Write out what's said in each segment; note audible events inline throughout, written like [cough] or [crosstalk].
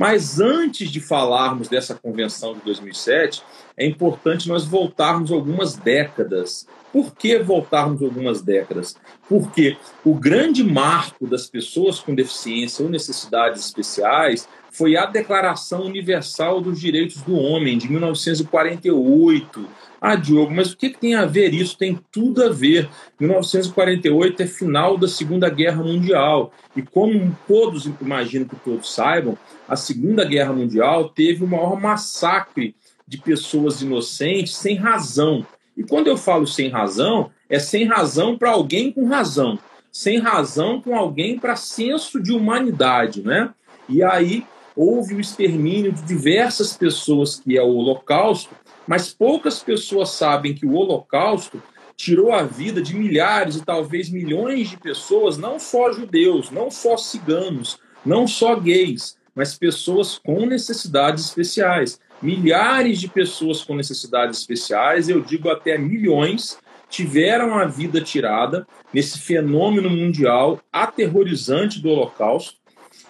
Mas antes de falarmos dessa convenção de 2007, é importante nós voltarmos algumas décadas. Por que voltarmos algumas décadas? Porque o grande marco das pessoas com deficiência ou necessidades especiais foi a Declaração Universal dos Direitos do Homem, de 1948. Ah, Diogo, mas o que, tem a ver isso? Tem tudo a ver. 1948 é final da Segunda Guerra Mundial. E como todos, imagino que todos saibam, a Segunda Guerra Mundial teve o maior massacre de pessoas inocentes sem razão. E quando eu falo sem razão, é sem razão para alguém com razão, sem razão com alguém para senso de humanidade, né? E aí houve o extermínio de diversas pessoas, que é o Holocausto, mas poucas pessoas sabem que o Holocausto tirou a vida de milhares e talvez milhões de pessoas, não só judeus, não só ciganos, não só gays, mas pessoas com necessidades especiais. Milhares de pessoas com necessidades especiais, eu digo até milhões, tiveram a vida tirada nesse fenômeno mundial aterrorizante do Holocausto.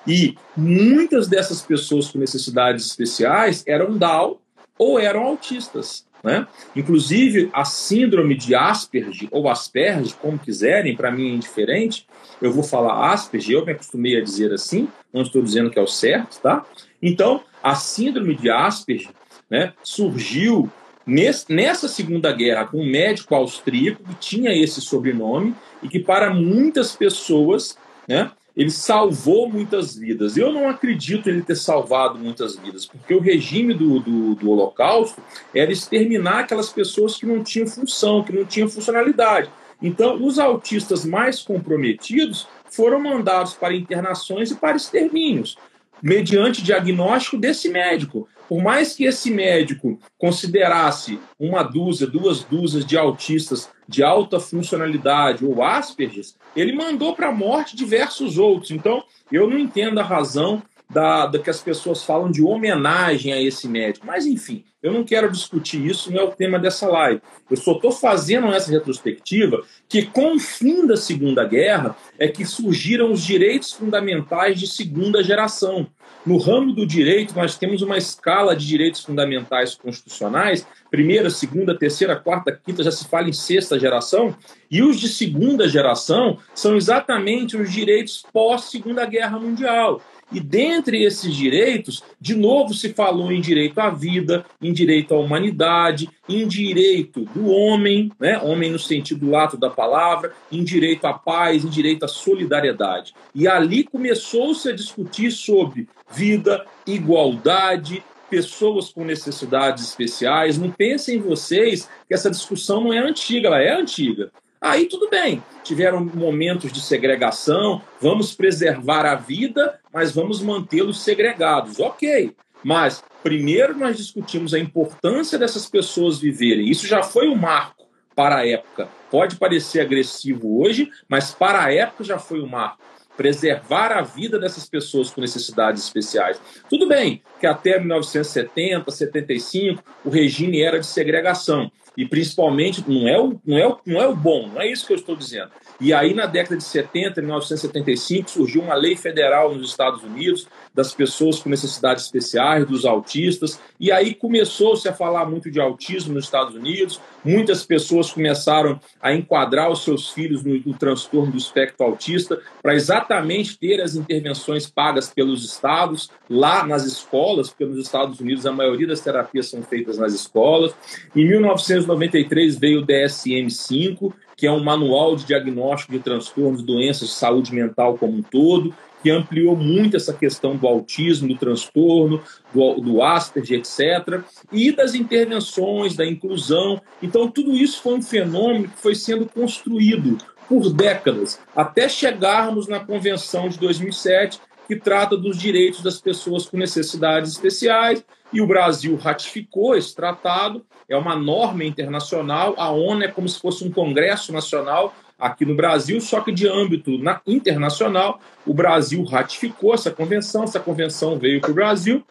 E muitas dessas pessoas com necessidades especiais eram Down ou eram autistas. Né? Inclusive, a síndrome de Asperger, ou Asperger, como quiserem, para mim é indiferente, eu vou falar Asperger, eu me acostumei a dizer assim, não estou dizendo que é o certo, tá? Então, a síndrome de Asperger né, surgiu nesse, nessa Segunda Guerra com um médico austríaco que tinha esse sobrenome e que, para muitas pessoas, né, ele salvou muitas vidas. Eu não acredito ele ter salvado muitas vidas, porque o regime do, do, do, Holocausto era exterminar aquelas pessoas que não tinham função, que não tinham funcionalidade. Então, os autistas mais comprometidos foram mandados para internações e para extermínios, mediante diagnóstico desse médico. Por mais que esse médico considerasse uma dúzia, duas dúzias de autistas de alta funcionalidade ou Asperger, ele mandou para a morte diversos outros. Então, eu não entendo a razão da, da, que as pessoas falam de homenagem a esse médico. Mas, enfim, eu não quero discutir isso, não é o tema dessa live. Eu só estou fazendo essa retrospectiva que, com o fim da Segunda Guerra, é que surgiram os direitos fundamentais de segunda geração. No ramo do direito, nós temos uma escala de direitos fundamentais constitucionais, primeira, segunda, terceira, quarta, quinta, já se fala em sexta geração, e os de segunda geração são exatamente os direitos pós-segunda guerra mundial. E dentre esses direitos, de novo se falou em direito à vida, em direito à humanidade, em direito do homem, né? homem no sentido lato da palavra, em direito à paz, em direito à solidariedade. E ali começou-se a discutir sobre vida, igualdade, pessoas com necessidades especiais. Não pensem vocês que essa discussão não é antiga, ela é antiga. Aí tudo bem, tiveram momentos de segregação, vamos preservar a vida, mas vamos mantê-los segregados. Ok, mas primeiro nós discutimos a importância dessas pessoas viverem. Isso já foi um marco para a época. Pode parecer agressivo hoje, mas para a época já foi um marco preservar a vida dessas pessoas com necessidades especiais. Tudo bem que até 1970, 75, o regime era de segregação. E principalmente, não é, o, não, é o, não é o bom, não é isso que eu estou dizendo. E aí, na década de 70, 1975, surgiu uma lei federal nos Estados Unidos das pessoas com necessidades especiais, dos autistas, e aí começou-se a falar muito de autismo nos Estados Unidos, muitas pessoas começaram a enquadrar os seus filhos no, no transtorno do espectro autista, para exatamente ter as intervenções pagas pelos estados, lá nas escolas, porque nos Estados Unidos a maioria das terapias são feitas nas escolas. Em 1993 veio o DSM-5, que é um manual de diagnóstico de transtornos, doenças de saúde mental como um todo, que ampliou muito essa questão do autismo, do transtorno, do, do Asperger, etc., e das intervenções, da inclusão. Então, tudo isso foi um fenômeno que foi sendo construído por décadas, até chegarmos na Convenção de 2007, que trata dos direitos das pessoas com necessidades especiais, e o Brasil ratificou esse tratado, é uma norma internacional, a ONU é como se fosse um congresso nacional aqui no Brasil, só que de âmbito na, internacional, o Brasil ratificou essa convenção, essa convenção veio para o Brasil.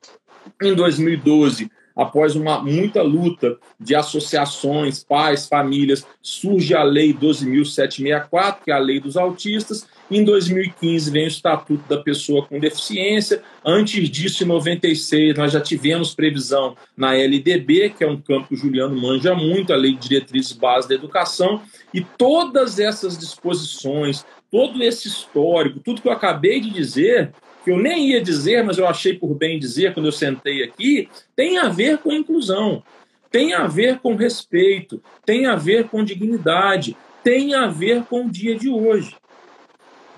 Em 2012, após uma muita luta de associações, pais, famílias, surge a Lei 12.764, que é a Lei dos Autistas, Em 2015 vem o Estatuto da Pessoa com Deficiência. Antes disso, em 96, nós já tivemos previsão na LDB, que é um campo que o Juliano manja muito, a Lei de Diretrizes Básicas da Educação. E todas essas disposições, todo esse histórico, tudo que eu acabei de dizer, que eu nem ia dizer, mas eu achei por bem dizer quando eu sentei aqui, tem a ver com inclusão, tem a ver com respeito, tem a ver com dignidade, tem a ver com o dia de hoje.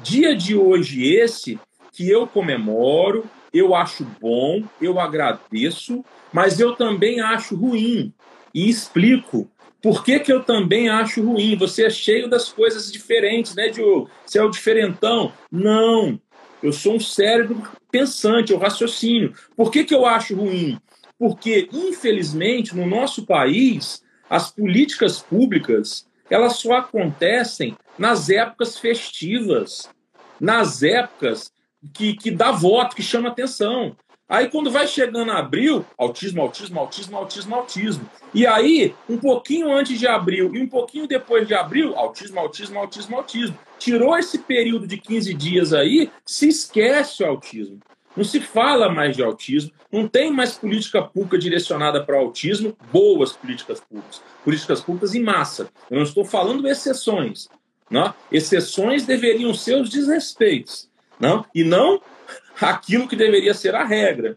Dia de hoje esse que eu comemoro, eu acho bom, eu agradeço, mas eu também acho ruim. E explico por que, que eu também acho ruim. Você é cheio das coisas diferentes, né, Diogo? Você é o diferentão. Não. Eu sou um cérebro pensante, eu raciocínio. Por que, que eu acho ruim? Porque, infelizmente, no nosso país, as políticas públicas elas só acontecem nas épocas festivas, nas épocas que, que dá voto, que chama atenção. Aí, quando vai chegando abril, autismo, autismo, autismo, autismo, autismo. E aí, um pouquinho antes de abril e um pouquinho depois de abril, autismo, autismo, autismo, autismo. Tirou esse período de 15 dias aí, se esquece o autismo. Não se fala mais de autismo, não tem mais política pública direcionada para o autismo, boas políticas públicas, políticas públicas em massa. Eu não estou falando exceções. Não? Exceções deveriam ser os desrespeitos, não? e não aquilo que deveria ser a regra.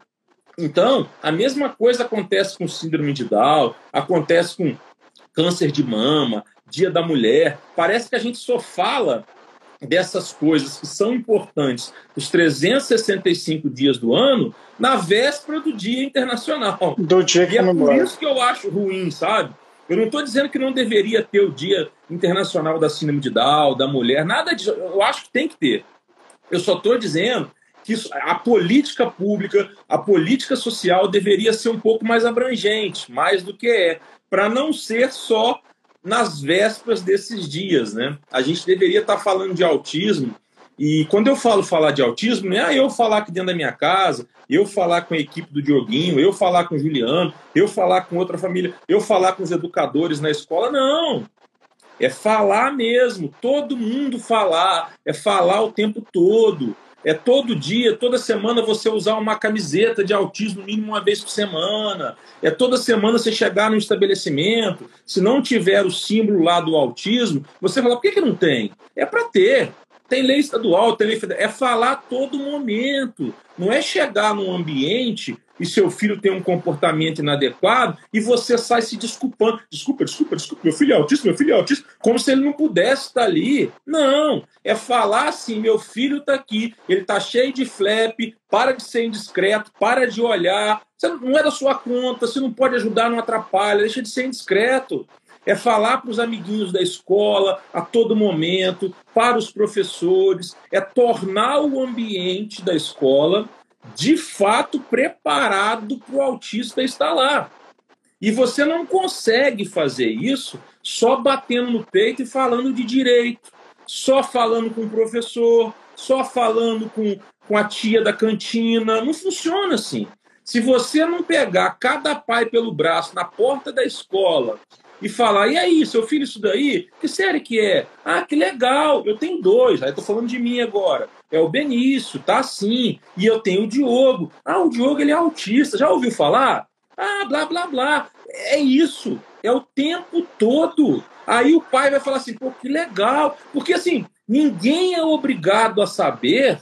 Então, a mesma coisa acontece com síndrome de Down, acontece com câncer de mama, dia da mulher. Parece que a gente só fala dessas coisas que são importantes os 365 dias do ano na véspera do Dia Internacional. Do dia que e é por isso que eu acho ruim, sabe? Eu não estou dizendo que não deveria ter o Dia Internacional da Síndrome de Down, da mulher, nada disso. Eu acho que tem que ter. Eu só estou dizendo que isso, a política pública, a política social deveria ser um pouco mais abrangente, mais do que é, para não ser só nas vésperas desses dias, né? A gente deveria estar falando de autismo e quando eu falo falar de autismo, não é eu falar aqui dentro da minha casa, eu falar com a equipe do Dioguinho, eu falar com o Juliano, eu falar com outra família, eu falar com os educadores na escola, não. É falar mesmo, todo mundo falar, é falar o tempo todo é todo dia, toda semana você usar uma camiseta de autismo mínimo uma vez por semana. É toda semana você chegar no estabelecimento, se não tiver o símbolo lá do autismo, você fala, por que, que não tem? É para ter. Tem lei estadual, tem lei federal. É falar todo momento. Não é chegar num ambiente e seu filho tem um comportamento inadequado e você sai se desculpando. Desculpa, desculpa, desculpa, meu filho é autista, meu filho é autista, como se ele não pudesse estar ali. Não, é falar assim: meu filho está aqui, ele está cheio de flap, para de ser indiscreto, para de olhar. Você não é da sua conta, você não pode ajudar, não atrapalha, deixa de ser indiscreto. É falar para os amiguinhos da escola a todo momento, para os professores, é tornar o ambiente da escola de fato preparado para o autista estar lá. E você não consegue fazer isso só batendo no peito e falando de direito, só falando com o professor, só falando com, com a tia da cantina. Não funciona assim. Se você não pegar cada pai pelo braço na porta da escola e falar: e aí, seu filho, isso daí? Que série que é? Ah, que legal, eu tenho dois. Aí eu tô falando de mim agora. É o Benício, tá assim. E eu tenho o Diogo. Ah, o Diogo ele é autista, já ouviu falar? Ah, blá, blá, blá. É isso. É o tempo todo. Aí o pai vai falar assim: pô, que legal. Porque assim, ninguém é obrigado a saber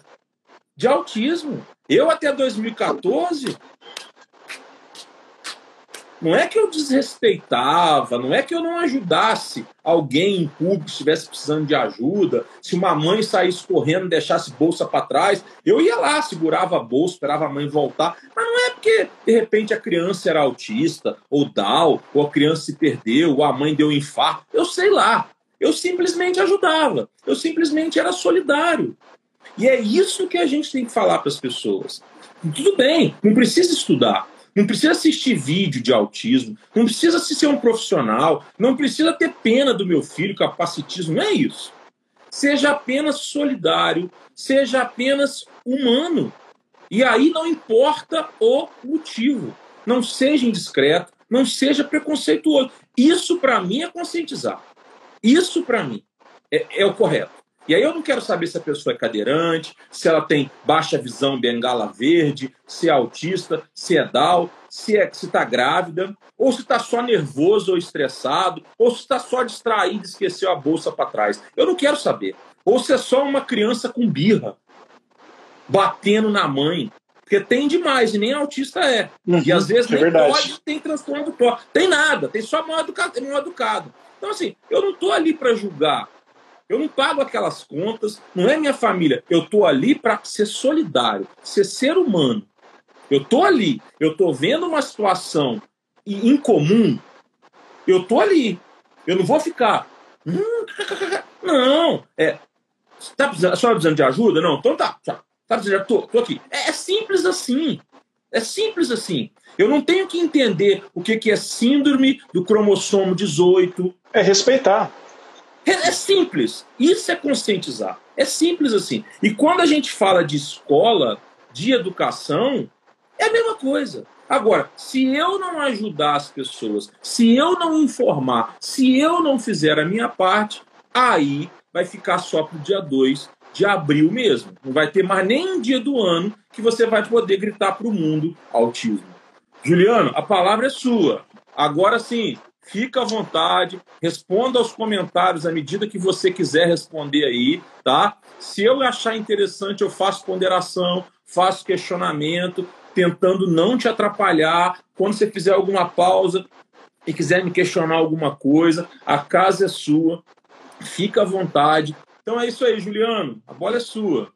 de autismo. Eu até 2014 não é que eu desrespeitava, não é que eu não ajudasse alguém em público que estivesse precisando de ajuda. Se uma mãe saísse correndo, deixasse bolsa para trás, eu ia lá, segurava a bolsa, esperava a mãe voltar. Mas não é porque de repente a criança era autista, ou Down, ou a criança se perdeu, ou a mãe deu um infarto. Eu sei lá. Eu simplesmente ajudava. Eu simplesmente era solidário. E é isso que a gente tem que falar para as pessoas. Tudo bem, não precisa estudar. Não precisa assistir vídeo de autismo, não precisa ser um profissional, não precisa ter pena do meu filho, capacitismo, não é isso. Seja apenas solidário, seja apenas humano. E aí não importa o motivo. Não seja indiscreto, não seja preconceituoso. Isso, para mim, é conscientizar. Isso, para mim, é, é o correto. E aí eu não quero saber se a pessoa é cadeirante, se ela tem baixa visão, bengala verde, se é autista, se é Down, se é está grávida, ou se está só nervoso ou estressado, ou se está só distraído e esqueceu a bolsa para trás. Eu não quero saber. Ou se é só uma criança com birra, batendo na mãe. Porque tem demais, e nem autista é. Uhum, e às vezes é nem pode, tem transtorno do toque. Tem nada, tem só mal educado, mal educado. Então, assim, eu não estou ali para julgar eu não pago aquelas contas, não é minha família. Eu estou ali para ser solidário, ser ser humano. Eu estou ali, eu estou vendo uma situação incomum, eu estou ali. Eu não vou ficar. Hum, [laughs] não, é. Tá precisando, a senhora precisando de ajuda? Não, então tá. Tá, tá precisando, tô, tô aqui. É, é simples assim. É simples assim. Eu não tenho que entender o que, que é síndrome do cromossomo 18. É respeitar. É, é simples. Isso é conscientizar. É simples assim. E quando a gente fala de escola, de educação, é a mesma coisa. Agora, se eu não ajudar as pessoas, se eu não informar, se eu não fizer a minha parte, aí vai ficar só para o dia 2 de abril mesmo. Não vai ter mais nem um dia do ano que você vai poder gritar para o mundo autismo. Juliano, a palavra é sua. Agora sim, Fica à vontade, responda aos comentários à medida que você quiser responder aí, tá? Se eu achar interessante, eu faço ponderação, faço questionamento, tentando não te atrapalhar. Quando você fizer alguma pausa e quiser me questionar alguma coisa, a casa é sua, fica à vontade. Então é isso aí, Juliano, a bola é sua.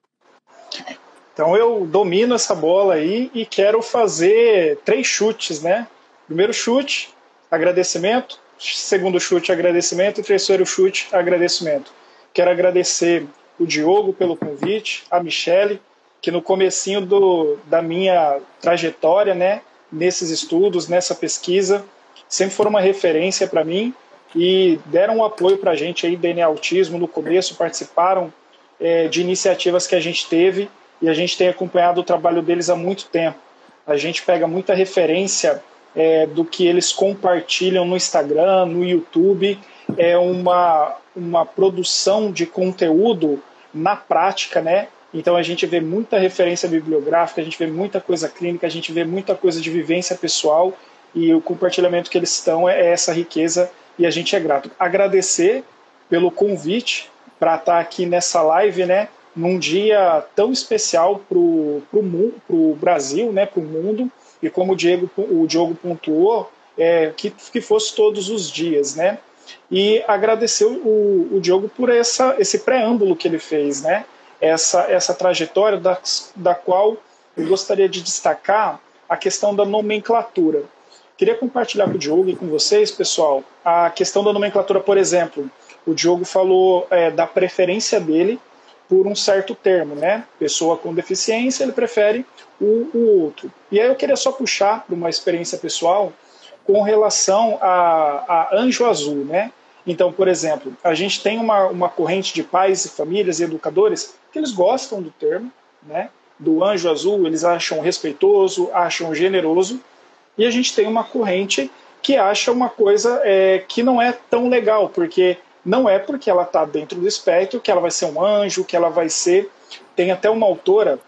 Então eu domino essa bola aí e quero fazer três chutes, né? Primeiro chute, agradecimento. Segundo chute, agradecimento. E terceiro chute, agradecimento. Quero agradecer o Diogo pelo convite, a Michele, que no comecinho do, da minha trajetória, né, nesses estudos, nessa pesquisa, sempre foram uma referência para mim e deram um apoio para a gente aí, DNA Autismo, no começo, participaram é, de iniciativas que a gente teve e a gente tem acompanhado o trabalho deles há muito tempo. A gente pega muita referência é, do que eles compartilham no Instagram, no YouTube, é uma, uma produção de conteúdo na prática, né? Então a gente vê muita referência bibliográfica, a gente vê muita coisa clínica, a gente vê muita coisa de vivência pessoal e o compartilhamento que eles estão é essa riqueza e a gente é grato. Agradecer pelo convite para estar aqui nessa live, né? Num dia tão especial para o Brasil, né? Para o mundo e como o Diego, o Diogo pontuou, é, que, que fosse todos os dias, né? E agradecer o, o Diogo por essa, esse preâmbulo que ele fez, né? Essa, essa trajetória da, da qual eu gostaria de destacar a questão da nomenclatura. Queria compartilhar com o Diogo e com vocês, pessoal, a questão da nomenclatura, por exemplo. O Diogo falou é, da preferência dele por um certo termo, né? Pessoa com deficiência, ele prefere o, o outro. E aí eu queria só puxar para uma experiência pessoal com relação a, a Anjo Azul, né? Então, por exemplo, a gente tem uma, uma corrente de pais e famílias e educadores que eles gostam do termo, né? Do Anjo Azul, eles acham respeitoso, acham generoso, e a gente tem uma corrente que acha uma coisa é, que não é tão legal, porque não é porque ela está dentro do espectro que ela vai ser um anjo, que ela vai ser. Tem até uma autora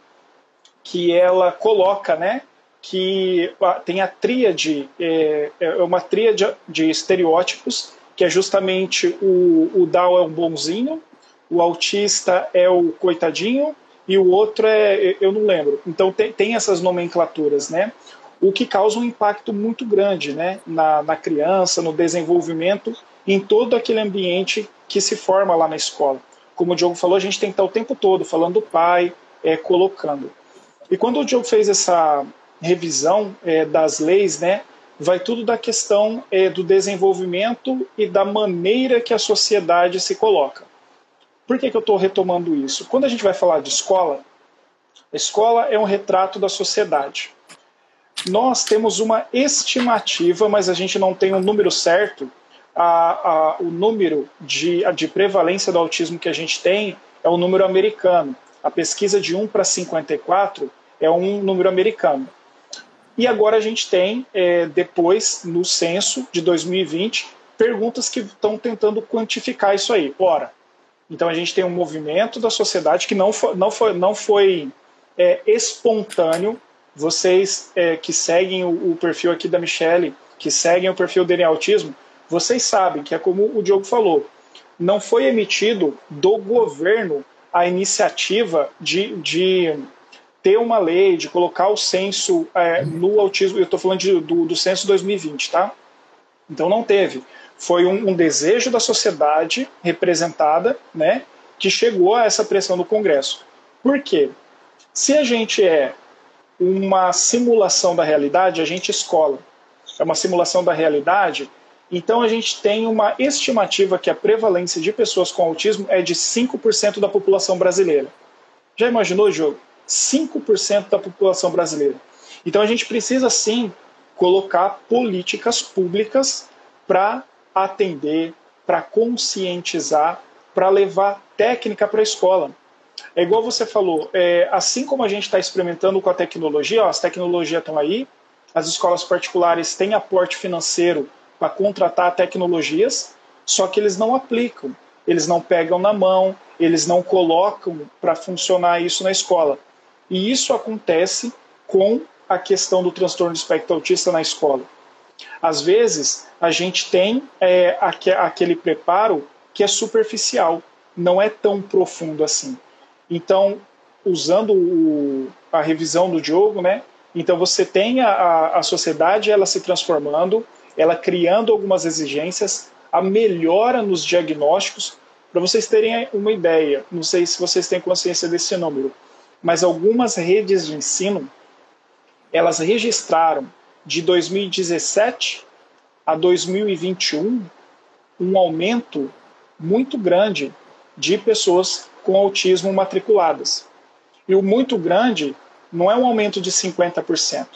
que ela coloca, né? Que tem a tríade, é, é uma tríade de estereótipos, que é justamente o, o Down é um bonzinho, o autista é o coitadinho e o outro é, eu não lembro. Então tem, tem essas nomenclaturas, né? O que causa um impacto muito grande, né? Na, na criança, no desenvolvimento em todo aquele ambiente que se forma lá na escola. Como o Diogo falou, a gente tem que estar o tempo todo falando do pai, é, colocando. E quando o Diogo fez essa revisão é, das leis, né, vai tudo da questão é, do desenvolvimento e da maneira que a sociedade se coloca. Por que, que eu estou retomando isso? Quando a gente vai falar de escola, a escola é um retrato da sociedade. Nós temos uma estimativa, mas a gente não tem um número certo a, a, o número de, de prevalência do autismo que a gente tem é o número americano. A pesquisa de 1 para 54 é um número americano. E agora a gente tem, é, depois, no censo de 2020, perguntas que estão tentando quantificar isso aí. Ora, Então a gente tem um movimento da sociedade que não foi, não foi, não foi é, espontâneo. Vocês é, que seguem o, o, perfil aqui da Michelle, que seguem o perfil dele Autismo, vocês sabem que é como o Diogo falou, não foi emitido do governo a iniciativa de, de ter uma lei, de colocar o censo é, no autismo. Eu estou falando de, do, do censo 2020, tá? Então não teve. Foi um, um, desejo da sociedade representada, né, que chegou a essa pressão do Congresso. Por quê? Se a gente é uma simulação da realidade, a gente escola. É uma simulação da realidade, então a gente tem uma estimativa que a prevalência de pessoas com autismo é de 5% da população brasileira. Já imaginou, Diogo? 5% da população brasileira. Então a gente precisa sim colocar políticas públicas para atender, para conscientizar, para levar técnica para a escola. É igual você falou, é, assim como a gente está experimentando com a tecnologia, ó, as tecnologias estão aí, as escolas particulares têm aporte financeiro para contratar tecnologias, só que eles não aplicam, eles não pegam na mão, eles não colocam para funcionar isso na escola. E isso acontece com a questão do transtorno de espectro autista na escola. Às vezes, a gente tem é, aquele preparo que é superficial, não é tão profundo assim. Então, usando o, a revisão do Diogo, né? Então você tem a, a sociedade ela se transformando, ela criando algumas exigências, a melhora nos diagnósticos. Para vocês terem uma ideia, não sei se vocês têm consciência desse número, mas algumas redes de ensino elas registraram de 2017 a 2021 um aumento muito grande de pessoas com autismo matriculadas. E o muito grande não é um aumento de 50%,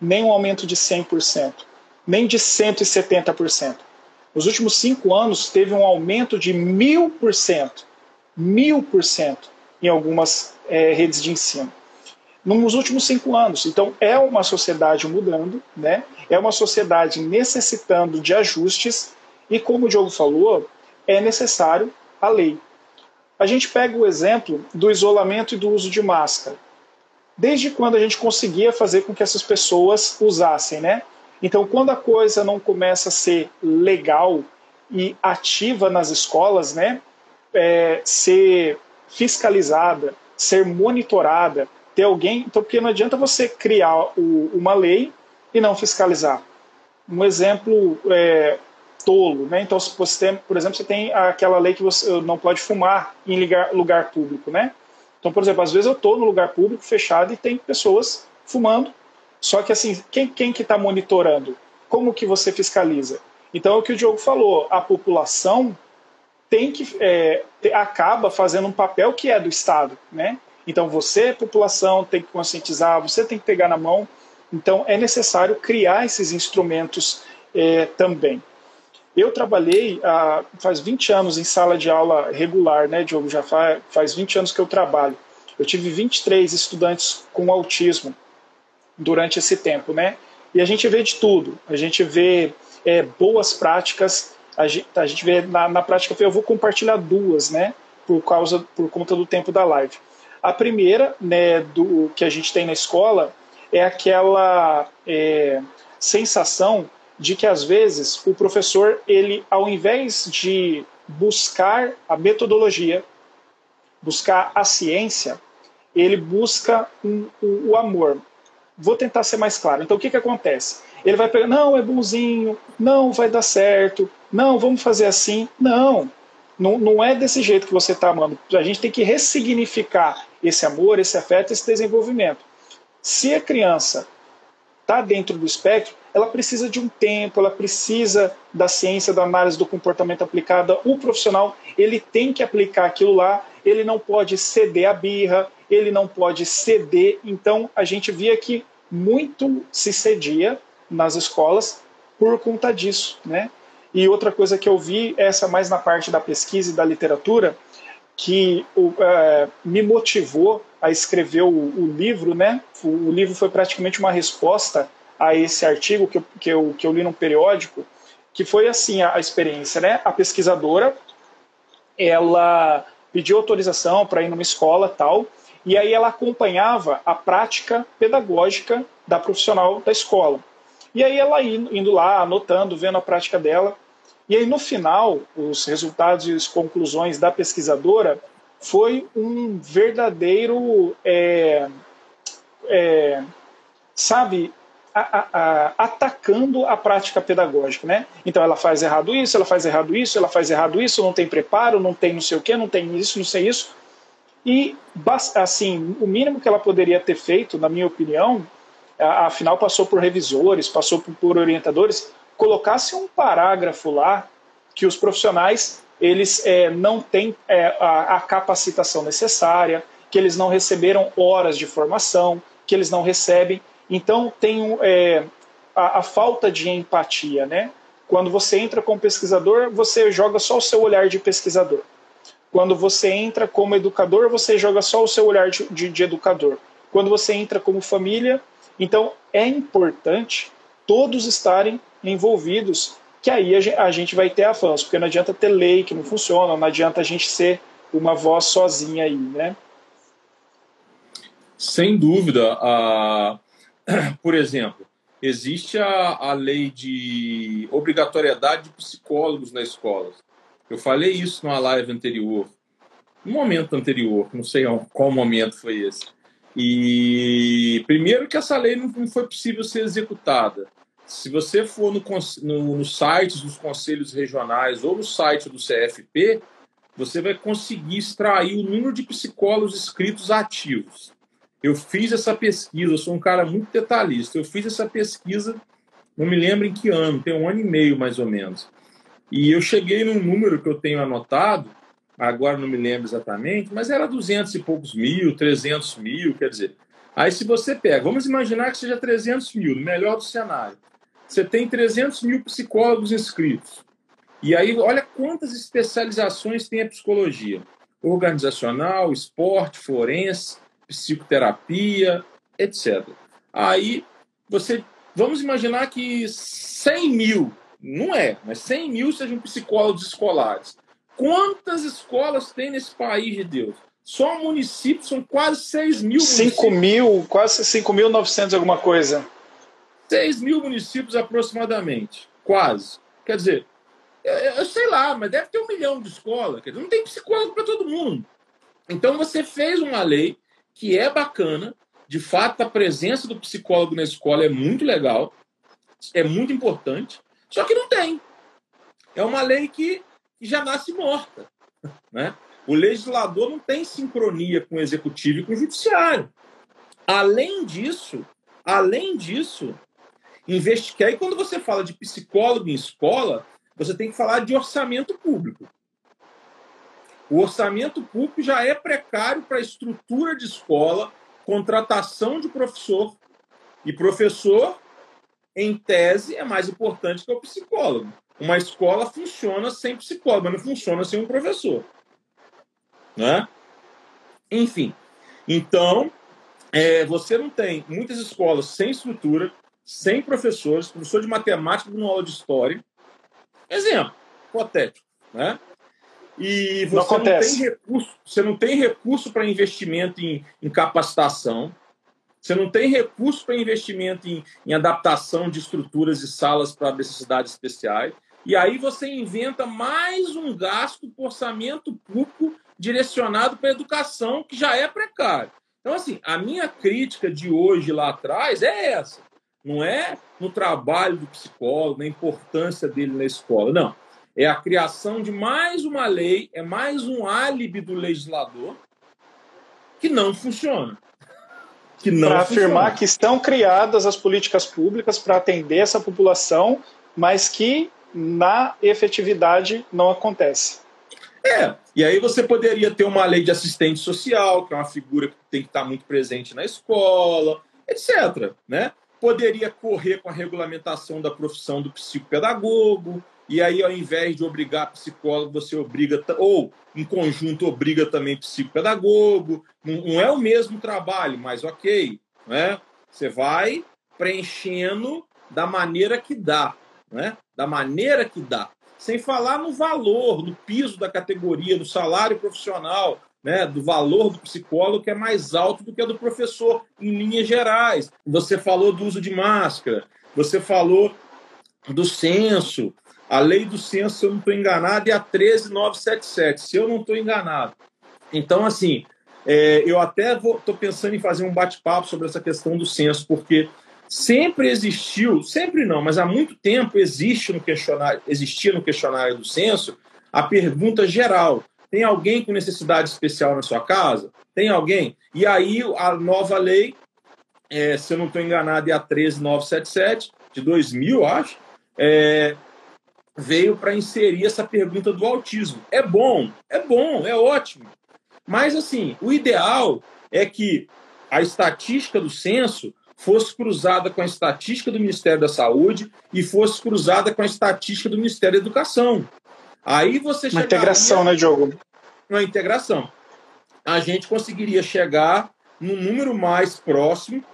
nem um aumento de 100%, nem de 170%. Nos últimos cinco anos teve um aumento de mil por cento, mil por cento em algumas é, redes de ensino nos últimos cinco anos. Então, é uma sociedade mudando, né? é uma sociedade necessitando de ajustes, e como o Diogo falou, é necessário a lei. A gente pega o exemplo do isolamento e do uso de máscara. Desde quando a gente conseguia fazer com que essas pessoas usassem, né? Então, quando a coisa não começa a ser legal e ativa nas escolas, né? É, ser fiscalizada, ser monitorada, ter alguém. Então, porque não adianta você criar o, uma lei e não fiscalizar. Um exemplo é, tolo, né? Então, se você tem, por exemplo, você tem aquela lei que você não pode fumar em lugar, lugar público, né? Então, por exemplo, às vezes eu estou no lugar público fechado e tem pessoas fumando. Só que assim, quem, quem que está monitorando? Como que você fiscaliza? Então, é o que o Diogo falou, a população tem que é, acaba fazendo um papel que é do Estado, né? Então você, população, tem que conscientizar, você tem que pegar na mão. Então é necessário criar esses instrumentos é, também. Eu trabalhei ah, faz 20 anos em sala de aula regular, né, Diogo? Já faz, faz 20 anos que eu trabalho. Eu tive 23 estudantes com autismo durante esse tempo, né? E a gente vê de tudo. A gente vê é, boas práticas. A gente, a gente vê na, na prática, eu vou compartilhar duas, né? Por causa, por conta do tempo da live. A primeira, né, do que a gente tem na escola é aquela é, sensação de que às vezes o professor ele, ao invés de buscar a metodologia, buscar a ciência, ele busca um, o, o amor. Vou tentar ser mais claro. Então o que que acontece? Ele vai pegar, não, é bonzinho, não vai dar certo, não, vamos fazer assim. Não, não, não é desse jeito que você está amando. A gente tem que ressignificar esse amor, esse afeto, esse desenvolvimento. Se a criança está dentro do espectro, ela precisa de um tempo, ela precisa da ciência, da análise do comportamento aplicada. O profissional ele tem que aplicar aquilo lá, ele não pode ceder a birra, ele não pode ceder. Então a gente via que muito se cedia nas escolas por conta disso, né? E outra coisa que eu vi, essa mais na parte da pesquisa e da literatura, que é, me motivou a escrever o, o, livro, né? O, livro foi praticamente uma resposta a esse artigo que eu, que eu, que eu li num periódico, que foi assim a, a experiência, né? A pesquisadora, ela pediu autorização para ir numa escola tal, e aí ela acompanhava a prática pedagógica da profissional da escola. E aí ela indo lá, anotando, vendo a prática dela. E aí no final, os resultados e as conclusões da pesquisadora foi um verdadeiro, é, é, sabe, a, a, a, atacando a prática pedagógica, né? Então ela faz errado isso, ela faz errado isso, ela faz errado isso, não tem preparo, não tem não sei o que, não tem isso, não sei isso. E assim, o mínimo que ela poderia ter feito, na minha opinião, afinal passou por revisores, passou por, orientadores, colocasse um parágrafo lá que os profissionais eles é, não têm é, a, a, capacitação necessária, que eles não receberam horas de formação, que eles não recebem. Então tem é, a, a, falta de empatia, né? Quando você entra como pesquisador, você joga só o seu olhar de pesquisador. Quando você entra como educador, você joga só o seu olhar de, de, de educador. Quando você entra como família, então é importante todos estarem envolvidos que aí a gente vai ter avanço, porque não adianta ter lei que não funciona, não adianta a gente ser uma voz sozinha aí, né? Sem dúvida. A... [clears throat] Por exemplo, existe a, a lei de obrigatoriedade de psicólogos na escola. Eu falei isso numa live anterior, no momento anterior, não sei qual momento foi esse. E primeiro que essa lei não foi possível ser executada. Se você for no, no, no site dos conselhos regionais ou no site do CFP, você vai conseguir extrair o número de psicólogos inscritos ativos. Eu fiz essa pesquisa, eu sou um cara muito detalhista. Eu fiz essa pesquisa, não me lembro em que ano, tem um ano e meio mais ou menos. E eu cheguei num número que eu tenho anotado, agora não me lembro exatamente, mas era 200 e poucos mil, 300 mil, quer dizer. Aí se você pega, vamos imaginar que seja 300 mil, no melhor do cenário você tem 300 mil psicólogos inscritos. E aí, olha quantas especializações tem a psicologia: organizacional, esporte, forense, psicoterapia, etc. Aí, você. Vamos imaginar que 100 mil, não é, mas 100 mil sejam psicólogos escolares. Quantas escolas tem nesse país de Deus? Só municípios são quase 6 mil. 5 mil, quase 5.900 alguma coisa. 6 mil municípios aproximadamente, quase. Quer dizer, eu, eu, sei lá, mas deve ter um milhão de escolas. Quer dizer, não tem psicólogo para todo mundo. Então você fez uma lei que é bacana, de fato a presença do psicólogo na escola é muito legal, é muito importante, só que não tem. É uma lei que, já nasce morta. [laughs] Né? O legislador não tem sincronia com o executivo e com o judiciário. Além disso, além disso, investigar. E quando você fala de psicólogo em escola, você tem que falar de orçamento público. O orçamento público já é precário para a estrutura de escola, contratação de professor. E professor, em tese, é mais importante que o psicólogo. Uma escola funciona sem psicólogo, mas não funciona sem um professor. Né? Enfim, então, é, você não tem muitas escolas sem estrutura, sem professores, professor de matemática numa aula de história. Exemplo, hipotético, né? E você não, não tem recurso, você não tem recurso para investimento em, em, capacitação, você não tem recurso para investimento em, em adaptação de estruturas e salas para necessidades especiais, e aí você inventa mais um gasto por orçamento público direcionado para a educação, que já é precário. Então, assim, a minha crítica de hoje lá atrás é essa. Não é no trabalho do psicólogo, na importância dele na escola. Não. É a criação de mais uma lei, é mais um álibi do legislador que não funciona. Que não para afirmar que estão criadas as políticas públicas para atender essa população, mas que na efetividade não acontece. É, e aí você poderia ter uma lei de assistente social, que é uma figura que tem que estar muito presente na escola, etc. Né? poderia correr com a regulamentação da profissão do psicopedagogo, e aí, ao invés de obrigar psicólogo, você obriga, ou em conjunto obriga também psicopedagogo. Não, é o mesmo trabalho, mas ok. Né? Você vai preenchendo da maneira que dá. Né? Da maneira que dá. sem falar no valor, no piso da categoria, no salário profissional, né, do valor do psicólogo que é mais alto do que a do professor, em linhas gerais. Você falou do uso de máscara, você falou do censo, a lei do censo, se eu não estou enganado, é a 13977, se eu não estou enganado. Então, assim, é, eu até estou pensando em fazer um bate-papo sobre essa questão do censo, porque sempre existiu, sempre não, mas há muito tempo existe no questionário, existia no questionário do censo a pergunta geral: tem alguém com necessidade especial na sua casa? Tem alguém? E aí a nova lei, é, se eu não estou enganado, é a 13977 de 2000, acho, é, veio para inserir essa pergunta do autismo. É bom, é bom, é ótimo. Mas, assim, o ideal é que a estatística do censo fosse cruzada com a estatística do Ministério da Saúde e fosse cruzada com a estatística do Ministério da Educação. Aí você Uma integração, né, Diogo? Uma integração. A gente conseguiria chegar no número mais próximo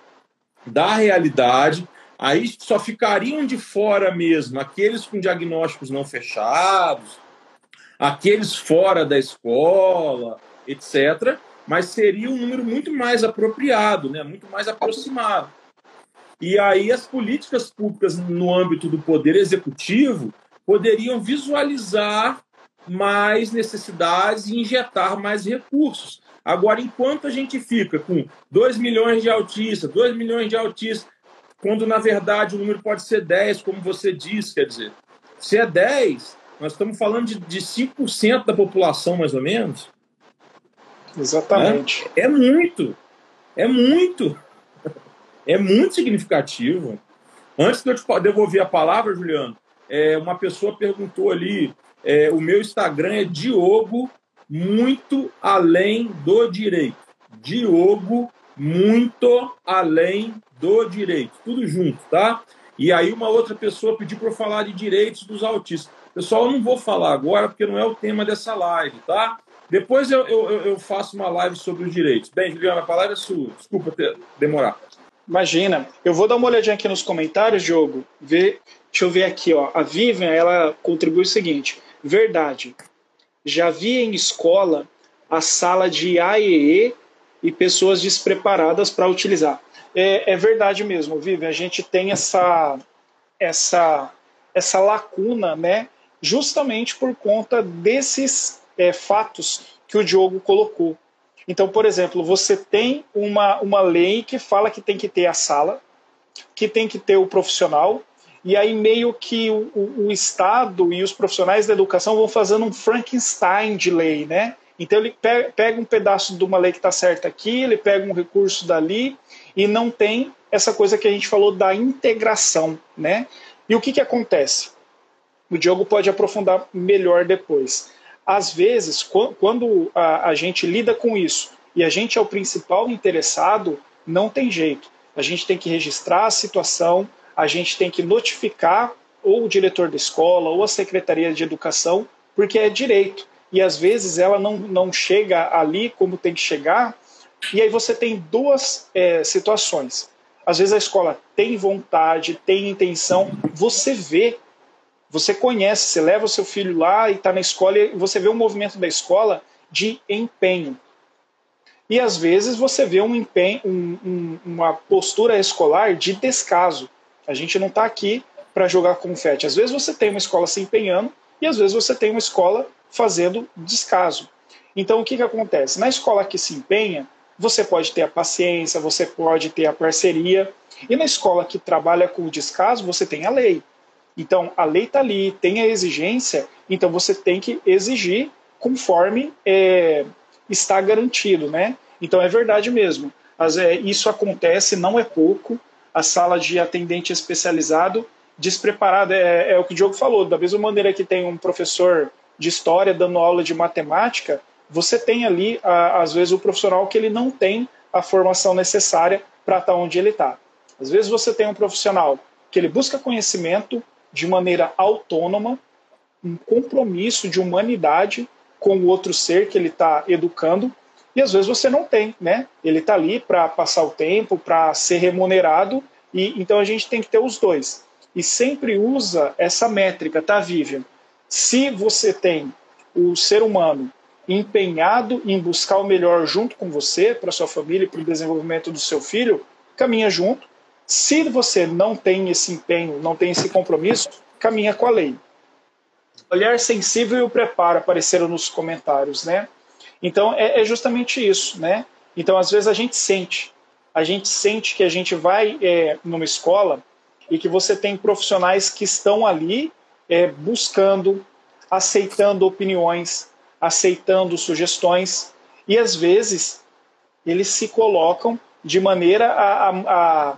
da realidade. Aí só ficariam de fora mesmo aqueles com diagnósticos não fechados, aqueles fora da escola, etc. Mas seria um número muito mais apropriado, né? muito mais aproximado. E aí as políticas públicas no âmbito do poder executivo poderiam visualizar mais necessidades e injetar mais recursos. Agora, enquanto a gente fica com 2 milhões de autistas, 2 milhões de autistas, quando na verdade o número pode ser 10, como você disse, quer dizer, se é 10, nós estamos falando de, de 5% da população, mais ou menos. Exatamente. É, é muito. É muito. [laughs] É muito significativo. Antes de eu te devolver a palavra, Juliano, é, uma pessoa perguntou ali: é, o meu Instagram é Diogo muito além do direito. Diogo muito além do direito. Tudo junto, tá? E aí uma outra pessoa pediu para falar de direitos dos autistas. Pessoal, eu não vou falar agora porque não é o tema dessa live, tá? Depois eu, eu, eu faço uma live sobre os direitos. Bem, Juliana, a palavra é sua. Desculpa ter, demorar. Imagina. Eu vou dar uma olhadinha aqui nos comentários, Diogo. Ver, deixa eu ver aqui, ó. A Vivian, ela contribui o seguinte. Verdade. Já vi em escola a sala de AEE e pessoas despreparadas para utilizar. É, é, verdade mesmo, Vivian. A gente tem essa, essa, essa lacuna, né? Justamente por conta desses é, fatos que o Diogo colocou. Então, por exemplo, você tem uma, uma lei que fala que tem que ter a sala, que tem que ter o profissional, e aí meio que o, o, o Estado e os profissionais da educação vão fazendo um Frankenstein de lei, né? Então ele pega um pedaço de uma lei que está certa aqui, ele pega um recurso dali e não tem essa coisa que a gente falou da integração, né? E o que, que acontece? O Diogo pode aprofundar melhor depois às vezes, quando a, gente lida com isso e a gente é o principal interessado, não tem jeito. A gente tem que registrar a situação, a gente tem que notificar ou o diretor da escola ou a secretaria de educação, porque é direito. E às vezes ela não, não chega ali como tem que chegar, e aí você tem duas é, situações. Às vezes a escola tem vontade, tem intenção, você vê você conhece, você leva o seu filho lá e está na escola e você vê o movimento da escola de empenho. E às vezes você vê um empenho, um, um, uma postura escolar de descaso. A gente não está aqui para jogar confete. Às vezes você tem uma escola se empenhando e às vezes você tem uma escola fazendo descaso. Então o que, que acontece? Na escola que se empenha, você pode ter a paciência, você pode ter a parceria. E na escola que trabalha com o descaso, você tem a lei. Então, a lei está ali, tem a exigência, então você tem que exigir conforme é, está garantido, né? Então, é verdade mesmo. É, isso acontece, não é pouco. A sala de atendente especializado despreparada, é, é o que o Diogo falou, da mesma maneira que tem um professor de história dando aula de matemática, você tem ali, às vezes, o profissional que ele não tem a formação necessária para estar tá onde ele está. Às vezes você tem um profissional que ele busca conhecimento, de maneira autônoma, um compromisso de humanidade com o outro ser que ele está educando, e às vezes você não tem, né? Ele está ali para passar o tempo, para ser remunerado, e então a gente tem que ter os dois. E sempre usa essa métrica, tá, Vivian? Se você tem o ser humano empenhado em buscar o melhor junto com você, para sua família para o desenvolvimento do seu filho, caminha junto. Se você não tem esse empenho, não tem esse compromisso, caminha com a lei. Olhar sensível e o preparo apareceram nos comentários, né? Então é, é, justamente isso, né? Então às vezes a gente sente, a gente sente que a gente vai é, numa escola e que você tem profissionais que estão ali é, buscando, aceitando opiniões, aceitando sugestões e às vezes eles se colocam de maneira a, a,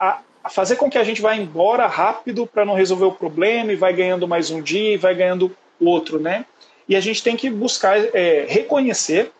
a, a fazer com que a gente vá embora rápido para não resolver o problema e vai ganhando mais um dia e vai ganhando outro, né? E a gente tem que buscar é, reconhecer,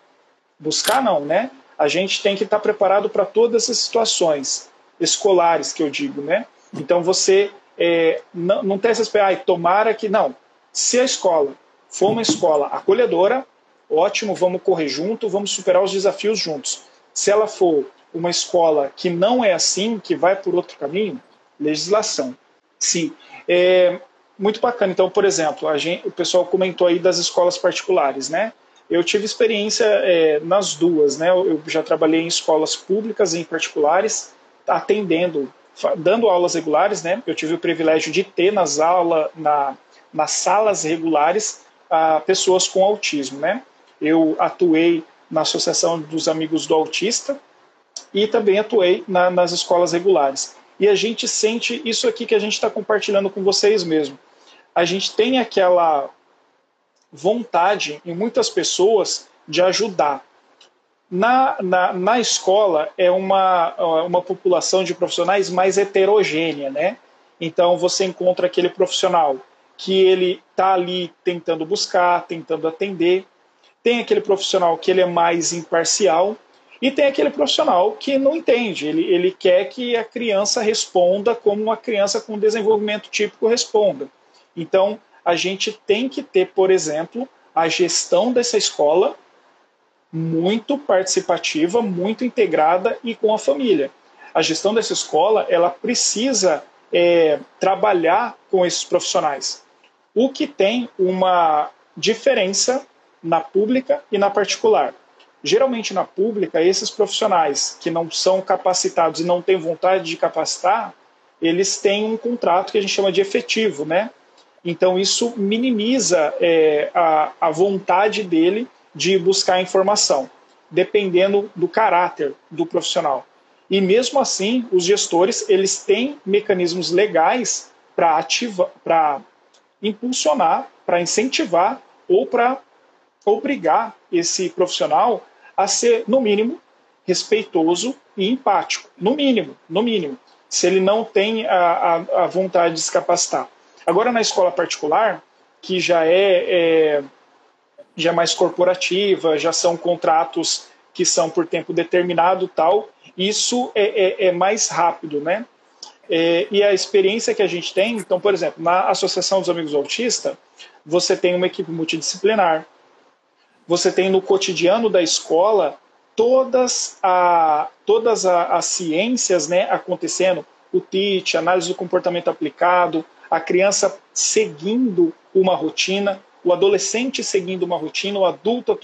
buscar não, né? A gente tem que estar tá preparado para todas as situações escolares que eu digo, né? Então você é, não, não tem essa esperança, ah, tomara que não. Se a escola for uma escola acolhedora, ótimo, vamos correr junto, vamos superar os desafios juntos. Se ela for uma escola que não é assim, que vai por outro caminho, legislação. Sim. É muito bacana. Então, por exemplo, gente, o pessoal comentou aí das escolas particulares, né? Eu tive experiência é, nas duas, né? Eu já trabalhei em escolas públicas e em particulares, atendendo, dando aulas regulares, né? Eu tive o privilégio de ter nas aulas, na, nas salas regulares a pessoas com autismo, né? Eu atuei na Associação dos Amigos do Autista e também atuei na, nas escolas regulares. E a gente sente isso aqui que a gente está compartilhando com vocês mesmo. A gente tem aquela vontade em muitas pessoas de ajudar. Na, na, na escola é uma, uma população de profissionais mais heterogênea, né? Então você encontra aquele profissional que ele está ali tentando buscar, tentando atender. Tem aquele profissional que ele é mais imparcial e tem aquele profissional que não entende. Ele, ele quer que a criança responda como uma criança com desenvolvimento típico responda. Então, a gente tem que ter, por exemplo, a gestão dessa escola muito participativa, muito integrada e com a família. A gestão dessa escola ela precisa é, trabalhar com esses profissionais o que tem uma diferença na pública e na particular. Geralmente na pública, esses profissionais que não são capacitados e não têm vontade de capacitar, eles têm um contrato que a gente chama de efetivo, né? Então isso minimiza é, a, a vontade dele de buscar informação, dependendo do caráter do profissional. E mesmo assim, os gestores eles têm mecanismos legais para ativar, para impulsionar, para incentivar ou para obrigar esse profissional a ser, no mínimo, respeitoso e empático. No mínimo, no mínimo. Se ele não tem a, a, a vontade de se capacitar. Agora, na escola particular, que já é, é já é mais corporativa, já são contratos que são por tempo determinado tal, isso é, é, é mais rápido, né? É, e a experiência que a gente tem, então, por exemplo, na Associação dos Amigos Autistas, você tem uma equipe multidisciplinar, você tem no cotidiano da escola todas, a, todas a, as ciências né, acontecendo, o TIT, análise do comportamento aplicado, a criança seguindo uma rotina, o adolescente seguindo uma rotina, o adulto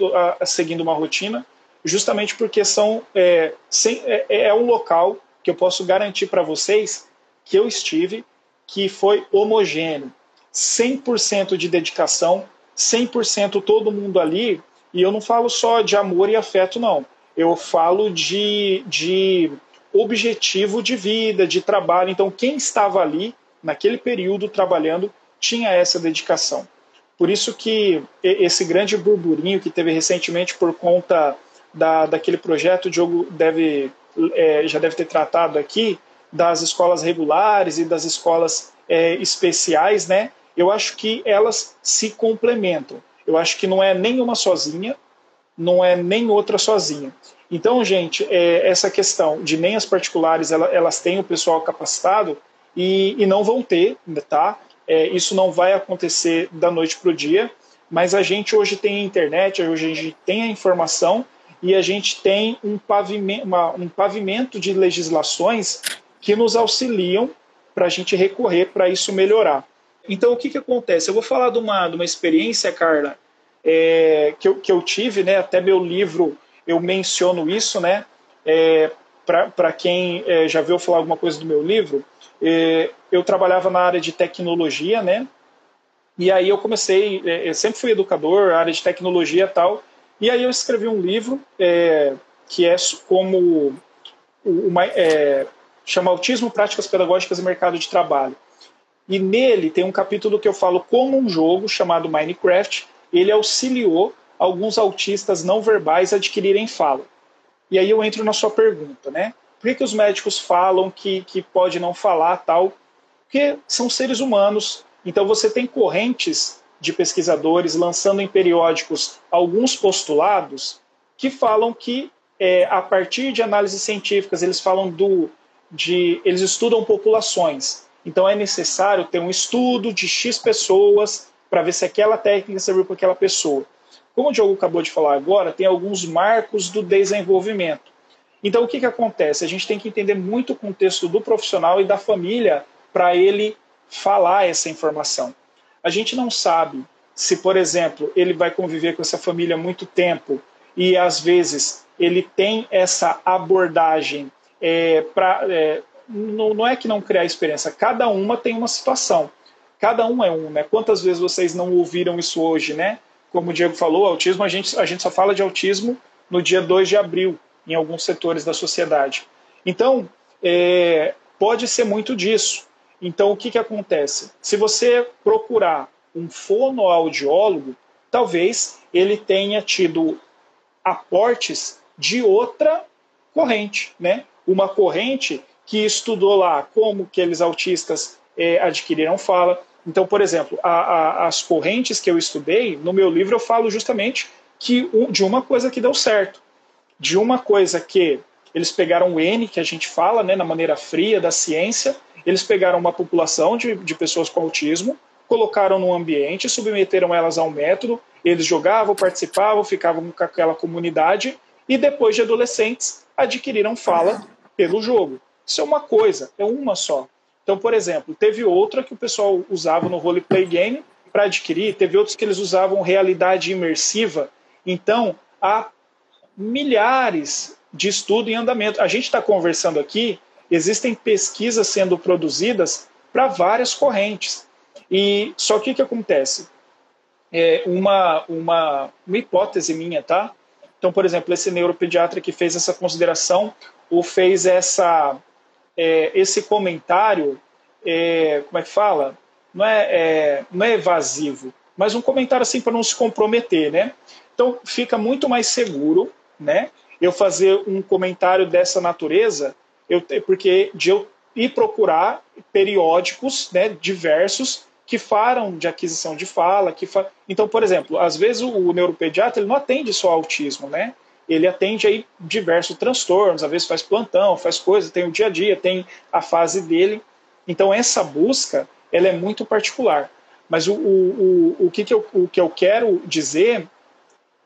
seguindo uma rotina, justamente porque são é, sem, é, é um local que eu posso garantir para vocês que eu estive, que foi homogêneo, 100% de dedicação, 100% todo mundo ali, e eu não falo só de amor e afeto, não. Eu falo de, de objetivo de vida, de trabalho. Então, quem estava ali, naquele período, trabalhando, tinha essa dedicação. Por isso que esse grande burburinho que teve recentemente por conta da, daquele projeto, o Diogo deve, é, já deve ter tratado aqui, das escolas regulares e das escolas é, especiais, né? Eu acho que elas se complementam. Eu acho que não é nenhuma sozinha, não é nem outra sozinha. Então, gente, é, essa questão de nem as particulares elas, elas têm o pessoal capacitado e, e não vão ter, tá? É, isso não vai acontecer da noite para o dia, mas a gente hoje tem a internet, hoje a gente tem a informação e a gente tem um pavimento, uma, um pavimento de legislações que nos auxiliam para a gente recorrer para isso melhorar. então, o que, que acontece? Eu vou falar de uma, de uma experiência, Carla, é, que, eu, que eu tive, né? Até meu livro eu menciono isso, né? É, Para quem é, já viu falar alguma coisa do meu livro, é, eu trabalhava na área de tecnologia, né? E aí eu comecei, é, eu sempre fui educador, área de tecnologia e tal, e aí eu escrevi um livro é, que é como uma, é, chama Autismo, Práticas Pedagógicas e Mercado de Trabalho. E nele tem um capítulo que eu falo como um jogo chamado Minecraft, ele auxiliou alguns autistas não verbais a adquirirem fala. E aí eu entro na sua pergunta, né? Por que, que os médicos falam que, que pode não falar tal? Porque são seres humanos. Então você tem correntes de pesquisadores lançando em periódicos alguns postulados que falam que é, a partir de análises científicas eles falam do de eles estudam populações. Então é necessário ter um estudo de X pessoas para ver se aquela técnica serviu para aquela pessoa. Como o Diogo acabou de falar agora, tem alguns marcos do desenvolvimento. Então o que, que acontece? A gente tem que entender muito o contexto do profissional e da família para ele falar essa informação. A gente não sabe se, por exemplo, ele vai conviver com essa família muito tempo e às vezes ele tem essa abordagem é, para é, não, não é que não criar experiência, cada uma tem uma situação. Cada um é um, né? Quantas vezes vocês não ouviram isso hoje, né? Como o Diego falou, autismo, a gente, a gente só fala de autismo no dia 2 de abril, em alguns setores da sociedade. Então, é, pode ser muito disso. Então, o que, que acontece? Se você procurar um fonoaudiólogo, talvez ele tenha tido aportes de outra corrente, né? Uma corrente que estudou lá como que aqueles autistas é, adquiriram fala. Então, por exemplo, a, a, as correntes que eu estudei, no meu livro eu falo justamente que de uma coisa que deu certo, de uma coisa que eles pegaram o N, que a gente fala né, na maneira fria da ciência, eles pegaram uma população de, de pessoas com autismo, colocaram num ambiente, submeteram elas a um método, eles jogavam, participavam, ficavam com aquela comunidade e depois de adolescentes adquiriram fala pelo jogo. Isso é uma coisa, é uma só. Então, por exemplo, teve outra que o pessoal usava no roleplay game para adquirir, teve outros que eles usavam realidade imersiva. Então, há milhares de estudo em andamento. A gente está conversando aqui, existem pesquisas sendo produzidas para várias correntes. E só que o que acontece? É uma, uma, uma hipótese minha, tá? Então, por exemplo, esse neuropediatra que fez essa consideração ou fez essa é, esse comentário, é, como é que fala? Não é, é, não é evasivo, mas um comentário assim para não se comprometer, né? Então fica muito mais seguro, né? Eu fazer um comentário dessa natureza, eu, porque de eu ir procurar periódicos, né, diversos que falam de aquisição de fala, que fa... então, por exemplo, às vezes o, o neuropediatra ele não atende só autismo, né? ele atende aí diversos transtornos, às vezes faz plantão, faz coisa, tem o dia a dia, tem a fase dele. Então essa busca ela é muito particular. Mas o, o, o, o, que, que, eu, o que eu quero dizer,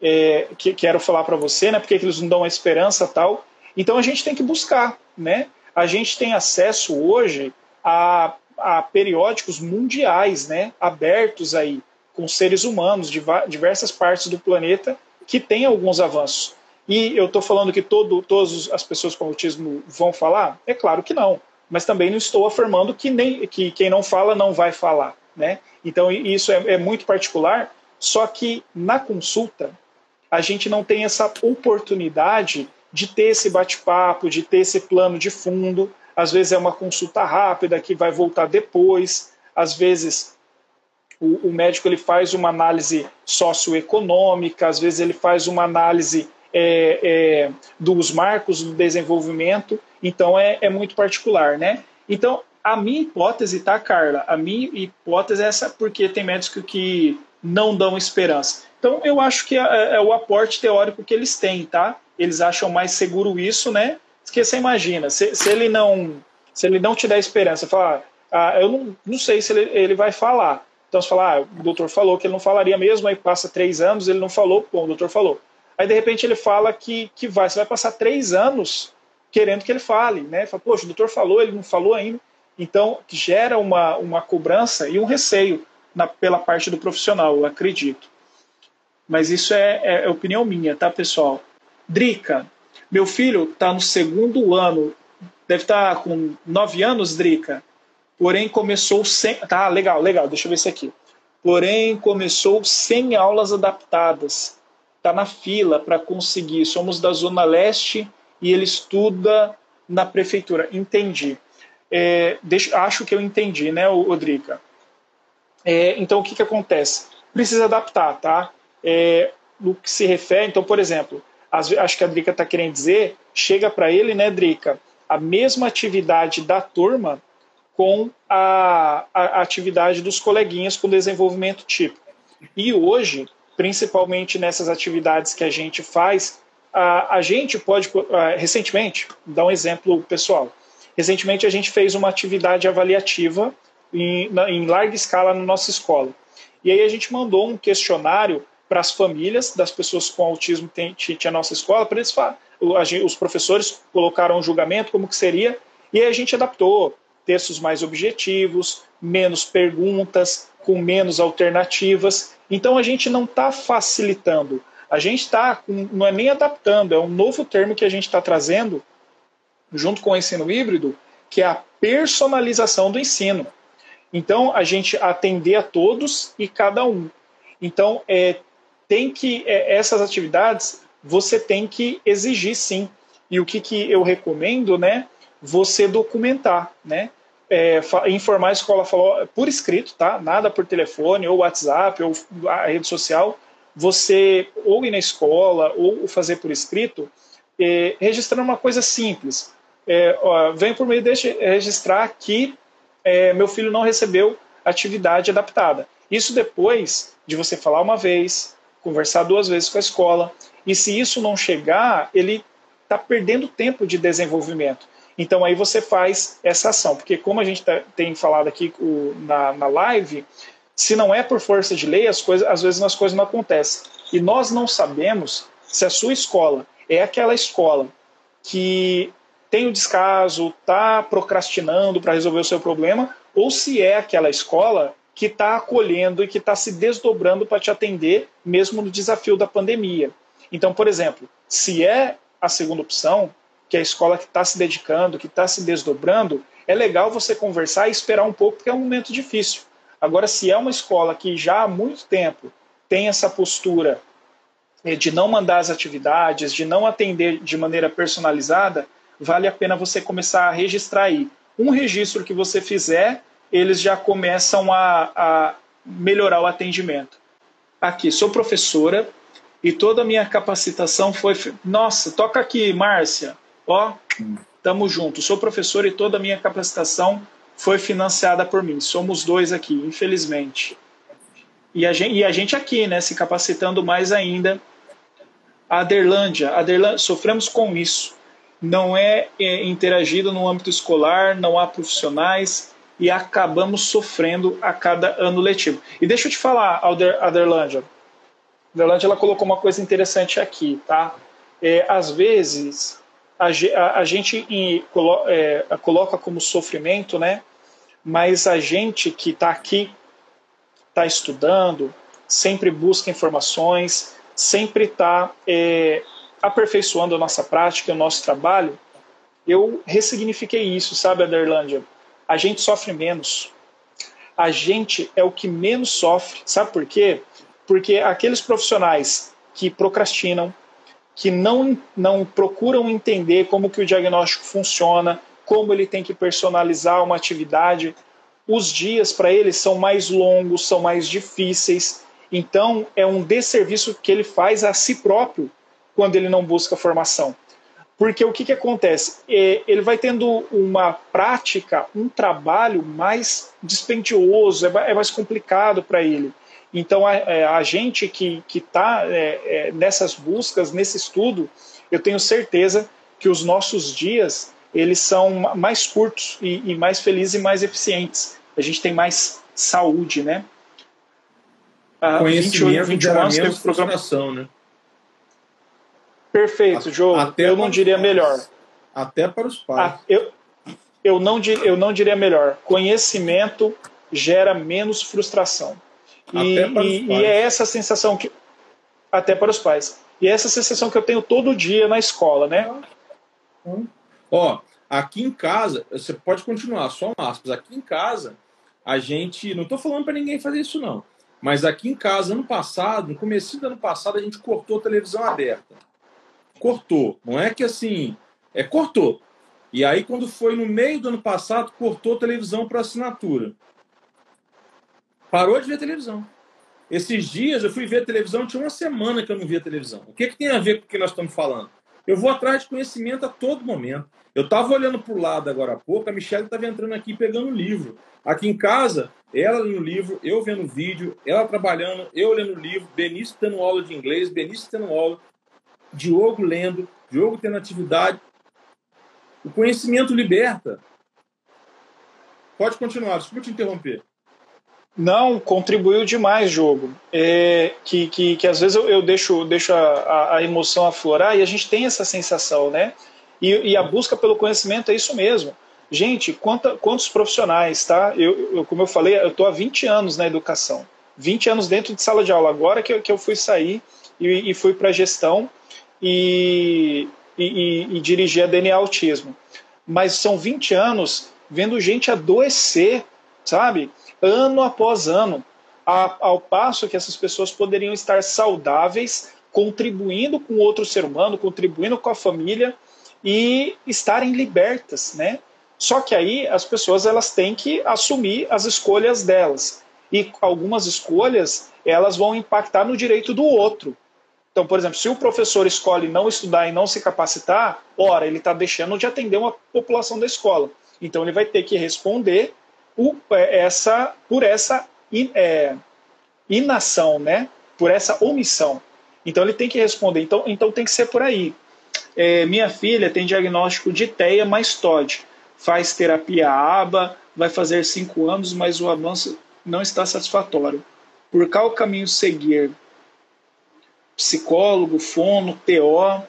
é, que quero falar para você, né, porque eles não dão a esperança tal. Então a gente tem que buscar. Né? A gente tem acesso hoje a, a periódicos mundiais né, abertos aí, com seres humanos de diversas partes do planeta que têm alguns avanços. E eu estou falando que todo, todas as pessoas com autismo vão falar? É claro que não. Mas também não estou afirmando que, nem, que quem não fala não vai falar. Né? Então isso é, é muito particular. Só que na consulta a gente não tem essa oportunidade de ter esse bate-papo, de ter esse plano de fundo. Às vezes é uma consulta rápida que vai voltar depois. Às vezes o, o médico ele faz uma análise socioeconômica, às vezes ele faz uma análise é, é, dos marcos do desenvolvimento, então é, é muito particular, né? Então, a minha hipótese, tá, Carla? A minha hipótese é essa, porque tem médicos que não dão esperança. Então, eu acho que é, é, o aporte teórico que eles têm, tá? Eles acham mais seguro isso, né? Porque você imagina, se, se ele não se ele não te der esperança, falar, ah, eu não, não sei se ele, ele vai falar. Então, você fala, ah, o doutor falou que ele não falaria mesmo, aí passa três anos, ele não falou, bom, o doutor falou. Aí de repente ele fala que, que vai, você vai passar três anos querendo que ele fale, né? Fala, poxa, o doutor falou, ele não falou ainda. Então, gera uma, uma cobrança e um receio na, pela parte do profissional, eu acredito. Mas isso é, é, é opinião minha, tá, pessoal? Drica, meu filho está no segundo ano, deve estar tá com nove anos, Drica, porém começou sem. Tá, legal, legal, deixa eu ver isso aqui. Porém, começou sem aulas adaptadas. Está na fila para conseguir. Somos da Zona Leste e ele estuda na prefeitura. Entendi. É, deixa, acho que eu entendi, né, Rodriga? É, então, o que, que acontece? Precisa adaptar, tá? É, no que se refere, então, por exemplo, acho que a Drica está querendo dizer, chega para ele, né, Drica, a mesma atividade da turma com a, a, atividade dos coleguinhas com desenvolvimento típico. E hoje, principalmente nessas atividades que a gente faz, a, a gente pode, recentemente, dar um exemplo pessoal. Recentemente a gente fez uma atividade avaliativa em, em larga escala na nossa escola. E aí a gente mandou um questionário para as famílias das pessoas com autismo que tinha a nossa escola, para eles. Os professores colocaram um julgamento, como que seria, e aí a gente adaptou textos mais objetivos, menos perguntas, com menos alternativas. Então a gente não está facilitando, a gente está, não é nem adaptando, é um novo termo que a gente está trazendo junto com o ensino híbrido, que é a personalização do ensino. Então, a gente atender a todos e cada um. Então, é, tem que é, essas atividades você tem que exigir sim. E o que, que eu recomendo, né? Você documentar, né? É, informar a escola falou por escrito, tá? Nada por telefone ou WhatsApp ou a rede social. Você ou ir na escola ou fazer por escrito, é, registrando uma coisa simples. É, ó, vem por meio de registrar que é, meu filho não recebeu atividade adaptada. Isso depois de você falar uma vez, conversar duas vezes com a escola. E se isso não chegar, ele está perdendo tempo de desenvolvimento. Então aí você faz essa ação, porque como a gente tá, tem falado aqui o, na, na live, se não é por força de lei, as coisas, às vezes as coisas não acontecem. E nós não sabemos se a sua escola é aquela escola que tem o descaso, está procrastinando para resolver o seu problema, ou se é aquela escola que está acolhendo e que está se desdobrando para te atender, mesmo no desafio da pandemia. Então, por exemplo, se é a segunda opção, que é a escola que está se dedicando, que está se desdobrando, é legal você conversar e esperar um pouco, porque é um momento difícil. Agora, se é uma escola que já há muito tempo tem essa postura eh, de não mandar as atividades, de não atender de maneira personalizada, vale a pena você começar a registrar aí. Um registro que você fizer, eles já começam a, a melhorar o atendimento. Aqui, sou professora e toda a minha capacitação foi. Nossa, toca aqui, Márcia. Ó, tamo junto. Sou professora e toda a minha capacitação foi financiada por mim. Somos dois aqui, infelizmente. E a gente, e a gente aqui, né, se capacitando mais ainda. A Aderlândia, Aderlândia, sofremos com isso não é, é interagido no âmbito escolar, não há profissionais e acabamos sofrendo a cada ano letivo. E deixa eu te falar, Ader, Aderlândia. Aderlândia ela colocou uma coisa interessante aqui, tá? É, às vezes a, a, a gente em, colo, é, coloca como sofrimento, né? Mas a gente que está aqui, está estudando, sempre busca informações, sempre está é, aperfeiçoando a nossa prática, o nosso trabalho, eu ressignifiquei isso, sabe, Aderlândia? A gente sofre menos. A gente é o que menos sofre. Sabe por quê? Porque aqueles profissionais que procrastinam, que não, não procuram entender como que o diagnóstico funciona, como ele tem que personalizar uma atividade, os dias para eles são mais longos, são mais difíceis. Então, é um desserviço que ele faz a si próprio quando ele não busca formação. Porque o que, que acontece? É, ele vai tendo uma prática, um trabalho mais dispendioso, é, é mais complicado para ele. Então, a, é, a, gente que está é, é, nessas buscas, nesse estudo, eu tenho certeza que os nossos dias eles são mais curtos e, e mais felizes e mais eficientes. A gente tem mais saúde, né? Ah, Conhecimento 28, 21 anos teve programa... né? Perfeito, João. eu não diria melhor. Até para os pais. eu, eu não, eu não diria melhor. Conhecimento gera menos frustração. E, e, e, é essa sensação que. Até para os pais. E é essa sensação que eu tenho todo dia na escola, né? Ó, aqui em casa, você pode continuar, só um aspas. Aqui em casa, a gente. Não estou falando para ninguém fazer isso, não. Mas aqui em casa, ano passado, no começo do ano passado, a gente cortou a televisão aberta. Cortou. Não é que assim. É, cortou. E aí, quando foi no meio do ano passado, cortou televisão para assinatura. Parou de ver televisão. Esses dias eu fui ver televisão, tinha uma semana que eu não via televisão. O que, que tem a ver com o que nós estamos falando? Eu vou atrás de conhecimento a todo momento. Eu estava olhando para o lado agora há pouco, a Michelle estava entrando aqui pegando o livro. Aqui em casa, ela lendo livro, eu vendo vídeo, ela trabalhando, eu lendo livro, Benício tendo aula de inglês, Benício tendo aula, Diogo lendo, Diogo tendo atividade. O conhecimento liberta. Pode continuar, desculpa te interromper. Não, contribuiu demais jogo. É, que, que, que às vezes eu, eu deixo, deixo a, a, emoção aflorar e a gente tem essa sensação, né? E, e a busca pelo conhecimento é isso mesmo. Gente, quanta, quantos profissionais, tá? Eu, eu, como eu falei, eu estou há 20 anos na educação. 20 anos dentro de sala de aula. Agora que eu, que eu fui sair e, e fui para gestão e, e, e dirigir a DNA Autismo. Mas são 20 anos vendo gente adoecer, sabe? ano após ano, ao passo que essas pessoas poderiam estar saudáveis, contribuindo com outro ser humano, contribuindo com a família e estarem libertas, né? Só que aí as pessoas elas têm que assumir as escolhas delas. E algumas escolhas, elas vão impactar no direito do outro. Então, por exemplo, se o professor escolhe não estudar e não se capacitar, ora, ele está deixando de atender uma população da escola. Então, ele vai ter que responder por é, essa, por essa é, inação, né? por essa omissão. Então ele tem que responder. Então, então tem que ser por aí. É, minha filha tem diagnóstico de TEA mais TOD. Faz terapia ABA, vai fazer cinco anos, mas o avanço não está satisfatório. Por qual caminho seguir? Psicólogo, fono, TO?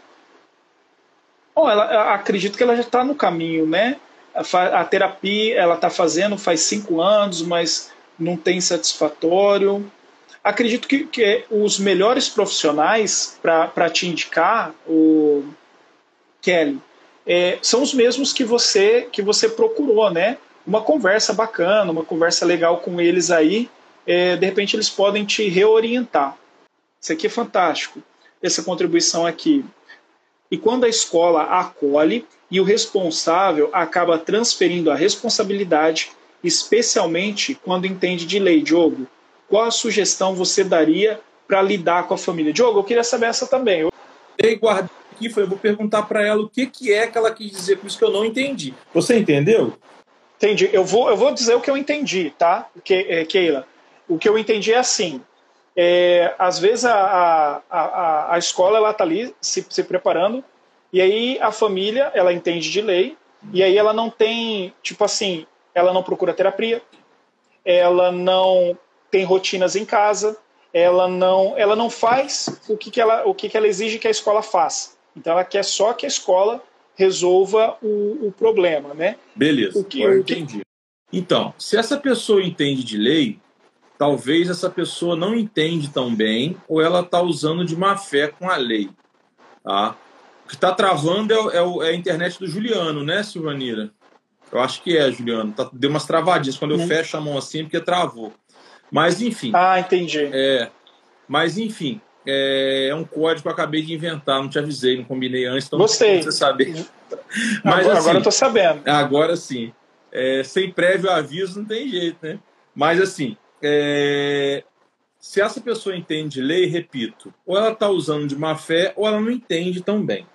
Oh, ela, acredito que ela já está no caminho, né? a terapia ela está fazendo faz cinco anos, mas não tem satisfatório. Acredito que, que os melhores profissionais para te indicar, o Kelly, é, são os mesmos que você que você procurou, né? Uma conversa bacana, uma conversa legal com eles aí, é, de repente eles podem te reorientar. Isso aqui é fantástico, essa contribuição aqui. E quando a escola acolhe, e o responsável acaba transferindo a responsabilidade, especialmente quando entende de lei. Diogo, qual a sugestão você daria para lidar com a família? Diogo, eu queria saber essa também. Eu guardei aqui, falei, vou perguntar para ela o que, que é que ela quis dizer com isso que eu não entendi. Você entendeu? Entendi. Eu vou, eu vou dizer o que eu entendi, tá, é, Keila? O que eu entendi é assim. É, às vezes a, a, a, a escola ela está ali se, se preparando e aí a família, ela entende de lei, e aí ela não tem, tipo assim, ela não procura terapia, ela não tem rotinas em casa, ela não, ela não faz o que, que, ela, o que, que ela exige que a escola faça. Então ela quer só que a escola resolva o, o problema, né? Beleza, o que, entendi. Então, se essa pessoa entende de lei, talvez essa pessoa não entende tão bem ou ela está usando de má fé com a lei. Tá? O que está travando é, é, é, a internet do Juliano, né, Silvanira? Eu acho que é, Juliano. Tá, deu umas travadinhas. Quando eu uhum. fecho a mão assim, é porque travou. Mas, enfim. Ah, entendi. É, mas, enfim. É, é um código que eu acabei de inventar. Não te avisei, não combinei antes. Então Gostei. Não você saber. Uhum. [laughs] Mas, agora, assim, agora eu tô sabendo. Agora sim. É, sem prévio aviso não tem jeito, né? Mas, assim, é, se essa pessoa entende lei, repito, ou ela está usando de má fé ou ela não entende tão bem.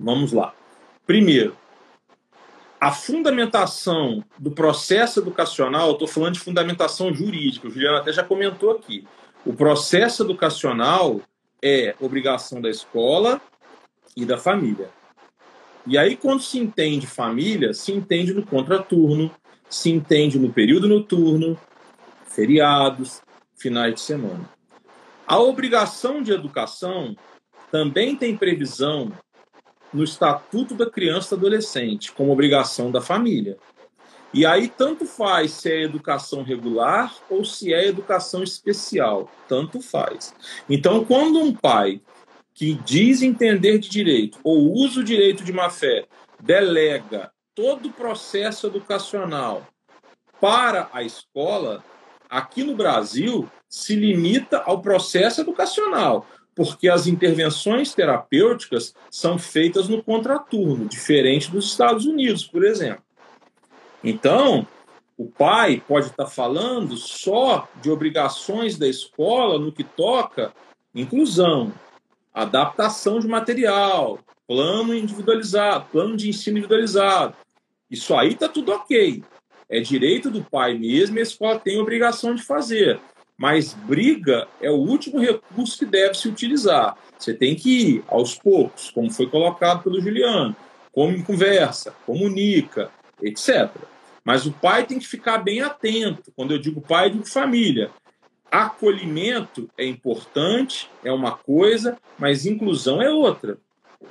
Vamos lá. Primeiro, a fundamentação do processo educacional, estou falando de fundamentação jurídica, o Juliano até já comentou aqui. O processo educacional é obrigação da escola e da família. E aí, quando se entende família, se entende no contraturno, se entende no período noturno, feriados, finais de semana. A obrigação de educação também tem previsão no Estatuto da Criança e Adolescente, como obrigação da família. E aí, tanto faz se é educação regular ou se é educação especial, tanto faz. Então, quando um pai que diz entender de direito ou usa o direito de má fé delega todo o processo educacional para a escola, aqui no Brasil se limita ao processo educacional, porque as intervenções terapêuticas são feitas no contraturno, diferente dos Estados Unidos, por exemplo. Então, o pai pode estar falando só de obrigações da escola no que toca inclusão, adaptação de material, plano individualizado, plano de ensino individualizado. Isso aí está tudo ok. É direito do pai mesmo e a escola tem obrigação de fazer. Mas briga é o último recurso que deve se utilizar. Você tem que ir aos poucos, como foi colocado pelo Juliano, como conversa, comunica, etc. Mas o pai tem que ficar bem atento. Quando eu digo pai, eu digo família. Acolhimento é importante, é uma coisa, mas inclusão é outra.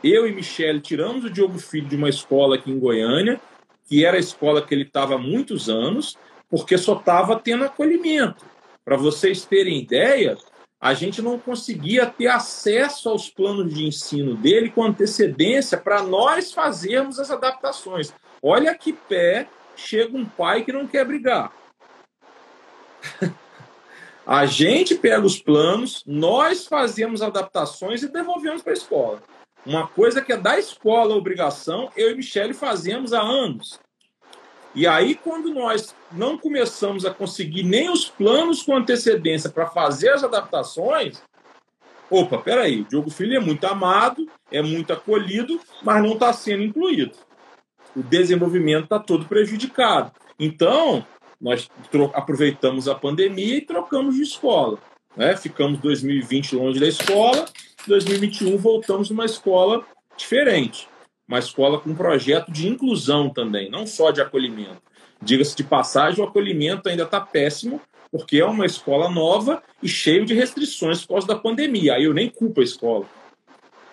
Eu e Michele tiramos o Diogo Filho de uma escola aqui em Goiânia, que era a escola que ele estava há muitos anos, porque só estava tendo acolhimento. Para vocês terem ideia, a gente não conseguia ter acesso aos planos de ensino dele com antecedência para nós fazermos as adaptações. Olha que pé chega um pai que não quer brigar. [laughs] A gente pega os planos, nós fazemos adaptações e devolvemos para a escola. Uma coisa que é da escola obrigação, eu e Michele fazemos há anos. E aí, quando nós não começamos a conseguir nem os planos com antecedência para fazer as adaptações, opa, peraí, o Diogo Filho é muito amado, é muito acolhido, mas não está sendo incluído o desenvolvimento está todo prejudicado. Então, nós aproveitamos a pandemia e trocamos de escola. Né? Ficamos 2020 longe da escola, 2021 voltamos numa escola diferente, uma escola com um projeto de inclusão também, não só de acolhimento. Diga-se de passagem, o acolhimento ainda está péssimo, porque é uma escola nova e cheio de restrições por causa da pandemia. Aí eu nem culpo a escola.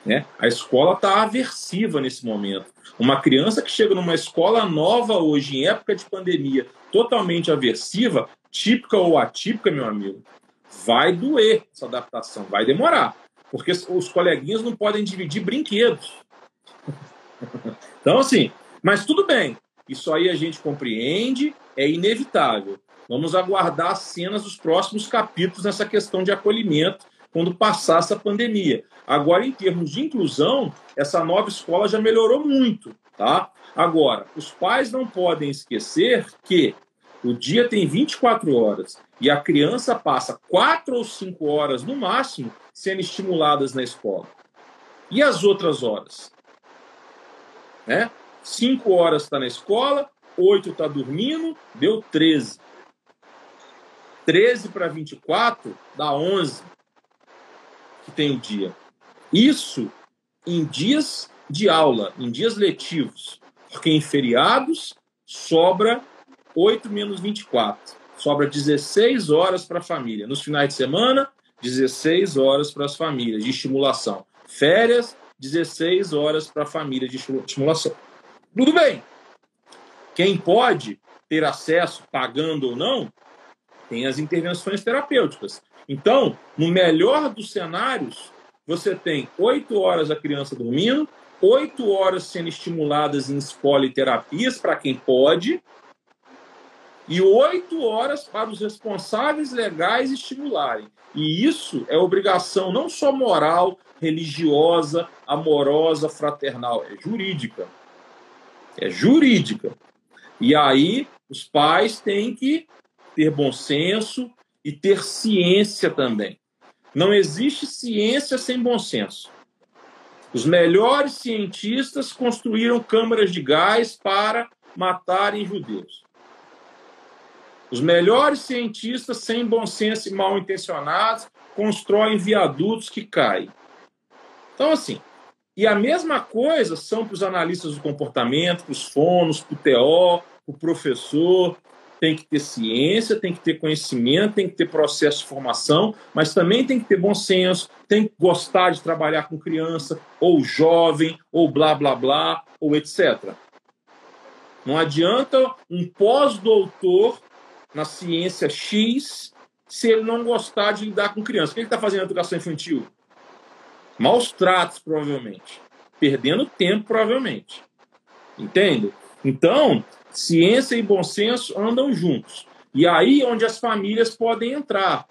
Né? A escola está aversiva nesse momento. Uma criança que chega numa escola nova hoje, em época de pandemia, totalmente aversiva, típica ou atípica, meu amigo, vai doer essa adaptação, vai demorar. Porque os coleguinhas não podem dividir brinquedos. então, assim, mas tudo bem. Isso aí a gente compreende, é inevitável. Vamos aguardar as cenas dos próximos capítulos nessa questão de acolhimento quando passar essa pandemia. Agora, em termos de inclusão, essa nova escola já melhorou muito, tá? Agora, os pais não podem esquecer que o dia tem 24 horas e a criança passa 4 ou 5 horas no máximo sendo estimuladas na escola. E as outras horas? Né? 5 horas está na escola, 8 está dormindo, deu 13. 13 para 24 dá 11 que tem o dia. Isso em dias de aula, em dias letivos, porque em feriados sobra 8 menos 24, sobra 16 horas para a família. Nos finais de semana, 16 horas para as famílias de estimulação. Férias, 16 horas para a família de estimulação. Tudo bem. Quem pode ter acesso, pagando ou não, tem as intervenções terapêuticas. Então, no melhor dos cenários, você tem oito horas a criança dormindo, oito horas sendo estimuladas em espoliterapias para quem pode, e oito horas para os responsáveis legais estimularem. E isso é obrigação não só moral, religiosa, amorosa, fraternal, é jurídica. É jurídica. E aí os pais têm que ter bom senso, e ter ciência também. Não existe ciência sem bom senso. Os melhores cientistas construíram câmaras de gás para matarem judeus. Os melhores cientistas, sem bom senso e mal intencionados, constroem viadutos que caem. Então, assim, e a mesma coisa são para os analistas do comportamento, para os fonos, para o TO, para o professor, tem que ter ciência, tem que ter conhecimento, tem que ter processo de formação, mas também tem que ter bom senso, tem que gostar de trabalhar com criança, ou jovem, ou blá blá blá, ou etc. Não adianta um pós-doutor na ciência X se ele não gostar de lidar com criança. O que ele está fazendo na educação infantil? Maus tratos, provavelmente. Perdendo tempo, provavelmente. Entende? Então, ciência e bom senso andam juntos. E aí onde as famílias podem entrar.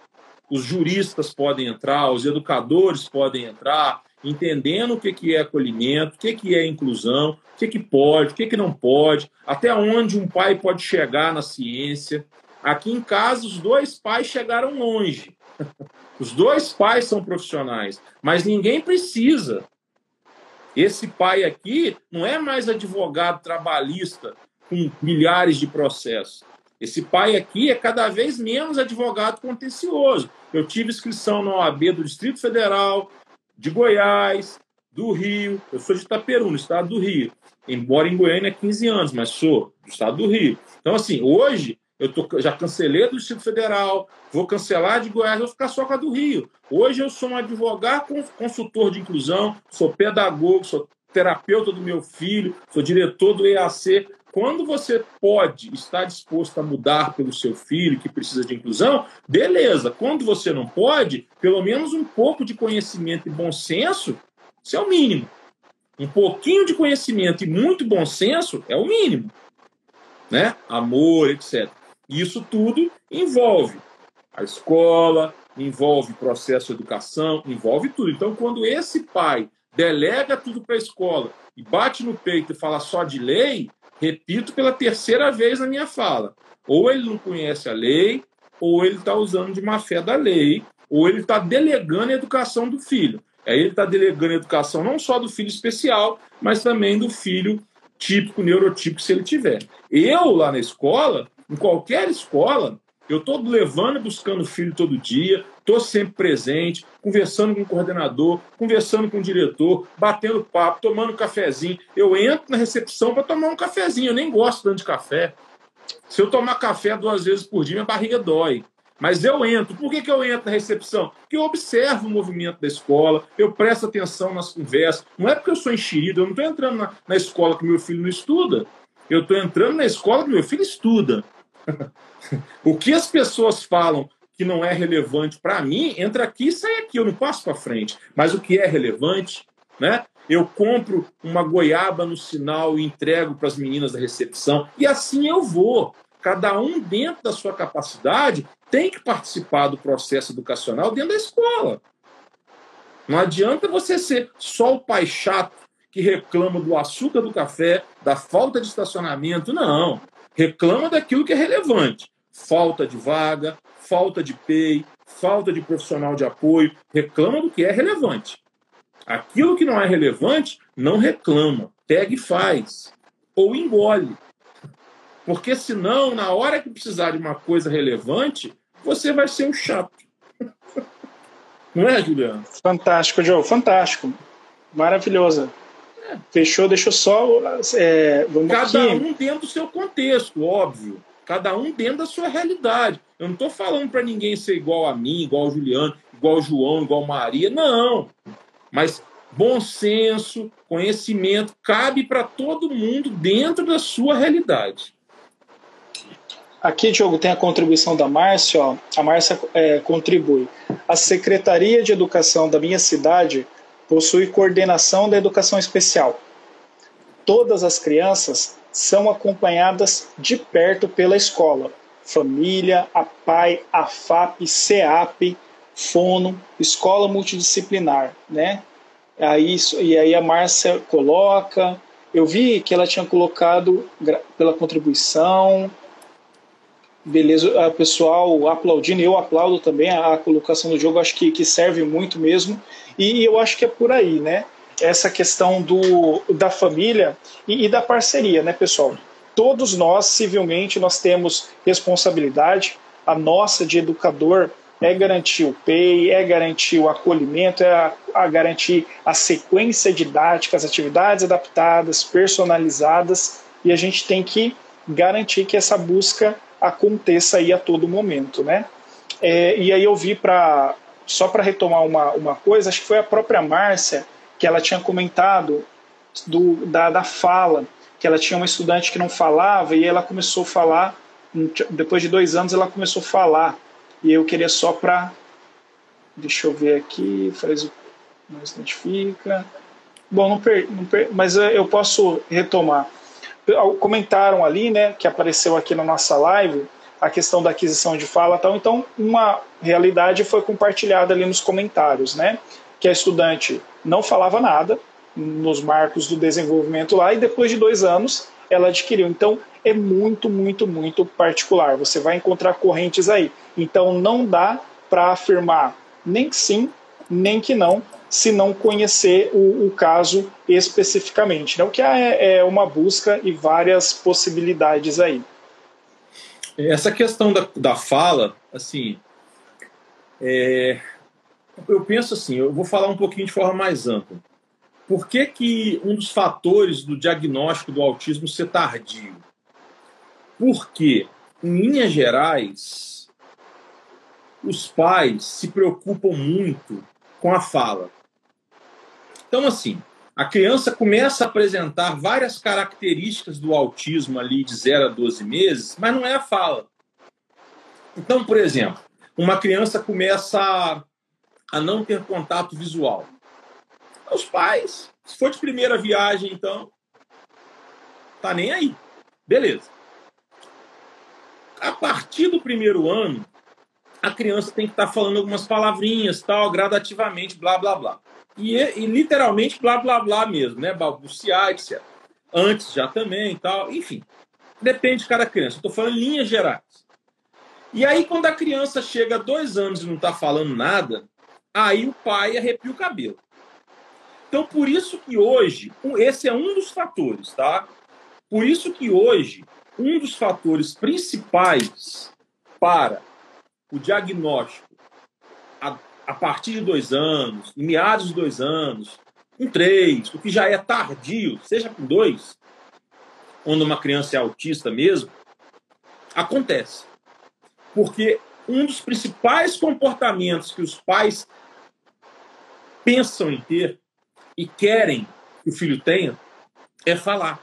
Os juristas podem entrar, os educadores podem entrar, entendendo o que é acolhimento, o que é inclusão, o que, que pode, o que, que não pode, até onde um pai pode chegar na ciência. Aqui em casa, os dois pais chegaram longe. [laughs] Os dois pais são profissionais, mas ninguém precisa. Esse pai aqui não é mais advogado trabalhista com milhares de processos. Esse pai aqui é cada vez menos advogado contencioso. Eu tive inscrição na OAB do Distrito Federal, de Goiás, do Rio. Eu sou de Itaperu, no estado do Rio. Embora em Goiânia há 15 anos, mas sou do estado do Rio. Então, assim, hoje eu tô, já cancelei do Distrito Federal, vou cancelar de Goiás, vou ficar só com a do Rio. Hoje eu sou um advogado, consultor de inclusão, sou pedagogo, sou terapeuta do meu filho, sou diretor do EAC. Quando você pode estar disposto a mudar pelo seu filho que precisa de inclusão, beleza. Quando você não pode, pelo menos um pouco de conhecimento e bom senso, isso é o mínimo. Um pouquinho de conhecimento e muito bom senso é o mínimo. Né? Amor, etc. Isso tudo envolve a escola, envolve processo de educação, envolve tudo. Então, quando esse pai delega tudo para a escola e bate no peito e fala só de lei, Repito pela terceira vez na minha fala. Ou ele não conhece a lei, ou ele está usando de má fé da lei, ou ele está delegando a educação do filho. Aí ele está delegando a educação não só do filho especial, mas também do filho típico, neurotípico, se ele tiver. Eu, lá na escola, em qualquer escola, eu estou levando e buscando o filho todo dia, estou sempre presente, conversando com o coordenador, conversando com o diretor, batendo papo, tomando um cafezinho. Eu entro na recepção para tomar um cafezinho, eu nem gosto tanto de café. Se eu tomar café duas vezes por dia, minha barriga dói. Mas eu entro. Por que, que eu entro na recepção? Porque eu observo o movimento da escola, eu presto atenção nas conversas. Não é porque eu sou enxerido, eu não estou entrando na, na escola que meu filho não estuda. Eu estou entrando na escola que meu filho estuda. [laughs] o que as pessoas falam que não é relevante para mim, entra aqui e sai aqui, eu não passo para frente. Mas o que é relevante, né? Eu compro uma goiaba no sinal e entrego para as meninas da recepção, e assim eu vou. Cada um, dentro da sua capacidade, tem que participar do processo educacional dentro da escola. Não adianta você ser só o pai chato que reclama do açúcar do café, da falta de estacionamento. Não reclama daquilo que é relevante. Falta de vaga, falta de PEI, falta de profissional de apoio, reclama do que é relevante. Aquilo que não é relevante, não reclama, pega e faz, ou engole. Porque senão, na hora que precisar de uma coisa relevante, você vai ser um chato. [laughs] Não é, Juliano? Fantástico, Joe, fantástico. Maravilhosa. Fechou, deixou só. É, Cada aqui. um dentro do seu contexto, óbvio. Cada um dentro da sua realidade. Eu não estou falando para ninguém ser igual a mim, igual ao Juliano, igual ao João, igual a Maria. Não. Mas bom senso, conhecimento, cabe para todo mundo dentro da sua realidade. Aqui, Diogo, tem a contribuição da Márcia. Ó. A Márcia é, contribui. A Secretaria de Educação da minha cidade possui coordenação da educação especial. Todas as crianças são acompanhadas de perto pela escola. Família, a PAI, a FAP, CEAP, Fono, escola multidisciplinar, né? Aí, e aí a Márcia coloca. Eu vi que ela tinha colocado pela contribuição. Beleza, a pessoal aplaudindo, eu aplaudo também a, a colocação do jogo, acho que, que serve muito mesmo. E eu acho que é por aí, né? Essa questão do, da família e, e da parceria, né, pessoal? Todos nós, civilmente, nós temos responsabilidade. A nossa de educador é garantir o PEI, é garantir o acolhimento, é a, a, garantir a sequência didática, as atividades adaptadas, personalizadas, e a gente tem que garantir que essa busca aconteça aí a todo momento, né? É, e aí eu vi para só para retomar uma, uma coisa, acho que foi a própria Márcia que ela tinha comentado do, da, da fala, que ela tinha uma estudante que não falava e ela começou a falar, depois de dois anos ela começou a falar. E eu queria só para. Deixa eu ver aqui, faz não se identifica. Bom, não per, não per, mas eu posso retomar. Comentaram ali, né, que apareceu aqui na nossa live, a questão da aquisição de fala tal. Então, uma realidade foi compartilhada ali nos comentários, né? Que a estudante não falava nada nos marcos do desenvolvimento lá e depois de dois anos ela adquiriu. Então, é muito, muito, muito particular. Você vai encontrar correntes aí. Então, não dá para afirmar nem que sim, nem que não, se não conhecer o, o caso especificamente. Né? O que é, é uma busca e várias possibilidades aí. Essa questão da, da fala, assim, é, eu penso assim, eu vou falar um pouquinho de forma mais ampla. Por que, que um dos fatores do diagnóstico do autismo ser tardio? Porque, em linhas gerais, os pais se preocupam muito com a fala. Então, assim, a criança começa a apresentar várias características do autismo ali de 0 a 12 meses, mas não é a fala. Então, por exemplo, uma criança começa a não ter contato visual. Os pais, se for de primeira viagem, então, tá nem aí. Beleza. A partir do primeiro ano, a criança tem que estar tá falando algumas palavrinhas, tal, gradativamente, blá, blá, blá. E, e literalmente blá blá blá mesmo, né? Balbuciar, etc. Antes já também e tal, enfim. Depende de cada criança. Estou falando linhas gerais. E aí, quando a criança chega a dois anos e não está falando nada, aí o pai arrepia o cabelo. Então, por isso que hoje, esse é um dos fatores, tá? Por isso que hoje, um dos fatores principais para o diagnóstico a partir de dois anos, em meados de dois anos, com três, o que já é tardio, seja com dois, quando uma criança é autista mesmo, acontece. Porque um dos principais comportamentos que os pais pensam em ter e querem que o filho tenha é falar.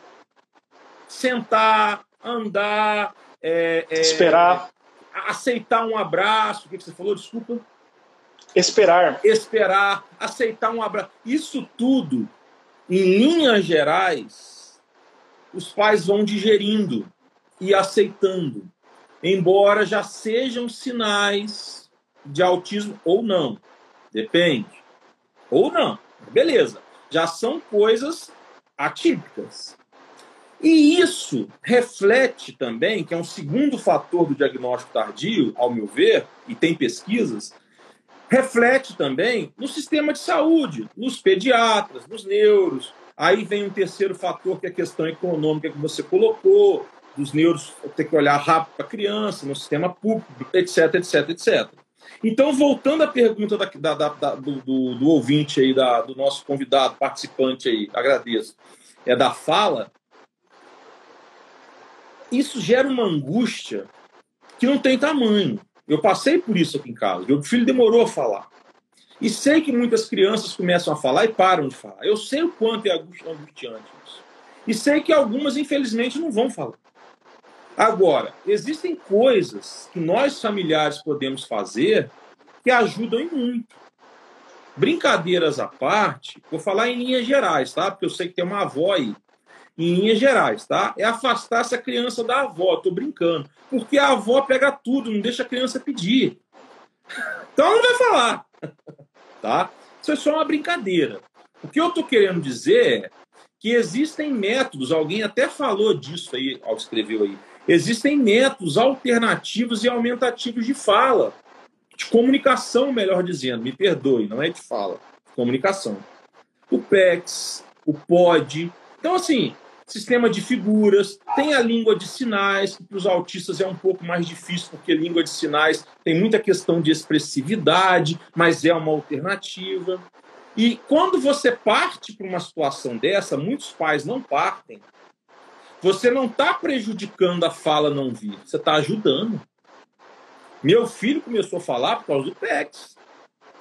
Sentar, andar, é, é, esperar. Aceitar um abraço. O que você falou? Desculpa. Esperar. Esperar, aceitar um abraço. Isso tudo, em linhas gerais, os pais vão digerindo e aceitando, embora já sejam sinais de autismo ou não. Depende. Ou não. Beleza. Já são coisas atípicas. E isso reflete também, que é um segundo fator do diagnóstico tardio, ao meu ver, e tem pesquisas, reflete também no sistema de saúde, nos pediatras, nos neuros. Aí vem um terceiro fator, que é a questão econômica que você colocou, dos neuros ter que olhar rápido para a criança, no sistema público, etc, etc, etc. Então, voltando à pergunta da, da, da, do, do, do, ouvinte aí, do nosso convidado, participante aí, agradeço, é da fala, isso gera uma angústia que não tem tamanho. Eu passei por isso aqui em casa. Meu filho demorou a falar. E sei que muitas crianças começam a falar e param de falar. Eu sei o quanto é angustiante isso. E sei que algumas, infelizmente, não vão falar. Agora, existem coisas que nós familiares podemos fazer que ajudam em muito. Brincadeiras à parte, vou falar em linhas gerais, tá? Porque eu sei que tem uma avó aí em linhas gerais, tá? É afastar essa criança da avó, tô brincando. Porque a avó pega tudo, não deixa a criança pedir. Então ela não vai falar, tá? Isso é só uma brincadeira. O que eu tô querendo dizer é que existem métodos, alguém até falou disso aí, ao escreveu aí. Existem métodos alternativos e aumentativos de fala, de comunicação, melhor dizendo, me perdoe, não é de fala, comunicação. O PEX, o POD. Então, assim, sistema de figuras, tem a língua de sinais, que para os autistas é um pouco mais difícil, porque língua de sinais tem muita questão de expressividade, mas é uma alternativa. E quando você parte para uma situação dessa, muitos pais não partem, você não está prejudicando a fala não vir, você está ajudando. Meu filho começou a falar por causa do PEX.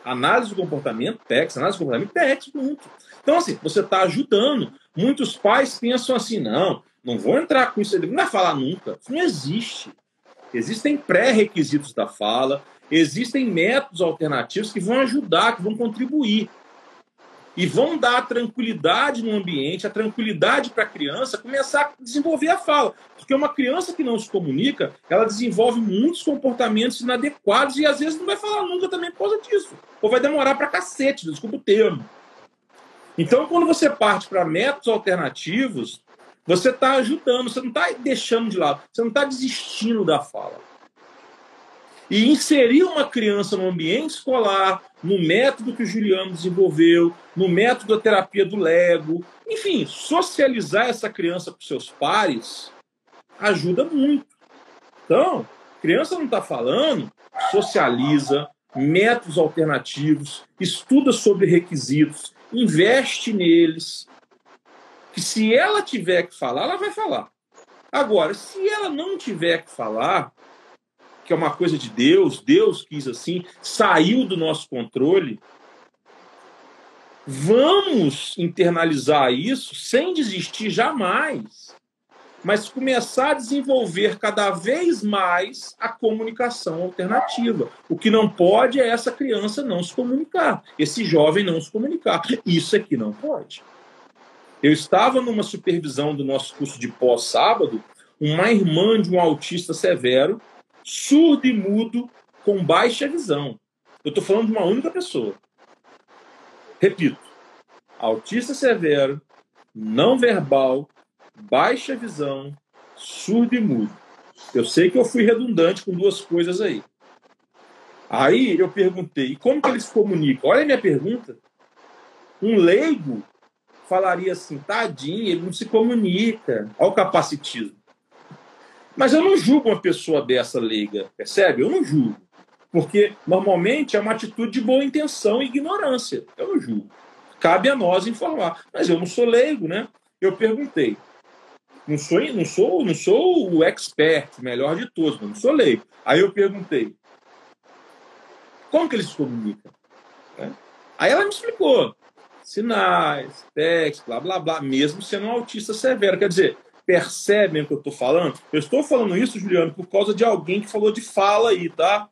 Análise do comportamento, PEX, análise do comportamento, PEX, muito. Então, assim, você está ajudando. Muitos pais pensam assim, não, não vou entrar com isso, ele não vai falar nunca. Isso não existe. Existem pré-requisitos da fala, existem métodos alternativos que vão ajudar, que vão contribuir. E vão dar tranquilidade no ambiente, a tranquilidade para a criança começar a desenvolver a fala. Porque uma criança que não se comunica, ela desenvolve muitos comportamentos inadequados e às vezes não vai falar nunca também por causa disso. Ou vai demorar para cacete, desculpa o termo. Então, quando você parte para métodos alternativos, você está ajudando, você não está deixando de lado, você não está desistindo da fala. E inserir uma criança no ambiente escolar, no método que o Juliano desenvolveu, no método da terapia do Lego, enfim, socializar essa criança com seus pares ajuda muito. Então, criança não está falando, socializa, métodos alternativos, estuda sobre requisitos, investe neles. Que se ela tiver que falar, ela vai falar. Agora, se ela não tiver que falar, que é uma coisa de Deus, Deus quis assim, saiu do nosso controle, vamos internalizar isso sem desistir jamais mas começar a desenvolver cada vez mais a comunicação alternativa. O que não pode é essa criança não se comunicar, esse jovem não se comunicar. Isso aqui não pode. Eu estava numa supervisão do nosso curso de pós-sábado, uma irmã de um autista severo, surdo e mudo, com baixa visão. Eu estou falando de uma única pessoa. Repito, autista severo, não verbal, baixa visão, surdo e mudo. Eu sei que eu fui redundante com duas coisas aí. Aí eu perguntei, como que eles comunicam? Olha a minha pergunta. Um leigo falaria assim, tadinho, ele não se comunica. Olha o capacitismo. Mas eu não julgo uma pessoa dessa leiga, percebe? Eu não julgo. Porque normalmente é uma atitude de boa intenção e ignorância. Eu não julgo. Cabe a nós informar. Mas eu não sou leigo, né? Eu perguntei, não sou, não sou, não sou o expert, melhor de todos, não sou leigo. Aí eu perguntei, como que eles se comunicam? É. Aí ela me explicou. Sinais, texto, blá, blá, blá, mesmo sendo um autista severo. Quer dizer, percebem o que eu estou falando? Eu estou falando isso, Juliano, por causa de alguém que falou de fala aí, tá?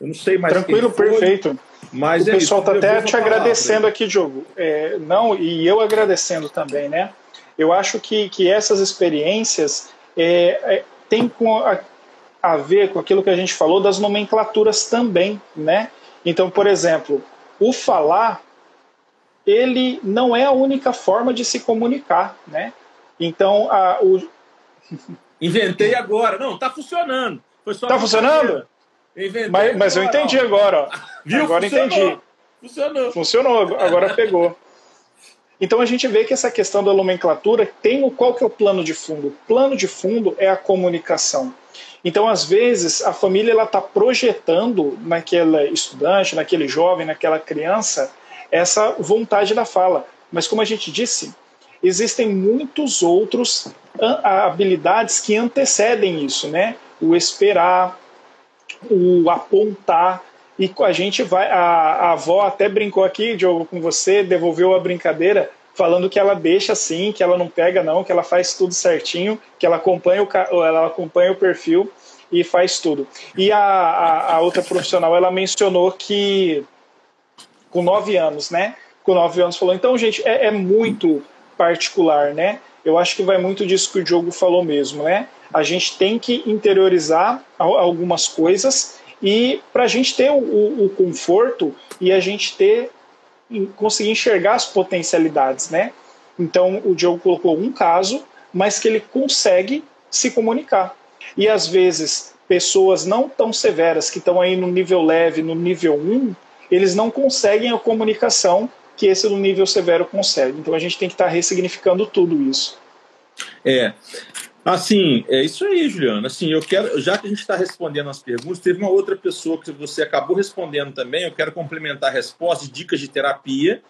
Eu não sei mais Tranquilo, foi, perfeito. Mas o é pessoal está até te agradecendo aqui, Diogo. É, não, e eu agradecendo também, né? Eu acho que, que essas experiências é, é, têm a, a ver com aquilo que a gente falou das nomenclaturas também, né? Então, por exemplo, o falar ele não é a única forma de se comunicar, né? Então, a, o... [laughs] inventei agora, não, está funcionando. Está funcionando? Mas, mas, eu entendi agora. [laughs] Viu? Agora Funcionou. entendi. Funcionou. Funcionou, agora pegou. [laughs] Então a gente vê que essa questão da nomenclatura tem o qual que é o plano de fundo? O plano de fundo é a comunicação. Então às vezes a família ela está projetando naquele estudante, naquele jovem, naquela criança essa vontade da fala. Mas como a gente disse, existem muitos outros habilidades que antecedem isso, né? O esperar, o apontar, e a gente vai. A, a avó até brincou aqui, Diogo, com você, devolveu a brincadeira, falando que ela deixa assim, que ela não pega, não, que ela faz tudo certinho, que ela acompanha o, ela acompanha o perfil e faz tudo. E a, a, a outra profissional, ela mencionou que com nove anos, né? Com nove anos falou, então, gente, é, é muito particular, né? Eu acho que vai muito disso que o Diogo falou mesmo, né? A gente tem que interiorizar algumas coisas e para a gente ter o, o, conforto e a gente ter conseguir enxergar as potencialidades, né? Então o Diogo colocou um caso, mas que ele consegue se comunicar. E às vezes pessoas não tão severas que estão aí no nível leve, no nível 1, eles não conseguem a comunicação que esse no nível severo consegue. Então a gente tem que estar tá ressignificando tudo isso. É, Assim, é isso aí, Juliana. Assim, eu quero, já que a gente está respondendo as perguntas, teve uma outra pessoa que você acabou respondendo também. Eu quero complementar a resposta de dicas de terapia.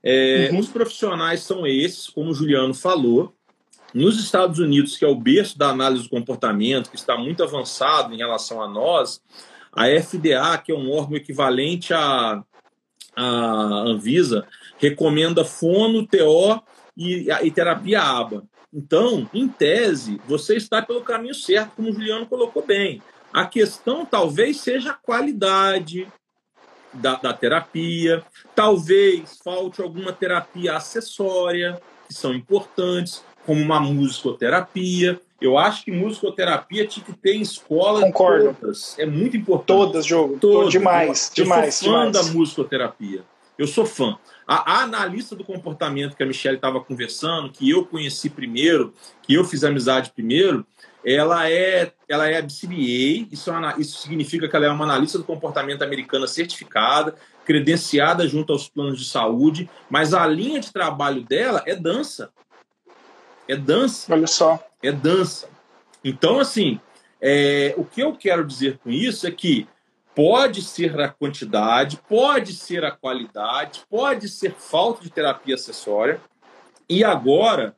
É, uhum. Os profissionais são esses, como o Juliano falou, nos Estados Unidos, que é o berço da análise do comportamento, que está muito avançado em relação a nós, a FDA, que é um órgão equivalente à, à Anvisa, recomenda fono, TO e, e terapia ABA. Então, em tese, você está pelo caminho certo, como o Juliano colocou bem. A questão talvez seja a qualidade da, da terapia, talvez falte alguma terapia acessória, que são importantes, como uma musicoterapia. Eu acho que musicoterapia tinha que ter em escolas Concordo. todas. É muito importante. Todas, jogo. Todas. Demais, eu demais. sou fã demais. da musicoterapia. Eu sou fã. A, a, analista do comportamento que a Michelle estava conversando, que eu conheci primeiro, que eu fiz amizade primeiro, ela é, ela é BCBA, isso, é isso significa que ela é uma analista do comportamento americana certificada, credenciada junto aos planos de saúde, mas a linha de trabalho dela é dança. É dança. Olha só. É dança. Então, assim, é, o que eu quero dizer com isso é que pode ser a quantidade, pode ser a qualidade, pode ser falta de terapia acessória. E agora,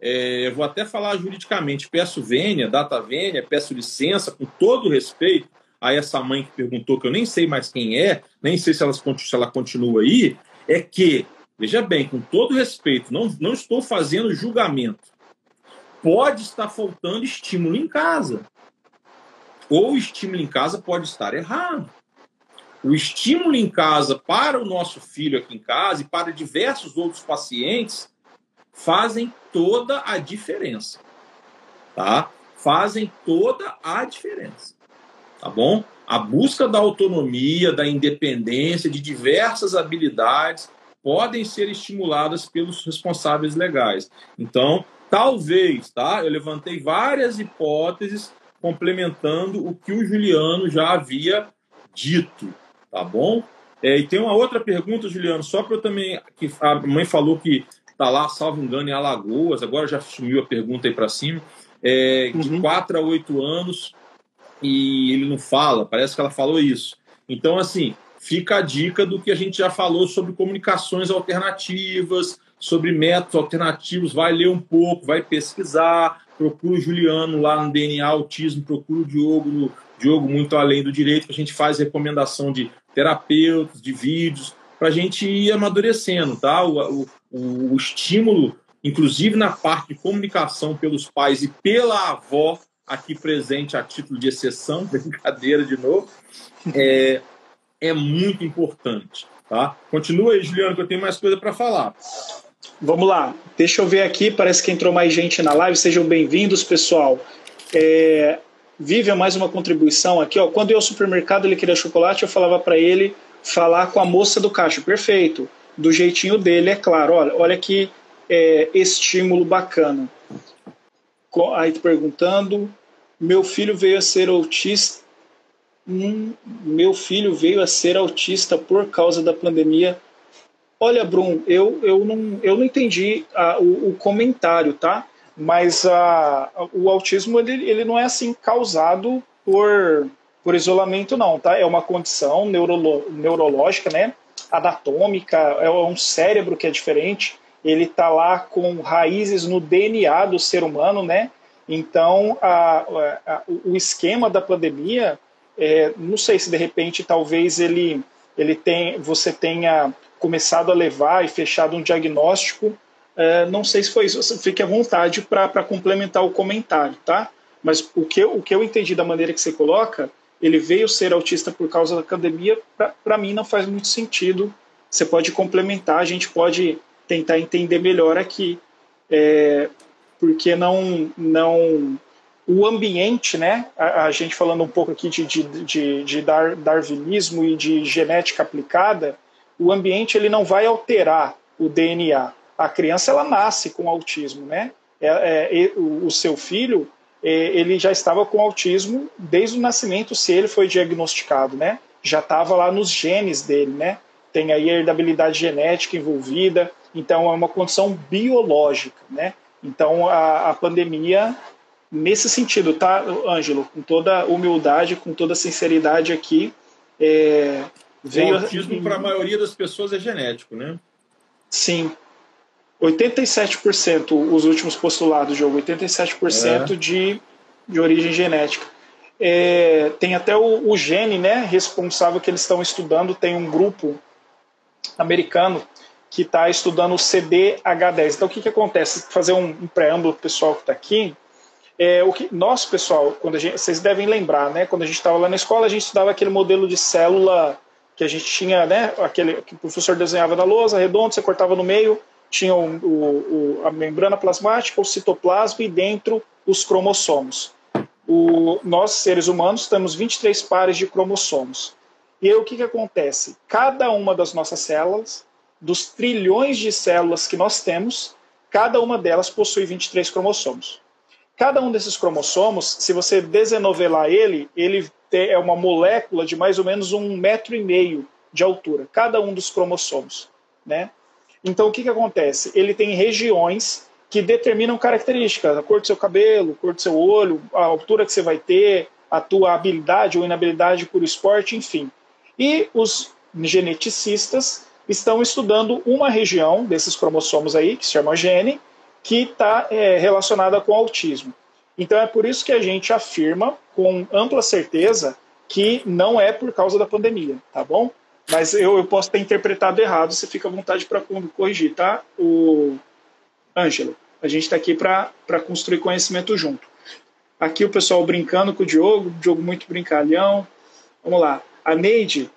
é, eu vou até falar juridicamente, peço vênia, data vênia, peço licença, com todo respeito a essa mãe que perguntou, que eu nem sei mais quem é, nem sei se ela, se ela continua aí, é que, veja bem, com todo respeito, não, não estou fazendo julgamento pode estar faltando estímulo em casa. Ou o estímulo em casa pode estar errado. O estímulo em casa para o nosso filho aqui em casa e para diversos outros pacientes fazem toda a diferença. Tá? Fazem toda a diferença. Tá bom? A busca da autonomia, da independência, de diversas habilidades podem ser estimuladas pelos responsáveis legais. Então, Talvez, tá? Eu levantei várias hipóteses complementando o que o Juliano já havia dito, tá bom? É, e tem uma outra pergunta, Juliano, só para eu também. que A mãe falou que está lá, salvo engano, em Alagoas, agora já sumiu a pergunta aí para cima, é, de uhum. 4 a 8 anos e ele não fala, parece que ela falou isso. Então, assim, fica a dica do que a gente já falou sobre comunicações alternativas, sobre métodos alternativos, vai ler um pouco, vai pesquisar, procura o Juliano lá no DNA Autismo, procura o Diogo no Diogo Muito Além do Direito, que a gente faz recomendação de terapeutas, de vídeos, para a gente ir amadurecendo, tá? O, o, o estímulo, inclusive na parte de comunicação pelos pais e pela avó, aqui presente a título de exceção, [laughs] brincadeira de novo, é, é muito importante. Tá? Continua aí, Juliano, que eu tenho mais coisa para falar. Vamos lá, deixa eu ver aqui, parece que entrou mais gente na live, sejam bem-vindos, pessoal. É, Vivian, mais uma contribuição aqui. Ó. Quando eu ao supermercado ele queria chocolate, eu falava para ele falar com a moça do caixa. Perfeito, do jeitinho dele, é claro. Olha, olha que é, estímulo bacana. Aí perguntando, meu filho veio a ser autista. Hum, meu filho veio a ser autista por causa da pandemia Olha, Brum, eu, eu, não, eu não entendi a, o, o, comentário, tá? Mas a, o autismo ele, ele não é assim causado por, por isolamento, não, tá? É uma condição neurolo, neurológica, né? Anatômica, é um cérebro que é diferente. Ele tá lá com raízes no DNA do ser humano, né? Então, a, a, o esquema da pandemia, é, não sei se de repente talvez ele, ele tem, você tenha começado a levar e fechado um diagnóstico. É, não sei se foi isso, fique à vontade para complementar o comentário, tá? Mas o que, eu, o que eu entendi da maneira que você coloca, ele veio ser autista por causa da academia, para mim não faz muito sentido. Você pode complementar, a gente pode tentar entender melhor aqui, é, porque não, não o ambiente, né? A, a, gente falando um pouco aqui de, de, de, de dar, darwinismo e de genética aplicada, o ambiente ele não vai alterar o DNA. A criança ela nasce com autismo, né? É, é, o, seu filho é, ele já estava com autismo desde o nascimento, se ele foi diagnosticado, né? Já estava lá nos genes dele, né? Tem aí a herdabilidade genética envolvida, então é uma condição biológica, né? Então a, a pandemia nesse sentido, tá, Ângelo? Com toda humildade, com toda sinceridade aqui, é, Veio... O autismo, para a maioria das pessoas, é genético, né? Sim. 87% os últimos postulados, jogo, 87% é. de, de origem genética. É, tem até o, o, gene né, responsável que eles estão estudando, tem um grupo americano que está estudando o CDH10. Então, o que, que acontece? Fazer um, um preâmbulo pessoal que está aqui. É, o que nosso pessoal, quando gente, vocês devem lembrar, né? Quando a gente estava lá na escola, a gente estudava aquele modelo de célula que a gente tinha, né? Aquele que o professor desenhava na lousa, redondo, você cortava no meio, tinha o, o, a membrana plasmática, o citoplasma e dentro os cromossomos. O, nós, seres humanos, temos 23 pares de cromossomos. E aí o que, que acontece? Cada uma das nossas células, dos trilhões de células que nós temos, cada uma delas possui 23 cromossomos. Cada um desses cromossomos, se você desenovelar ele, ele é uma molécula de mais ou menos um metro e meio de altura, cada um dos cromossomos, né? Então o que, que acontece? Ele tem regiões que determinam características, a cor do seu cabelo, a cor do seu olho, a altura que você vai ter, a tua habilidade ou inabilidade por esporte, enfim. E os geneticistas estão estudando uma região desses cromossomos aí, que se chama gene, que está é, relacionada com autismo. Então é por isso que a gente afirma com ampla certeza que não é por causa da pandemia, tá bom? Mas eu, eu posso ter interpretado errado, você fica à vontade para corrigir, tá? O Ângelo, a gente está aqui para construir conhecimento junto. Aqui o pessoal brincando com o Diogo, Diogo muito brincalhão. Vamos lá. A Neide,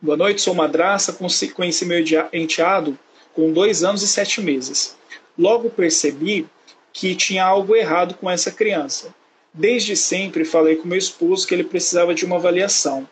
boa noite, sou madraça, conheci meu enteado com dois anos e sete meses. Logo percebi que tinha algo errado com essa criança. Desde sempre falei com meu esposo que ele precisava de uma avaliação.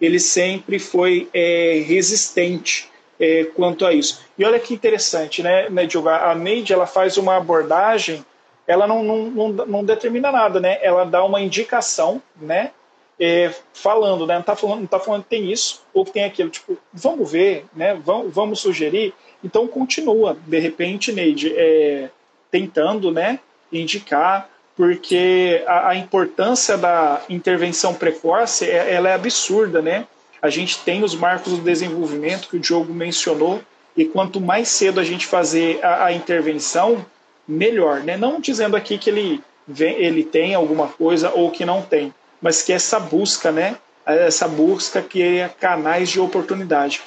Ele sempre foi é, resistente é, quanto a isso. E olha que interessante, né, né Diogo? A Neide ela faz uma abordagem, ela não, não, não, não determina nada, né? Ela dá uma indicação, né? É, falando, né? Não está falando, não tá falando que tem isso ou que tem aquilo. Tipo, vamos ver, né? Vamos, vamos sugerir. Então continua. De repente, Neide, é, tentando né, indicar, porque a, a, importância da intervenção precoce é, ela é absurda. Né? A gente tem os marcos do desenvolvimento que o Diogo mencionou, e quanto mais cedo a gente fazer a, a intervenção, melhor. Né? Não dizendo aqui que ele, vem, ele tem alguma coisa ou que não tem, mas que essa busca, né? essa busca que é canais de oportunidade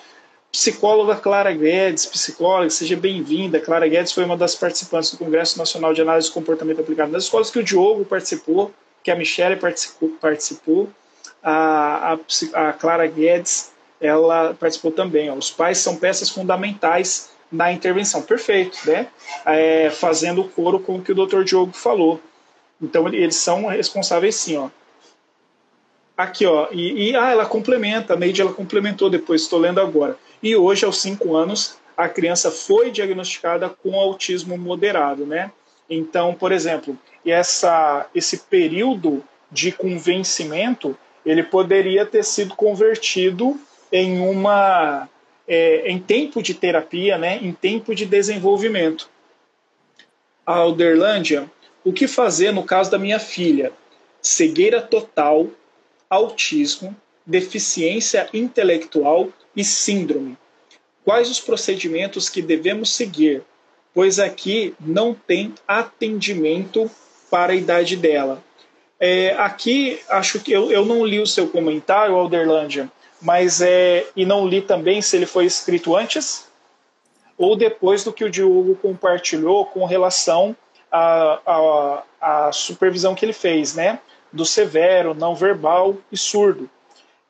psicóloga Clara Guedes, psicóloga, seja bem-vinda. Clara Guedes foi uma das participantes do Congresso Nacional de Análise de Comportamento Aplicado nas Escolas, que o Diogo participou, que a Michelle participou, participou a, a, a, Clara Guedes ela participou também. Ó. Os pais são peças fundamentais na intervenção. Perfeito, né? É, fazendo coro com o que o Dr. Diogo falou. Então, eles são responsáveis sim, ó. Aqui, ó, e, e ah, ela complementa, a Neide ela complementou depois, estou lendo agora. E hoje, aos cinco anos, a criança foi diagnosticada com autismo moderado, né? Então, por exemplo, essa, esse período de convencimento, ele poderia ter sido convertido em uma é, em tempo de terapia, né? Em tempo de desenvolvimento. A Alderlândia, o que fazer no caso da minha filha? Cegueira total, autismo, deficiência intelectual e síndrome. Quais os procedimentos que devemos seguir? Pois aqui não tem atendimento para a idade dela. É, aqui, acho que eu, eu não li o seu comentário, Alderlândia, mas é, e não li também se ele foi escrito antes ou depois do que o Diogo compartilhou com relação à, à, supervisão que ele fez, né? Do severo, não verbal e surdo.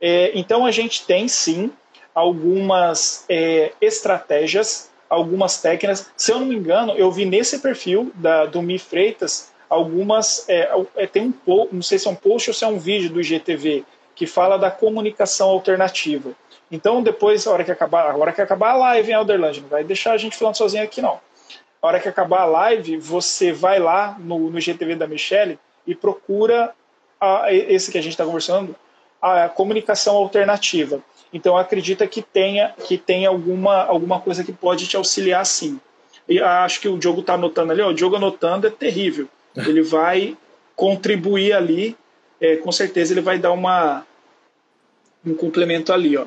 É, então a gente tem sim algumas é, estratégias, algumas técnicas. Se eu não me engano, eu vi nesse perfil da, do Mi Freitas algumas. É, é, tem um post, não sei se é um post ou se é um vídeo do IGTV que fala da comunicação alternativa. Então, depois, a hora que acabar, a hora que acabar a live, em Alderland, não vai deixar a gente falando sozinho aqui, não. A hora que acabar a live, você vai lá no, no GTV da Michelle e procura a, esse que a gente está conversando, a comunicação alternativa. Então acredita que tenha que tenha alguma, alguma coisa que pode te auxiliar sim. E acho que o Diogo está anotando ali, ó, o Diogo anotando é terrível. [laughs] Ele vai contribuir ali, é, com certeza ele vai dar uma, um complemento ali. Ó.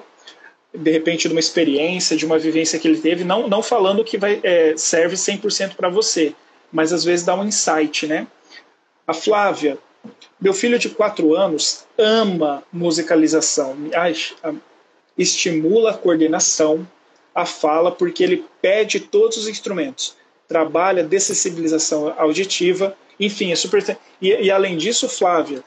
de repente, de uma experiência, de uma vivência que ele teve, não, não falando que vai, é, serve 100% para você, mas às vezes dá um insight, né? A Flávia, meu filho de 4 anos ama musicalização, estimula a coordenação, a fala, porque ele pede todos os instrumentos, trabalha decessibilização auditiva, enfim, é super. E, e além disso, Flávia,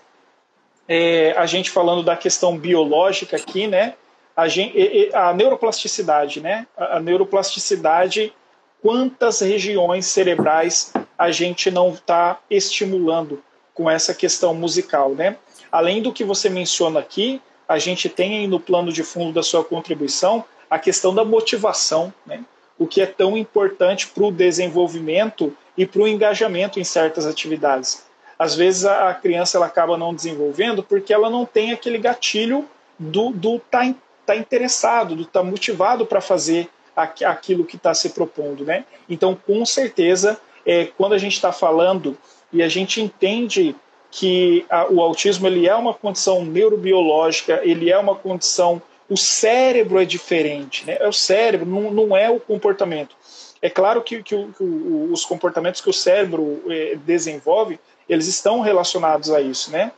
é, a gente falando da questão biológica aqui, né? a, gente, a neuroplasticidade, né? A neuroplasticidade, quantas regiões cerebrais a gente não está estimulando com essa questão musical, né? Além do que você menciona aqui, a gente tem aí no plano de fundo da sua contribuição a questão da motivação, né? O que é tão importante para o desenvolvimento e para o engajamento em certas atividades. Às vezes a criança ela acaba não desenvolvendo porque ela não tem aquele gatilho do, do tá está interessado, está motivado para fazer aquilo que está se propondo, né? Então, com certeza, é, quando a gente está falando e a gente entende que a, o autismo ele é uma condição neurobiológica, ele é uma condição, o cérebro é diferente, né? É o cérebro, não, não é o comportamento. É claro que, que, o, que o, os comportamentos que o cérebro é, desenvolve, eles estão relacionados a isso, né?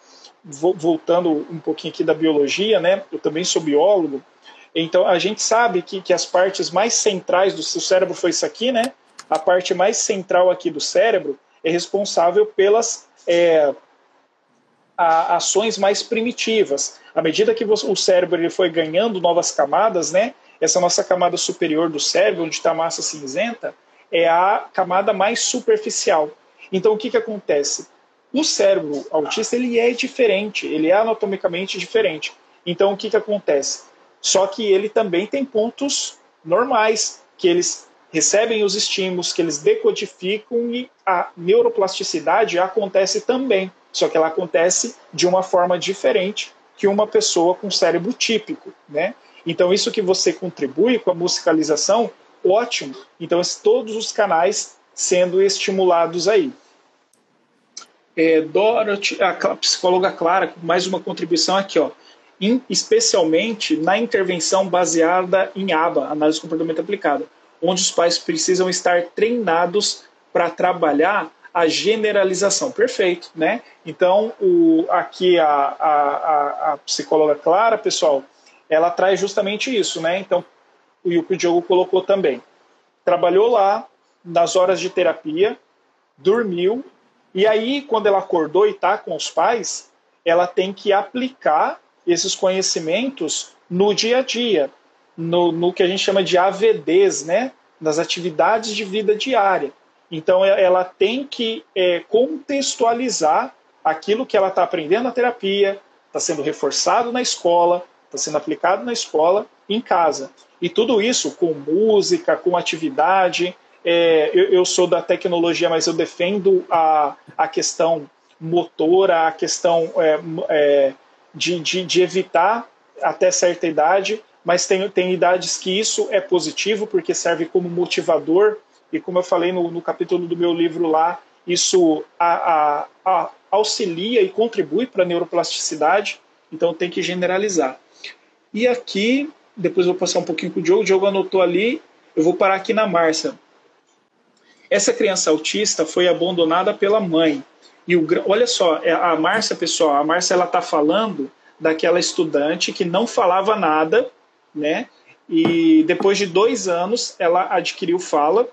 voltando um pouquinho aqui da biologia, né? Eu também sou biólogo. Então a gente sabe que, que as partes mais centrais do seu cérebro foi isso aqui, né? A parte mais central aqui do cérebro é responsável pelas é, a, ações mais primitivas. À medida que o cérebro ele foi ganhando novas camadas, né? Essa nossa camada superior do cérebro, onde está a massa cinzenta, é a camada mais superficial. Então o que, que acontece? O cérebro autista ele é diferente, ele é anatomicamente diferente. Então o que, que acontece? Só que ele também tem pontos normais, que eles recebem os estímulos, que eles decodificam e a neuroplasticidade acontece também. Só que ela acontece de uma forma diferente que uma pessoa com cérebro típico, né? Então isso que você contribui com a musicalização, ótimo. Então todos os canais sendo estimulados aí é, Dorothy, a psicóloga Clara, mais uma contribuição aqui, ó, especialmente na intervenção baseada em ABA, análise de comportamento aplicada, onde os pais precisam estar treinados para trabalhar a generalização. Perfeito, né? Então, o, aqui a, a, a, psicóloga Clara, pessoal, ela traz justamente isso, né? Então, o o Diogo colocou também. Trabalhou lá nas horas de terapia, dormiu e aí, quando ela acordou e está com os pais, ela tem que aplicar esses conhecimentos no dia a dia, no, no que a gente chama de AVDs, né? nas atividades de vida diária. Então, ela tem que é, contextualizar aquilo que ela está aprendendo na terapia, está sendo reforçado na escola, está sendo aplicado na escola, em casa. E tudo isso com música, com atividade, é, eu, eu, sou da tecnologia, mas eu defendo a, a questão motora, a questão é, é, de, de, de, evitar até certa idade, mas tem, tem idades que isso é positivo, porque serve como motivador, e como eu falei no, no capítulo do meu livro lá, isso a, a, a auxilia e contribui para a neuroplasticidade, então tem que generalizar. E aqui, depois eu vou passar um pouquinho para o Diogo, o Diogo anotou ali, eu vou parar aqui na Márcia. Essa criança autista foi abandonada pela mãe. E o, olha só, é, a Márcia, pessoal, a Márcia ela está falando daquela estudante que não falava nada, né? E depois de dois anos ela adquiriu fala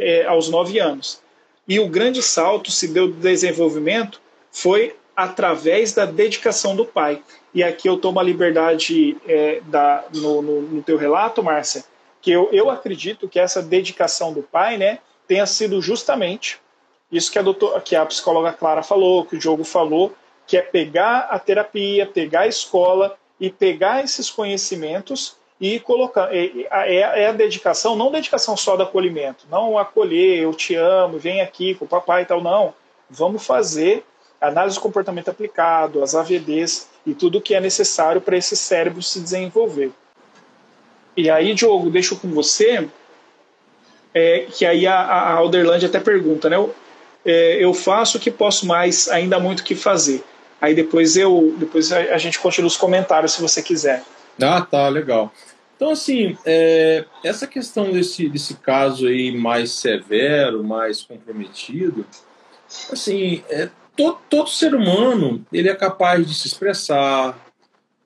é, aos nove anos. E o grande salto se deu do desenvolvimento foi através da dedicação do pai. E aqui eu tomo a liberdade é, da, no, no, no, teu relato, Márcia, que eu, eu acredito que essa dedicação do pai, né, tenha sido justamente isso que a, doutor, que a psicóloga Clara falou, que o Diogo falou, que é pegar a terapia, pegar a escola e pegar esses conhecimentos e colocar. É, é, a dedicação, não dedicação só do acolhimento, não acolher, eu te amo, vem aqui com o papai e tal, não. Vamos fazer análise de comportamento aplicado, as AVDs e tudo que é necessário para esse cérebro se desenvolver. E aí, Diogo, deixo com você é, que aí a, a até pergunta, né? Eu, é, eu faço o que posso mais, ainda há muito o que fazer. Aí depois eu, depois a, a, gente continua os comentários se você quiser. Ah, tá, legal. Então, assim, é, essa questão desse, desse caso aí mais severo, mais comprometido, assim, é, todo, todo ser humano ele é capaz de se expressar,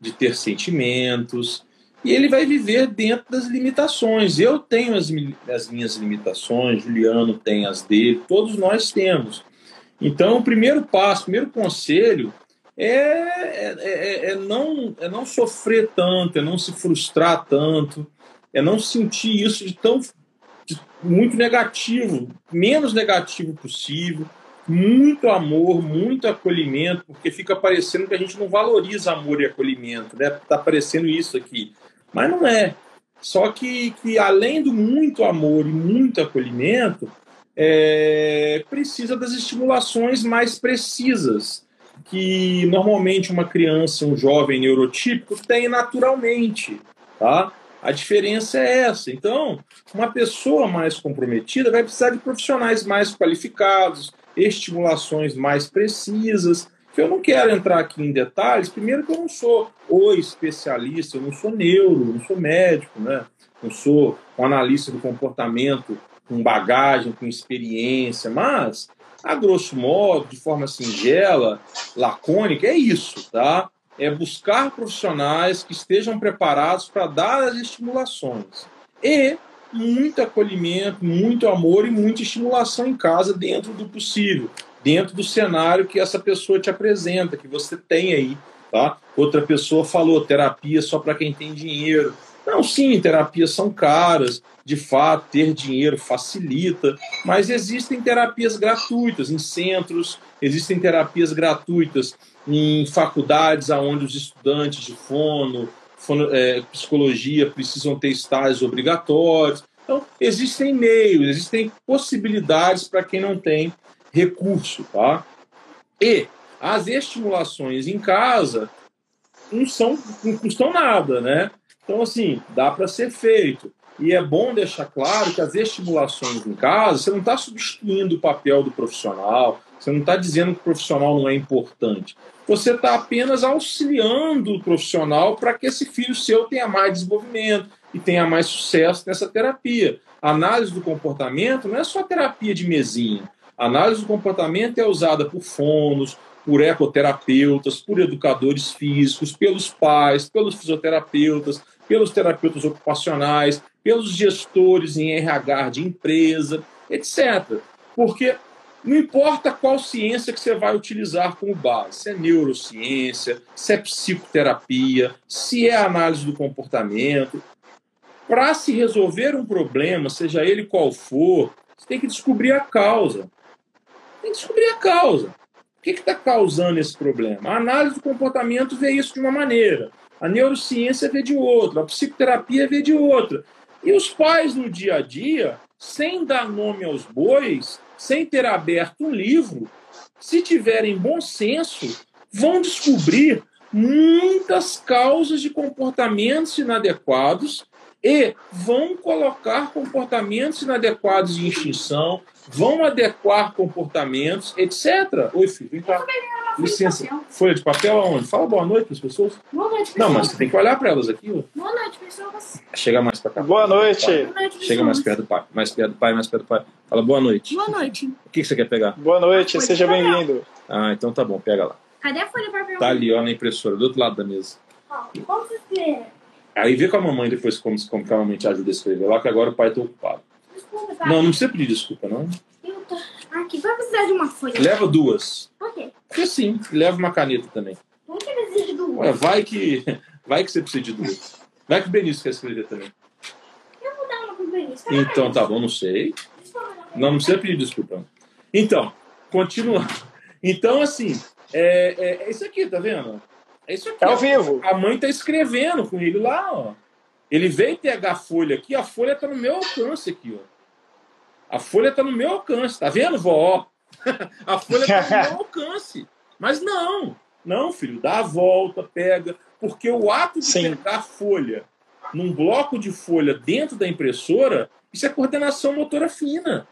de ter sentimentos, e ele vai viver dentro das limitações. Eu tenho as, as minhas limitações, Juliano tem as dele, todos nós temos. Então, o primeiro passo, o primeiro conselho é, é, é, é, não, é não sofrer tanto, é não se frustrar tanto, é não sentir isso de tão de muito negativo, menos negativo possível, muito amor, muito acolhimento, porque fica parecendo que a gente não valoriza amor e acolhimento, né? Tá parecendo isso aqui. Mas não é. Só que, que além do muito amor e muito acolhimento, é, precisa das estimulações mais precisas, que normalmente uma criança, um jovem neurotípico tem naturalmente. Tá? A diferença é essa. Então, uma pessoa mais comprometida vai precisar de profissionais mais qualificados, estimulações mais precisas, que eu não quero entrar aqui em detalhes, primeiro que eu não sou o especialista, eu não sou neuro, não sou médico, né? não sou um analista do comportamento com bagagem, com experiência, mas, a grosso modo, de forma singela, lacônica, é isso, tá? É buscar profissionais que estejam preparados para dar as estimulações. E muito acolhimento, muito amor e muita estimulação em casa dentro do possível dentro do cenário que essa pessoa te apresenta, que você tem aí. Tá? Outra pessoa falou terapia só para quem tem dinheiro. Não, sim, terapias são caras, de fato, ter dinheiro facilita, mas existem terapias gratuitas em centros, existem terapias gratuitas em faculdades onde os estudantes de fono, fono é, psicologia precisam ter estágios obrigatórios. Então, existem meios, existem possibilidades para quem não tem recurso, tá? E as estimulações em casa não são não custam nada, né? Então assim dá para ser feito e é bom deixar claro que as estimulações em casa você não está substituindo o papel do profissional, você não está dizendo que o profissional não é importante. Você está apenas auxiliando o profissional para que esse filho seu tenha mais desenvolvimento e tenha mais sucesso nessa terapia. A análise do comportamento não é só terapia de mesinha. A análise do comportamento é usada por fonos, por ecoterapeutas, por educadores físicos, pelos pais, pelos fisioterapeutas, pelos terapeutas ocupacionais, pelos gestores em RH de empresa, etc. Porque não importa qual ciência que você vai utilizar como base, se é neurociência, se é psicoterapia, se é análise do comportamento, para se resolver um problema, seja ele qual for, você tem que descobrir a causa. Tem que descobrir a causa. O que está causando esse problema? A análise do comportamento vê isso de uma maneira, a neurociência vê de outra, a psicoterapia vê de outra. E os pais no dia a dia, sem dar nome aos bois, sem ter aberto um livro, se tiverem bom senso, vão descobrir muitas causas de comportamentos inadequados e vão colocar comportamentos inadequados de extinção, vão adequar comportamentos, etc. Oi, filho, vem cá. Licença. Folha de papel aonde? Fala boa noite para as pessoas. Boa noite, pessoal. Não, mas você tem que olhar para elas aqui. Ó. Boa noite, pessoas. Chega mais para cá. Boa noite. Boa noite, pessoas. Chega mais perto do pai. Mais perto do pai, mais perto do pai. Fala boa noite. Boa noite. O que você quer pegar? Boa noite, Folha seja de papel. bem-vindo. Ah, então tá bom, pega lá. Cadê a folha para Tá ali, ó, na impressora, do outro lado da mesa. Como você quer? Aí vê com a mamãe depois como, como que a mamãe te ajuda a escrever lá, que agora o pai tá ocupado. Desculpa, tá? Não, não precisa pedir desculpa, não. Eu tô... Aqui, vai precisar de uma folha. Leva duas. Por quê? Porque sim, leva uma caneta também. Por que precisa de duas? Ué, vai que, vai que você precisa de duas. Vai que o Benício quer escrever também. Eu vou dar uma pro Benício. Cadê Então tá bom, não sei. Não. Não, precisa pedir desculpa. não. Então, continuando. Então, assim, é, é, é isso aqui, tá vendo? É isso aqui. É ao vivo. A mãe tá escrevendo com ele lá, ó. Ele veio pegar a folha aqui, a folha tá no meu alcance aqui, ó. A folha tá no meu alcance, tá vendo, vó? [laughs] a folha tá no meu [laughs] alcance. Mas não, não, filho, dá a volta, pega, porque o ato de Sim. pegar a folha num bloco de folha dentro da impressora, isso é coordenação motora fina.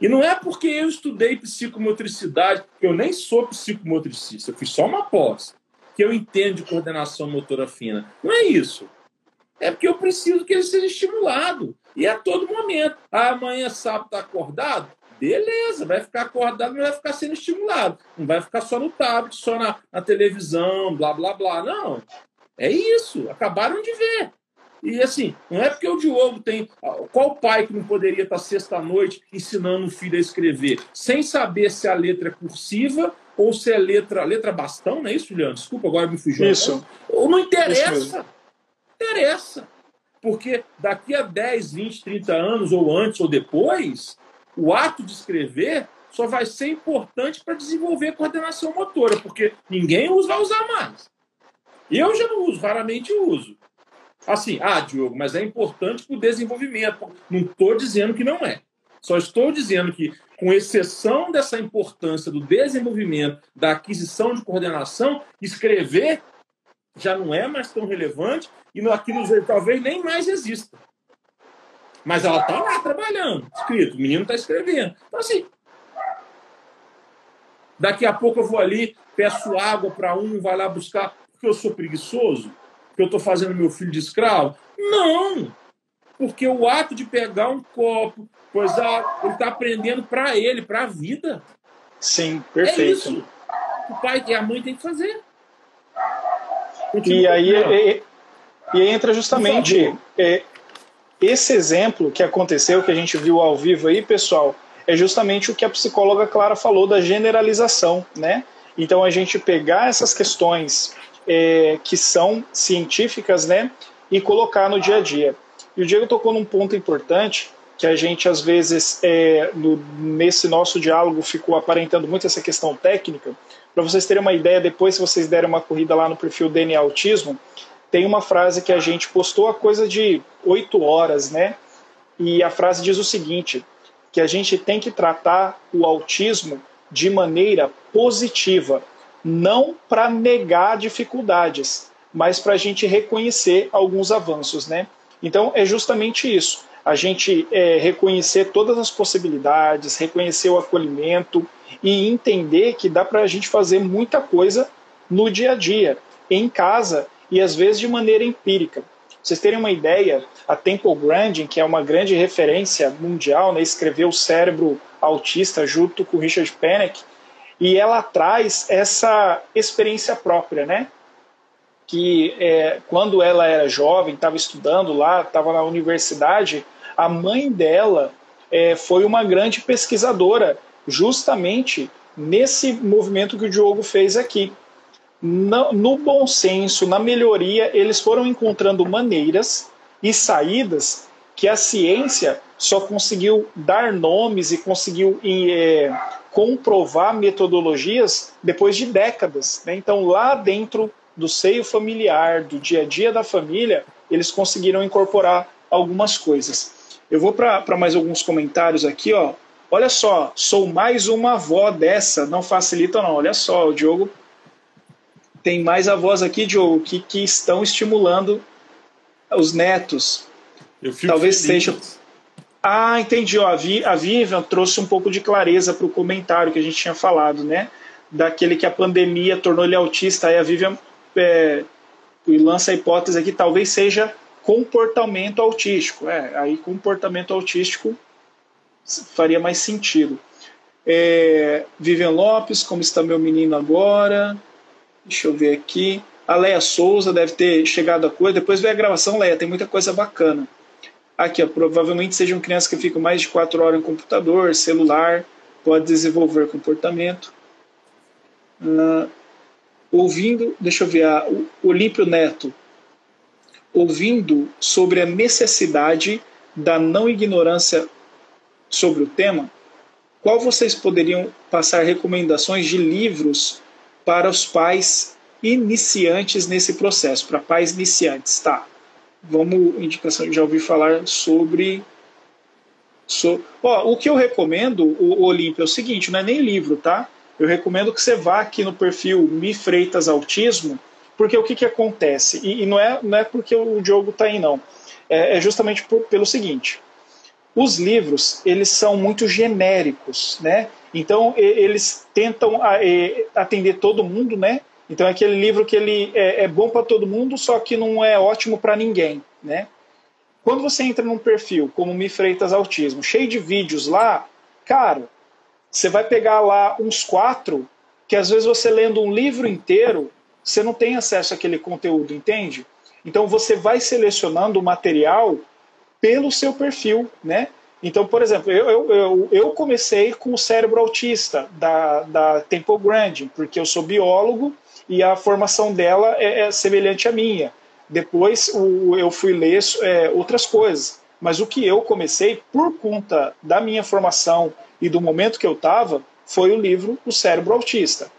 E não é porque eu estudei psicomotricidade, eu nem sou psicomotricista, eu fiz só uma pós, que eu entendo de coordenação motora fina. Não é isso. É porque eu preciso que ele seja estimulado. E a todo momento. Ah, amanhã, sábado, está acordado? Beleza, vai ficar acordado, mas vai ficar sendo estimulado. Não vai ficar só no tablet, só na, na televisão, blá, blá, blá. Não. É isso. Acabaram de ver. E assim, não é porque o Diogo tem. Qual pai que não poderia estar sexta-noite ensinando o filho a escrever, sem saber se a letra é cursiva ou se é letra, letra bastão, não é isso, Juliano? Desculpa, agora me fugiu. Isso. Ou não interessa. Interessa. Porque daqui a 10, 20, 30 anos, ou antes ou depois, o ato de escrever só vai ser importante para desenvolver a coordenação motora, porque ninguém vai usar mais. Eu já não uso, raramente uso. Assim, ah, Diogo, mas é importante para o desenvolvimento. Não estou dizendo que não é. Só estou dizendo que, com exceção dessa importância do desenvolvimento, da aquisição de coordenação, escrever já não é mais tão relevante e aquilo talvez nem mais exista. Mas ela está lá trabalhando, escrito, o menino está escrevendo. Então, assim, daqui a pouco eu vou ali, peço água para um, vai lá buscar, porque eu sou preguiçoso, porque eu estou fazendo meu filho de escravo. Não! Porque o ato de pegar um copo, pois ele está aprendendo para ele, para a vida. Sim, perfeito. É isso. O pai e a mãe tem que fazer. E aí e, e, entra justamente é, esse exemplo que aconteceu, que a gente viu ao vivo aí, pessoal, é justamente o que a psicóloga Clara falou da generalização, né? Então a gente pegar essas questões é, que são científicas, né, e colocar no dia a dia. E o Diego tocou num ponto importante que a gente às vezes é, no, nesse nosso diálogo ficou aparentando muito essa questão técnica. Para vocês terem uma ideia, depois se vocês derem uma corrida lá no perfil DNA Autismo, tem uma frase que a gente postou a coisa de oito horas, né? E a frase diz o seguinte: que a gente tem que tratar o autismo de maneira positiva, não para negar dificuldades, mas para a gente reconhecer alguns avanços, né? Então é justamente isso. A gente é, reconhecer todas as possibilidades, reconhecer o acolhimento e entender que dá para a gente fazer muita coisa no dia a dia, em casa e às vezes de maneira empírica. Pra vocês terem uma ideia, a Temple Grandin, que é uma grande referência mundial, né, escreveu o Cérebro Autista junto com Richard Panek, e ela traz essa experiência própria, né? Que é, quando ela era jovem, estava estudando lá, estava na universidade, a mãe dela é, foi uma grande pesquisadora, justamente nesse movimento que o Diogo fez aqui no, no bom senso, na melhoria, eles foram encontrando maneiras e saídas que a ciência só conseguiu dar nomes e conseguiu é, comprovar metodologias depois de décadas. Né? Então, lá dentro do seio familiar, do dia a dia da família, eles conseguiram incorporar algumas coisas. Eu vou para mais alguns comentários aqui. Ó. Olha só, sou mais uma avó dessa, não facilita não. Olha só, o Diogo tem mais avós aqui, Diogo, que, que estão estimulando os netos. Talvez feliz. seja. Ah, entendi. Ó, a, Vi, a Vivian trouxe um pouco de clareza para o comentário que a gente tinha falado, né? Daquele que a pandemia tornou ele autista. Aí a Vivian é, lança a hipótese aqui, talvez seja comportamento autístico. É, aí comportamento autístico faria mais sentido. É, Vivian Lopes, como está meu menino agora? Deixa eu ver aqui. A Leia Souza deve ter chegado a coisa. Depois vê a gravação, Leia, tem muita coisa bacana. Aqui, ó, provavelmente sejam crianças que ficam mais de 4 horas em computador, celular, pode desenvolver comportamento. Uh, ouvindo, deixa eu ver, a, o Olímpio Neto, ouvindo sobre a necessidade da não ignorância sobre o tema, qual vocês poderiam passar recomendações de livros para os pais iniciantes nesse processo, para pais iniciantes, tá? Vamos, indicação, já ouvi falar sobre. So, ó, o que eu recomendo, o, Olímpio, é o seguinte: não é nem livro, tá? Eu recomendo que você vá aqui no perfil Mi Freitas Autismo, porque o que, que acontece? E, e não, é, não é porque o Diogo está aí, não. É, é justamente por, pelo seguinte: os livros eles são muito genéricos, né? Então eles tentam atender todo mundo, né? Então é aquele livro que ele é, é bom para todo mundo, só que não é ótimo para ninguém. né? Quando você entra num perfil como Mi Freitas Autismo, cheio de vídeos lá, cara, você vai pegar lá uns quatro que às vezes você lendo um livro inteiro, você não tem acesso àquele conteúdo, entende? Então você vai selecionando o material pelo seu perfil, né? Então, por exemplo, eu, eu, eu comecei com o cérebro autista da, da Temple Grandin, porque eu sou biólogo e a formação dela é, é semelhante à minha. Depois o, eu fui ler é, outras coisas. Mas o que eu comecei, por conta da minha formação e do momento que eu estava, foi o livro O Cérebro Autista.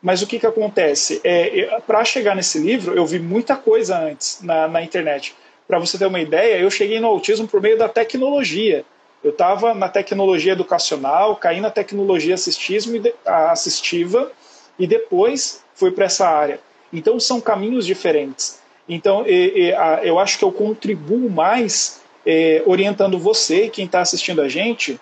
Mas o que, que acontece? É, Para chegar nesse livro, eu vi muita coisa antes na, na internet. Para você ter uma ideia, eu cheguei no autismo por meio da tecnologia. Eu estava na tecnologia educacional, caí na tecnologia assistiva e depois fui para essa área. Então são caminhos diferentes. Então eu acho que eu contribuo mais é, orientando você, quem está assistindo a gente,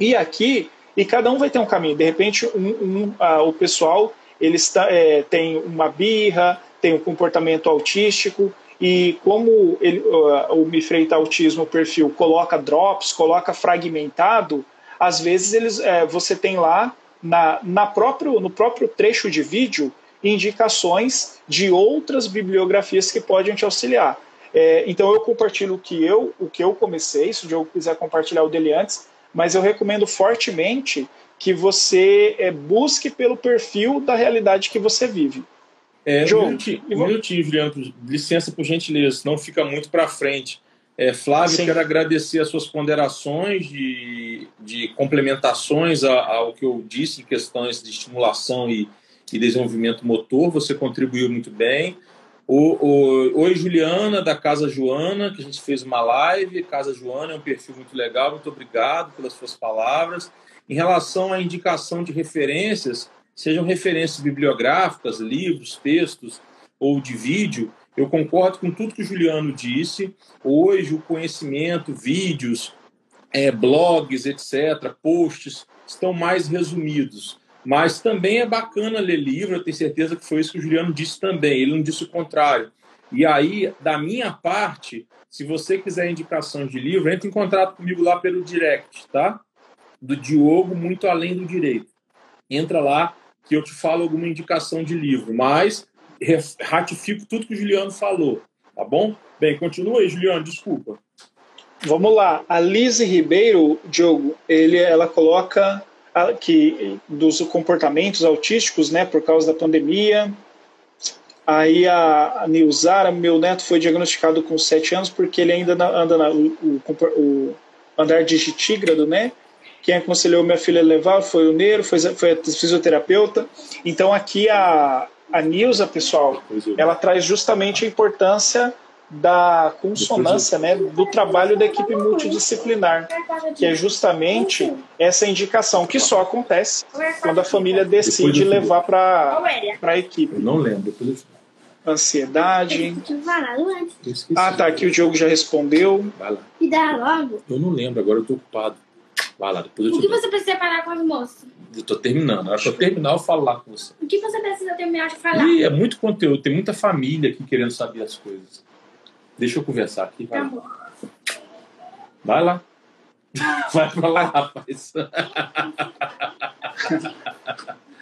e aqui, e cada um vai ter um caminho. De repente, um, um, o pessoal ele está, é, tem uma birra, tem um comportamento autístico, e como ele, uh, o Me Freita Autismo perfil coloca drops, coloca fragmentado, às vezes eles, é, você tem lá na, na próprio, no próprio trecho de vídeo indicações de outras bibliografias que podem te auxiliar. É, então eu compartilho o que eu, o que eu comecei, se o Diogo quiser compartilhar o dele antes, mas eu recomendo fortemente que você é, busque pelo perfil da realidade que você vive. É, um minutinho, Juliano, licença por gentileza, senão fica muito para frente. É, Flávio, Sim. quero agradecer as suas ponderações de, de complementações ao que eu disse em questões de estimulação e, e desenvolvimento motor. Você contribuiu muito bem. O, o, Oi, Juliana, da Casa Joana, que a gente fez uma live. Casa Joana é um perfil muito legal. Muito obrigado pelas suas palavras. Em relação à indicação de referências, sejam referências bibliográficas, livros, textos ou de vídeo, eu concordo com tudo que o Juliano disse. Hoje, o conhecimento, vídeos, é, blogs, etc., posts, estão mais resumidos. Mas também é bacana ler livro, eu tenho certeza que foi isso que o Juliano disse também, ele não disse o contrário. E aí, da minha parte, se você quiser indicação de livro, entre em contato comigo lá pelo direct, tá? Do Diogo, muito além do direito. Entra lá, que eu te falo alguma indicação de livro, mas ratifico tudo que o Juliano falou, tá bom? Bem, continua aí, Juliano, desculpa. Vamos lá. A Lise Ribeiro, Diogo, ele, ela coloca que dos comportamentos autísticos, né, por causa da pandemia. Aí a, a Nilzara, meu neto foi diagnosticado com 7 anos porque ele ainda anda na, o, o, andar digitígrado, né? Quem aconselhou minha filha a levar foi o Neiro, foi, foi a fisioterapeuta. Então aqui a, a Nilza, pessoal, ela traz justamente a importância da consonância, né, do trabalho da equipe multidisciplinar, que é justamente essa indicação que só acontece quando a família decide levar para a equipe. Eu não lembro, depois eu Ansiedade. Ah, tá. Aqui o Diogo já respondeu. Vai lá. E dá logo. Eu não lembro, agora eu tô ocupado. Vai lá, depois eu te O que você precisa falar com as moças? Eu tô terminando. Na hora que eu terminar, eu falo lá com você. O que você precisa terminar de falar? Ih, é muito conteúdo, tem muita família aqui querendo saber as coisas. Deixa eu conversar aqui. Vai, Tá vai lá. [laughs] Vai pra lá, rapaz.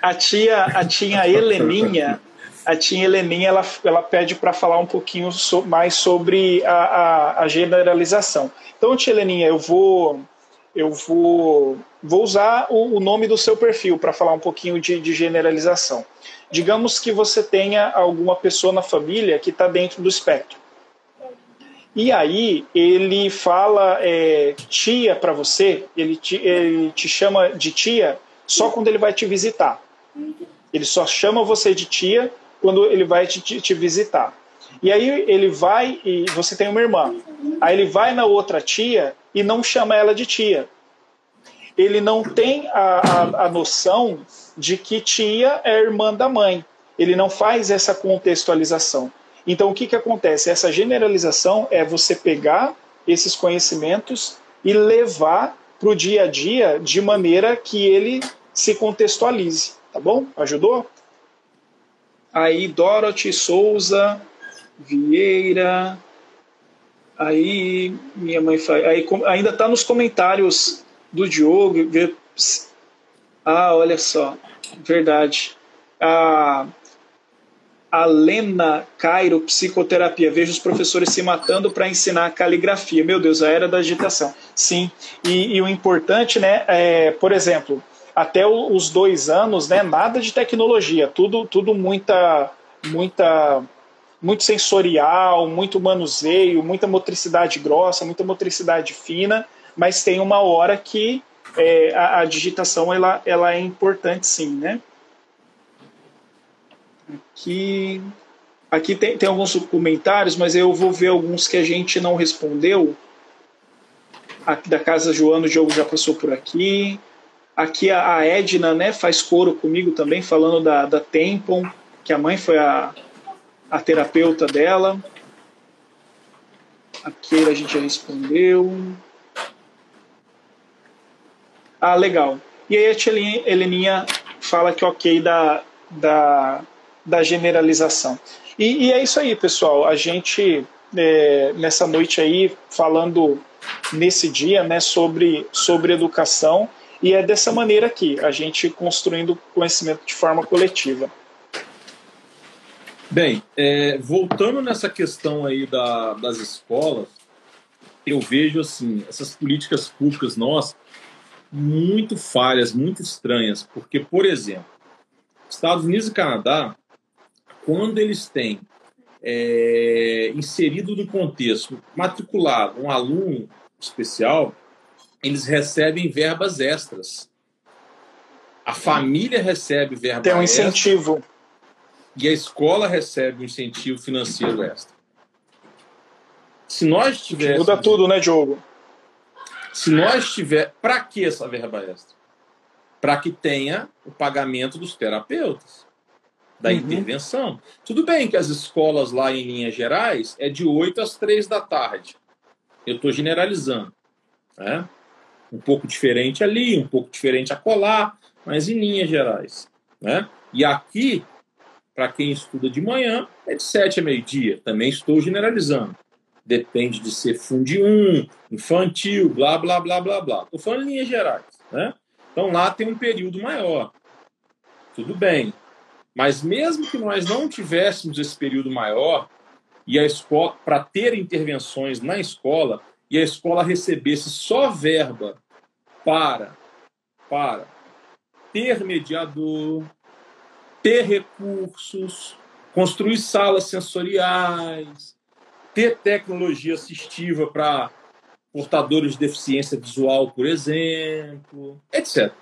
A tia, a tia Heleninha, a tia Heleninha, ela, ela pede para falar um pouquinho so- mais sobre a, a, a generalização. Então, tia Heleninha, eu vou eu vou, vou usar o, o nome do seu perfil para falar um pouquinho de, de generalização. Digamos que você tenha alguma pessoa na família que está dentro do espectro. E aí ele fala é, tia para você, ele te, ele te chama de tia só quando ele vai te visitar. Ele só chama você de tia quando ele vai te, te, te visitar. E aí ele vai e você tem uma irmã. Aí ele vai na outra tia e não chama ela de tia. Ele não tem a, a, a noção de que tia é irmã da mãe. Ele não faz essa contextualização. Então, o que, que acontece? Essa generalização é você pegar esses conhecimentos e levar para o dia a dia de maneira que ele se contextualize. Tá bom? Ajudou? Aí, Dorothy Souza, Vieira. Aí minha mãe faz. Aí ainda está nos comentários do Diogo. Ah, olha só, verdade. A, a Lena Cairo, psicoterapia. Vejo os professores se matando para ensinar caligrafia. Meu Deus, a era da agitação. Sim, e, e o importante, né, é, por exemplo, até os dois anos, né, nada de tecnologia, tudo, tudo muita, muita muito sensorial, muito manuseio, muita motricidade grossa, muita motricidade fina, mas tem uma hora que é, a, a, digitação ela, ela é importante sim, né? Aqui, aqui tem, tem alguns comentários, mas eu vou ver alguns que a gente não respondeu. Aqui da Casa Joano, o Diogo já passou por aqui. Aqui a, a Edna né, faz coro comigo também, falando da, da Tempon, que a mãe foi a, a terapeuta dela. A Keira a gente já respondeu. Ah, legal. E aí a tia Heleninha fala que ok da, da, da generalização. E, e é isso aí, pessoal. A gente, é, nessa noite aí, falando nesse dia né, sobre, sobre educação, e é dessa maneira aqui, a gente construindo conhecimento de forma coletiva. Bem, é, voltando nessa questão aí da, das escolas, eu vejo assim essas políticas públicas nossas muito falhas, muito estranhas, porque, por exemplo, Estados Unidos e Canadá, quando eles têm é, inserido no contexto, matriculado um aluno especial, eles recebem verbas extras. A família recebe verba Tem um incentivo. Extra, e a escola recebe um incentivo financeiro extra. Se nós tivéssemos. Muda tudo, né, Diogo? Se nós tiver. Para que essa verba extra? Para que tenha o pagamento dos terapeutas, da uhum. intervenção. Tudo bem que as escolas lá em linhas gerais é de 8 às 3 da tarde. Eu estou generalizando. Né? Um pouco diferente ali, um pouco diferente acolá, mas em linhas gerais. Né? E aqui para quem estuda de manhã, é de 7 a meio-dia. Também estou generalizando. Depende de ser Fundi 1, infantil, blá, blá, blá, blá, blá. Estou falando em linhas gerais. Né? Então lá tem um período maior. Tudo bem. Mas mesmo que nós não tivéssemos esse período maior, e a escola, para ter intervenções na escola, e a escola recebesse só verba para, para ter mediador, ter recursos, construir salas sensoriais, ter tecnologia assistiva para portadores de deficiência visual, por exemplo, etc.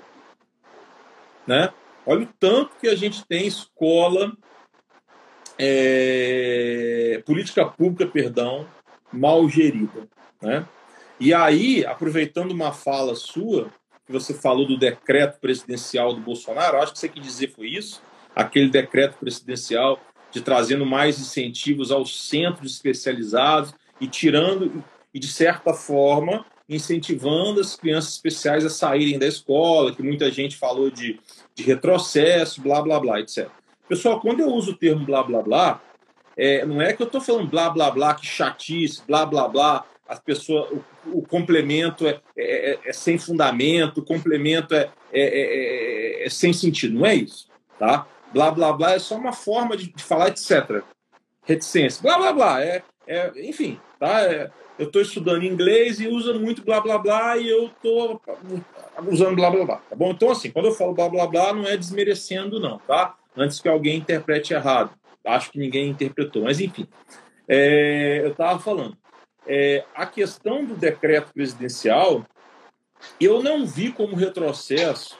Né? Olha o tanto que a gente tem escola, é, política pública, perdão, mal gerida. Né? E aí, aproveitando uma fala sua, que você falou do decreto presidencial do Bolsonaro, acho que você quis dizer foi isso, aquele decreto presidencial de trazendo mais incentivos aos centros especializados e tirando, e de certa forma, incentivando as crianças especiais a saírem da escola, que muita gente falou de, de retrocesso, blá, blá, blá, etc. Pessoal, quando eu uso o termo blá, blá, blá, é, não é que eu estou falando blá, blá, blá, que chatice, blá, blá, blá, as pessoas, o, o complemento é, é, é, é, sem fundamento, o complemento é, é, é, é sem sentido, não é isso, tá? blá blá blá é só uma forma de, de falar, etc. Reticência, blá blá blá, é, é enfim, tá? É, eu estou estudando inglês e usando muito blá blá blá e eu estou usando blá blá blá, tá bom? Então, assim, quando eu falo blá blá blá, não é desmerecendo, não, tá? Antes que alguém interprete errado. Acho que ninguém interpretou, mas enfim. É, eu estava falando. É, a questão do decreto presidencial, eu não vi como retrocesso,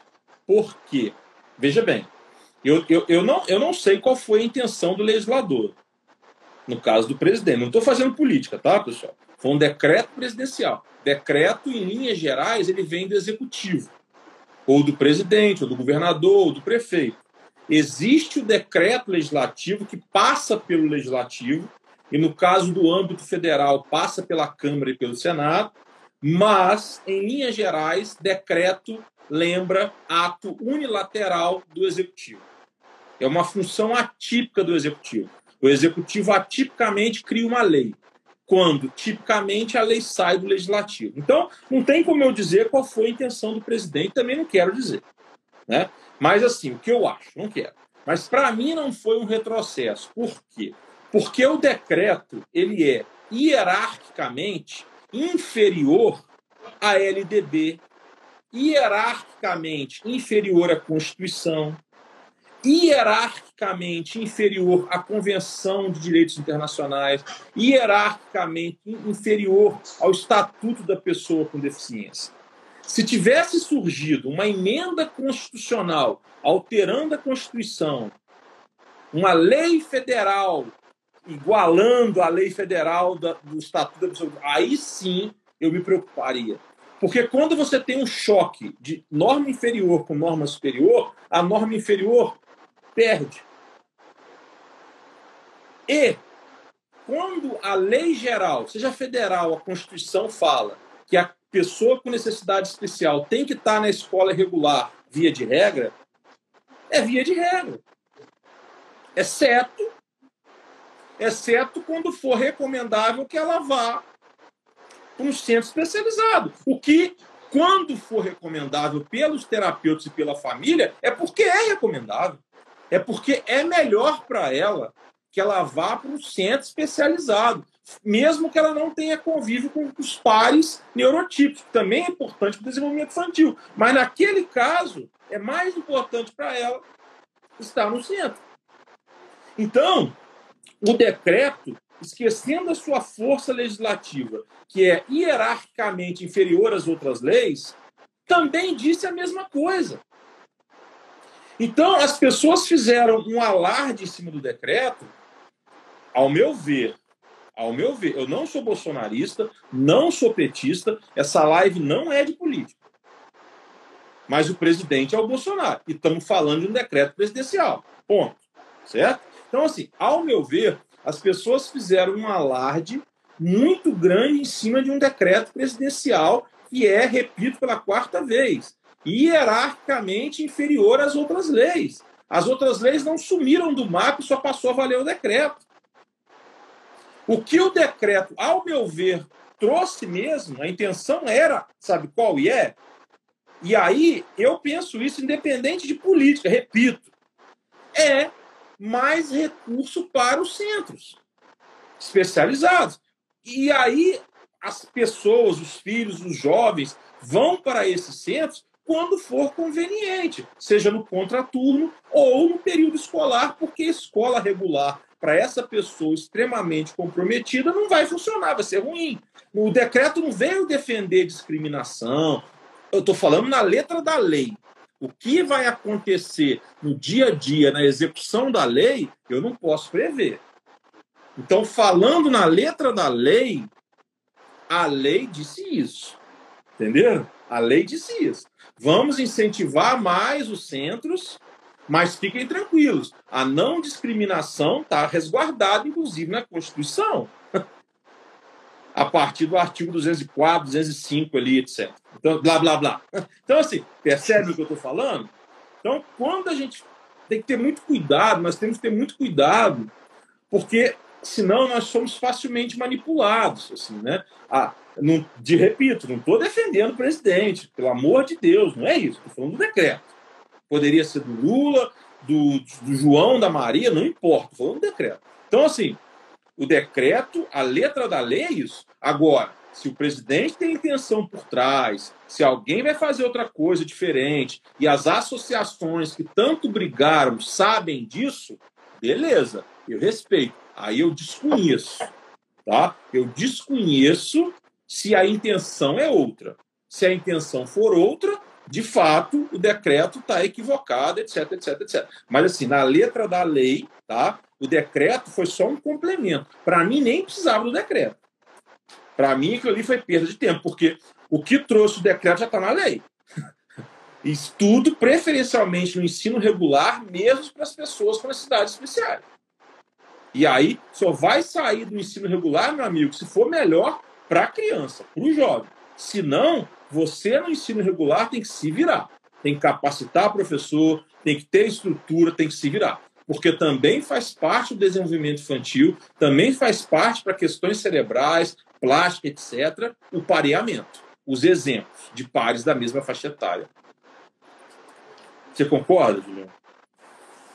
porque, veja bem, eu, eu, eu, não, eu não sei qual foi a intenção do legislador, no caso do presidente. Não estou fazendo política, tá, pessoal? Foi um decreto presidencial. Decreto, em linhas gerais, ele vem do executivo, ou do presidente, ou do governador, ou do prefeito. Existe o decreto legislativo que passa pelo legislativo, e no caso do âmbito federal, passa pela Câmara e pelo Senado, mas, em linhas gerais, decreto lembra ato unilateral do executivo. É uma função atípica do executivo. O executivo atipicamente cria uma lei. quando, tipicamente, a lei sai do legislativo. Então, não tem como eu dizer qual foi a intenção do presidente, também não quero dizer. Né? Mas, assim, o que eu acho, não quero. Mas, para mim, não foi um retrocesso. Por quê? Porque o decreto ele é hierarquicamente inferior à LDB, hierarquicamente inferior à Constituição, hierarquicamente inferior à Convenção de Direitos Internacionais, hierarquicamente inferior ao Estatuto da Pessoa com Deficiência. Se tivesse surgido uma emenda constitucional alterando a Constituição, uma lei federal igualando a lei federal do Estatuto da Pessoa, aí sim eu me preocuparia. Porque quando você tem um choque de norma inferior com norma superior, a norma inferior perde. E quando a lei geral, seja federal, a Constituição fala que a pessoa com necessidade especial tem que estar na escola regular via de regra, é via de regra. Exceto, exceto quando for recomendável que ela vá para um centro especializado. O que, quando for recomendável pelos terapeutas e pela família, é porque é recomendável é porque é melhor para ela que ela vá para um centro especializado, mesmo que ela não tenha convívio com os pares neurotípicos, que também é importante para o desenvolvimento infantil. Mas naquele caso, é mais importante para ela estar no centro. Então, o decreto, esquecendo a sua força legislativa, que é hierarquicamente inferior às outras leis, também disse a mesma coisa. Então, as pessoas fizeram um alarde em cima do decreto, ao meu ver, ao meu ver, eu não sou bolsonarista, não sou petista, essa live não é de política. Mas o presidente é o Bolsonaro. E estamos falando de um decreto presidencial. Ponto. Certo? Então, assim, ao meu ver, as pessoas fizeram um alarde muito grande em cima de um decreto presidencial que é, repito pela quarta vez, hierarquicamente inferior às outras leis. As outras leis não sumiram do mapa e só passou a valer o decreto. O que o decreto, ao meu ver, trouxe mesmo, a intenção era, sabe qual é? E aí eu penso isso independente de política, repito, é mais recurso para os centros especializados. E aí as pessoas, os filhos, os jovens vão para esses centros quando for conveniente, seja no contraturno ou no período escolar, porque escola regular para essa pessoa extremamente comprometida não vai funcionar, vai ser ruim. O decreto não veio defender discriminação. Eu estou falando na letra da lei. O que vai acontecer no dia a dia, na execução da lei, eu não posso prever. Então, falando na letra da lei, a lei disse isso. Entenderam? A lei disse isso. Vamos incentivar mais os centros, mas fiquem tranquilos. A não discriminação está resguardada, inclusive, na Constituição. [laughs] A partir do artigo 204, 205 ali, etc. Então, blá, blá, blá. [laughs] Então, assim, percebe o que eu estou falando? Então, quando a gente tem que ter muito cuidado, nós temos que ter muito cuidado, porque senão nós somos facilmente manipulados, assim, né? Ah, não, de repito, não estou defendendo o presidente, pelo amor de Deus, não é isso. Estou falando do decreto. Poderia ser do Lula, do, do João, da Maria, não importa, estou falando do decreto. Então, assim, o decreto, a letra da lei é isso. Agora, se o presidente tem intenção por trás, se alguém vai fazer outra coisa diferente e as associações que tanto brigaram sabem disso, beleza, eu respeito. Aí eu desconheço, tá? Eu desconheço se a intenção é outra. Se a intenção for outra, de fato, o decreto está equivocado, etc, etc, etc. Mas, assim, na letra da lei, tá? o decreto foi só um complemento. Para mim, nem precisava do decreto. Para mim, aquilo ali foi perda de tempo, porque o que trouxe o decreto já está na lei. [laughs] Estudo preferencialmente no ensino regular, mesmo para as pessoas com necessidades especiais. E aí, só vai sair do ensino regular, meu amigo, se for melhor para a criança, para o jovem. Se não, você no ensino regular tem que se virar. Tem que capacitar professor, tem que ter estrutura, tem que se virar. porque também faz parte do desenvolvimento infantil, também faz parte para questões cerebrais, plástica, etc., o pareamento, os exemplos de pares da mesma faixa etária. Você concorda, Juliano?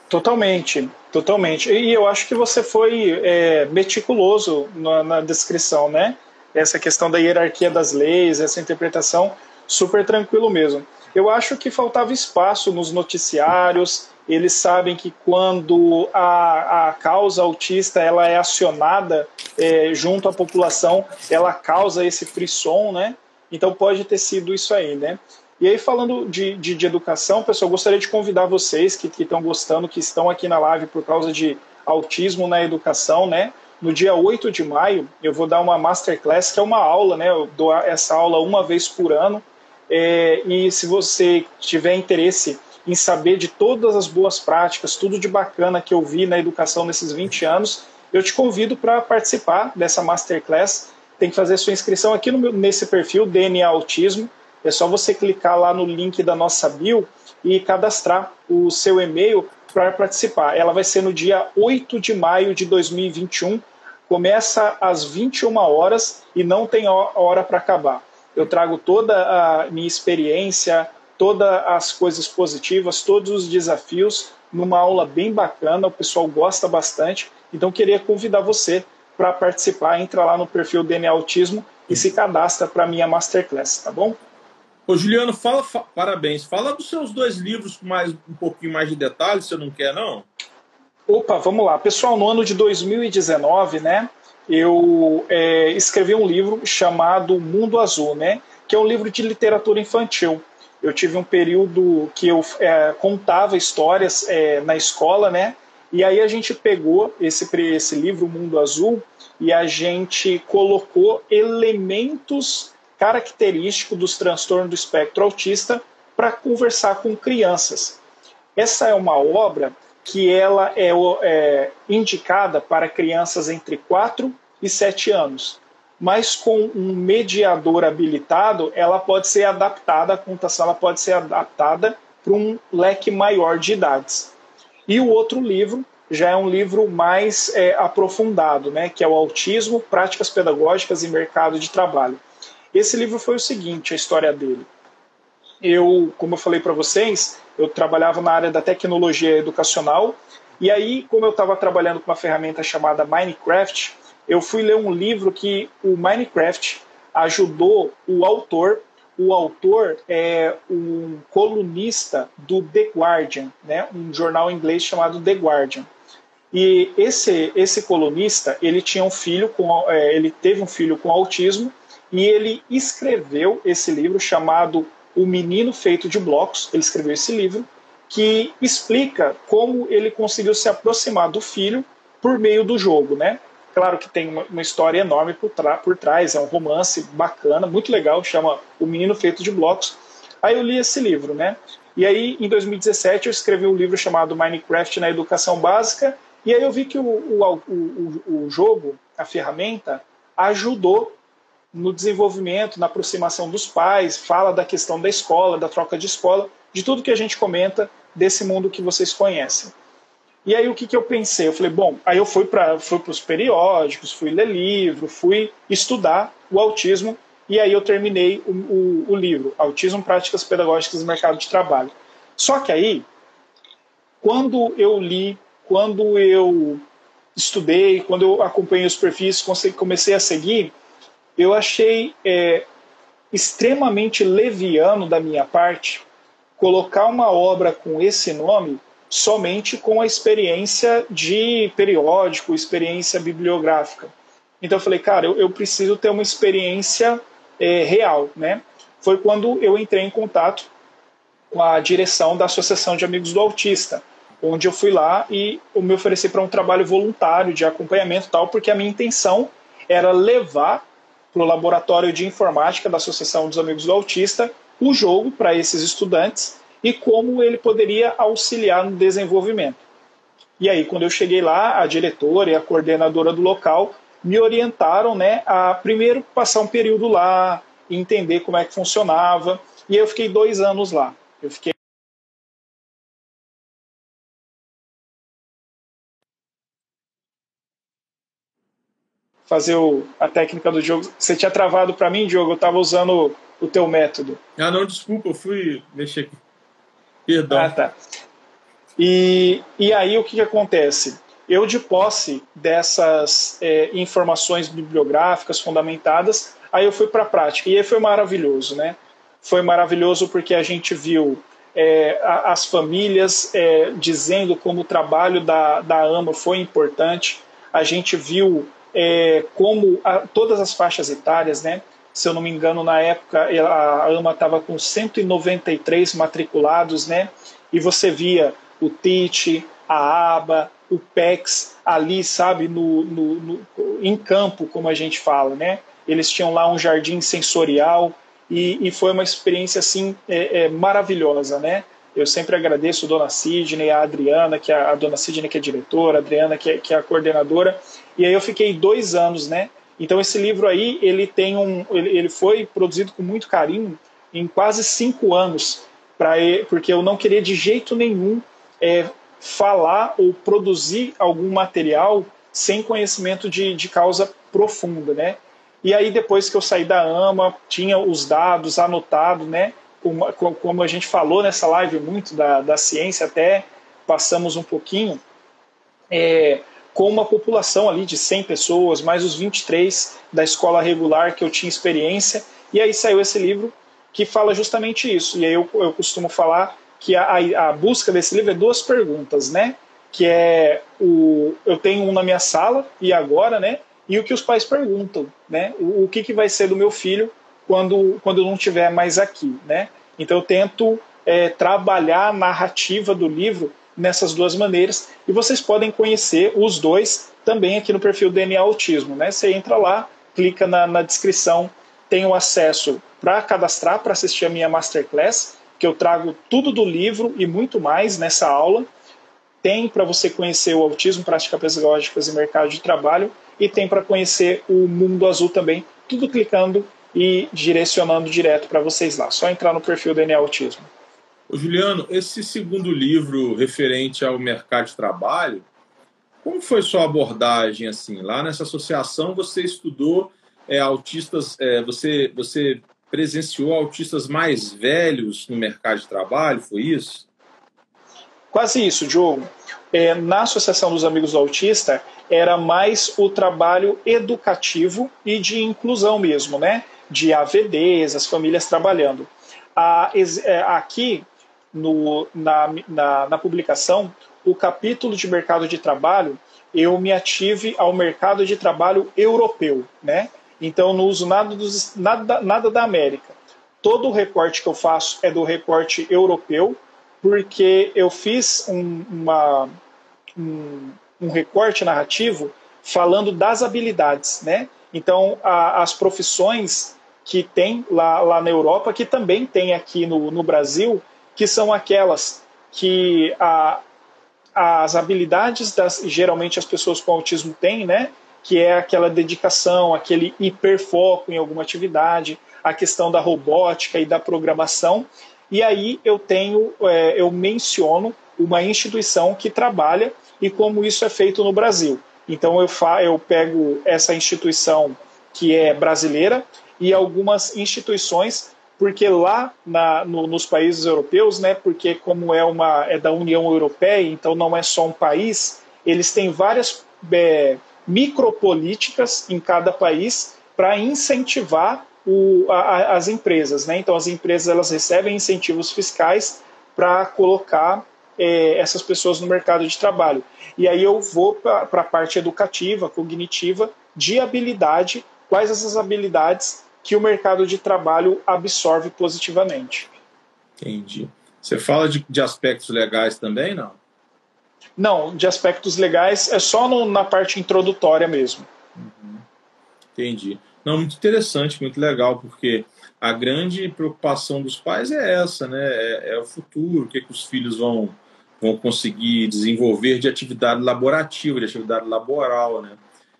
Totalmente, totalmente. E eu acho que você foi é, meticuloso na, na, descrição, né? Essa questão da hierarquia das leis, essa interpretação, super tranquilo mesmo. Eu acho que faltava espaço nos noticiários. Eles sabem que quando a, a causa autista ela é acionada é, junto à população, ela causa esse frisson, né? Então pode ter sido isso aí, né? E aí, falando de, de, de educação, pessoal, gostaria de convidar vocês que estão gostando, que estão aqui na live por causa de autismo na educação, né? No dia 8 de maio, eu vou dar uma masterclass, que é uma aula, né? Eu dou essa aula uma vez por ano. É, e se você tiver interesse em saber de todas as boas práticas, tudo de bacana que eu vi na educação nesses 20 anos, eu te convido para participar dessa masterclass. Tem que fazer sua inscrição aqui meu, nesse perfil, DNA Autismo é só você clicar lá no link da nossa bio e cadastrar o seu e-mail para participar. Ela vai ser no dia 8 de maio de 2021. Começa às 21 horas e não tem hora para acabar. Eu trago toda a minha experiência, todas as coisas positivas, todos os desafios numa aula bem bacana, o pessoal gosta bastante. Então queria convidar você para participar, entra lá no perfil DNA Autismo e se cadastra para minha masterclass, tá bom? Ô, Juliano, fala, fa parabéns. Fala dos seus dois livros com mais, um pouquinho mais de detalhes, você não quer, não? Opa, vamos lá. Pessoal, no ano de 2019, né, eu é, escrevi um livro chamado Mundo Azul, né, que é um livro de literatura infantil. Eu tive um período que eu é, contava histórias é, na escola, né, e aí a gente pegou esse, esse livro Mundo Azul e a gente colocou elementos característico dos transtornos do espectro autista para conversar com crianças. Essa é uma obra que ela é, é, indicada para crianças entre 4 e 7 anos, mas com um mediador habilitado, ela pode ser adaptada, a contação ela pode ser adaptada para um leque maior de idades. E o outro livro já é um livro mais é, aprofundado, né, que é o Autismo, Práticas Pedagógicas e Mercado de Trabalho. Esse livro foi o seguinte, a história dele. Eu, como eu falei para vocês, eu trabalhava na área da tecnologia educacional e aí, como eu estava trabalhando com uma ferramenta chamada Minecraft, eu fui ler um livro que o Minecraft ajudou o autor. O autor é um colunista do The Guardian, né, um jornal inglês chamado The Guardian. E esse esse colunista, ele tinha um filho com, é, ele teve um filho com autismo e ele escreveu esse livro chamado O Menino Feito de Blocos. Ele escreveu esse livro que explica como ele conseguiu se aproximar do filho por meio do jogo, né? Claro que tem uma, uma história enorme por, por trás, é um romance bacana, muito legal, chama O Menino Feito de Blocos. Aí eu li esse livro, né? E aí, em 2017, eu escrevi um livro chamado Minecraft na Educação Básica, e aí eu vi que o, o, o, o jogo, a ferramenta, ajudou no desenvolvimento, na aproximação dos pais, fala da questão da escola, da troca de escola, de tudo que a gente comenta desse mundo que vocês conhecem. E aí o que, que eu pensei? Eu falei, bom, aí eu fui para fui os periódicos, fui ler livro, fui estudar o autismo, e aí eu terminei o, o, o livro, Autismo, Práticas Pedagógicas no Mercado de Trabalho. Só que aí, quando eu li, quando eu estudei, quando eu acompanhei os perfis, comecei a seguir, eu achei é, extremamente leviano da minha parte colocar uma obra com esse nome somente com a experiência de periódico, experiência bibliográfica. Então eu falei, cara, eu, eu preciso ter uma experiência é, real, né? Foi quando eu entrei em contato com a direção da Associação de Amigos do Autista, onde eu fui lá e eu me ofereci para um trabalho voluntário de acompanhamento tal, porque a minha intenção era levar para o laboratório de informática da Associação dos Amigos do Autista o jogo para esses estudantes e como ele poderia auxiliar no desenvolvimento. E aí, quando eu cheguei lá, a diretora e a coordenadora do local me orientaram né, a primeiro passar um período lá, entender como é que funcionava. E eu fiquei dois anos lá. Eu fiquei fazer o, a técnica do Diogo. Você tinha travado para mim, Diogo, eu estava usando o, o teu método. Ah, não, desculpa, eu fui mexer aqui. Perdão. Ah, tá. E, e aí o que, que acontece? Eu, de posse dessas é, informações bibliográficas fundamentadas, aí eu fui para a prática. E aí foi maravilhoso, né? Foi maravilhoso porque a gente viu é, as famílias é, dizendo como o trabalho da, da AMA foi importante. A gente viu é, como a, todas as faixas etárias, né? Se eu não me engano, na época a AMA estava com 193 matriculados, né? E você via o TIT, a ABA, o PEX ali, sabe, no, no, no, em campo, como a gente fala, né? Eles tinham lá um jardim sensorial e, e foi uma experiência assim é, é, maravilhosa, né? Eu sempre agradeço a Dona Sidney, a Adriana, que é a Dona Sidney que é diretora, a Adriana que é, que é a coordenadora. E aí eu fiquei dois anos, né? Então esse livro aí ele tem um, ele, ele foi produzido com muito carinho em quase cinco anos, para porque eu não queria de jeito nenhum é, falar ou produzir algum material sem conhecimento de, de causa profunda, né? E aí depois que eu saí da AMA, tinha os dados anotados, né? Como, como a gente falou nessa live muito da, da ciência, até passamos um pouquinho, é, com uma população ali de 100 pessoas, mais os 23 da escola regular que eu tinha experiência, e aí saiu esse livro que fala justamente isso. E aí eu, eu costumo falar que a, a busca desse livro é duas perguntas, né? Que é o eu tenho um na minha sala e agora, né? E o que os pais perguntam, né? O, o que, que vai ser do meu filho quando quando eu não estiver mais aqui, né? Então eu tento é, trabalhar a narrativa do livro nessas duas maneiras e vocês podem conhecer os dois também aqui no perfil DNA Autismo, né? Você entra lá, clica na, na descrição, tem o acesso para cadastrar para assistir a minha masterclass que eu trago tudo do livro e muito mais nessa aula. Tem para você conhecer o autismo, práticas pedagógicas e mercado de trabalho, e tem para conhecer o Mundo Azul também, tudo clicando e direcionando direto para vocês lá. Só entrar no perfil DNA Autismo. Ô, Juliano, esse segundo livro referente ao mercado de trabalho, como foi sua abordagem assim? Lá nessa associação você estudou é, autistas, é, você você presenciou autistas mais velhos no mercado de trabalho, foi isso? Quase isso, Diogo. É, na Associação dos Amigos do Autista, era mais o trabalho educativo e de inclusão mesmo, né? De AVDs, as famílias trabalhando. A, é, aqui, no, na, na, na publicação, o capítulo de mercado de trabalho, eu me ative ao mercado de trabalho europeu, né? Então, não uso nada, dos, nada, nada da América. Todo o recorte que eu faço é do recorte europeu, porque eu fiz um, uma, um, um recorte narrativo falando das habilidades, né? Então, a, as profissões que tem lá, lá na Europa, que também tem aqui no, no Brasil, que são aquelas que a, as habilidades das geralmente as pessoas com autismo têm, né? que é aquela dedicação, aquele hiperfoco em alguma atividade, a questão da robótica e da programação. E aí eu tenho, é, eu menciono uma instituição que trabalha e como isso é feito no Brasil. Então eu, fa eu pego essa instituição que é brasileira e algumas instituições, porque lá na, no, nos países europeus, né, porque como é uma é da União Europeia, então não é só um país, eles têm várias é, micropolíticas em cada país para incentivar o, a, as empresas. Né? Então, as empresas elas recebem incentivos fiscais para colocar é, essas pessoas no mercado de trabalho. E aí eu vou para a parte educativa, cognitiva, de habilidade, quais essas habilidades que o mercado de trabalho absorve positivamente. Entendi. Você fala de, de aspectos legais também, não? Não, de aspectos legais é só no, na parte introdutória mesmo. Uhum. Entendi. Não, muito interessante, muito legal, porque a grande preocupação dos pais é essa, né? É, é o futuro, o que, que os filhos vão, vão conseguir desenvolver de atividade laborativa, de atividade laboral, né?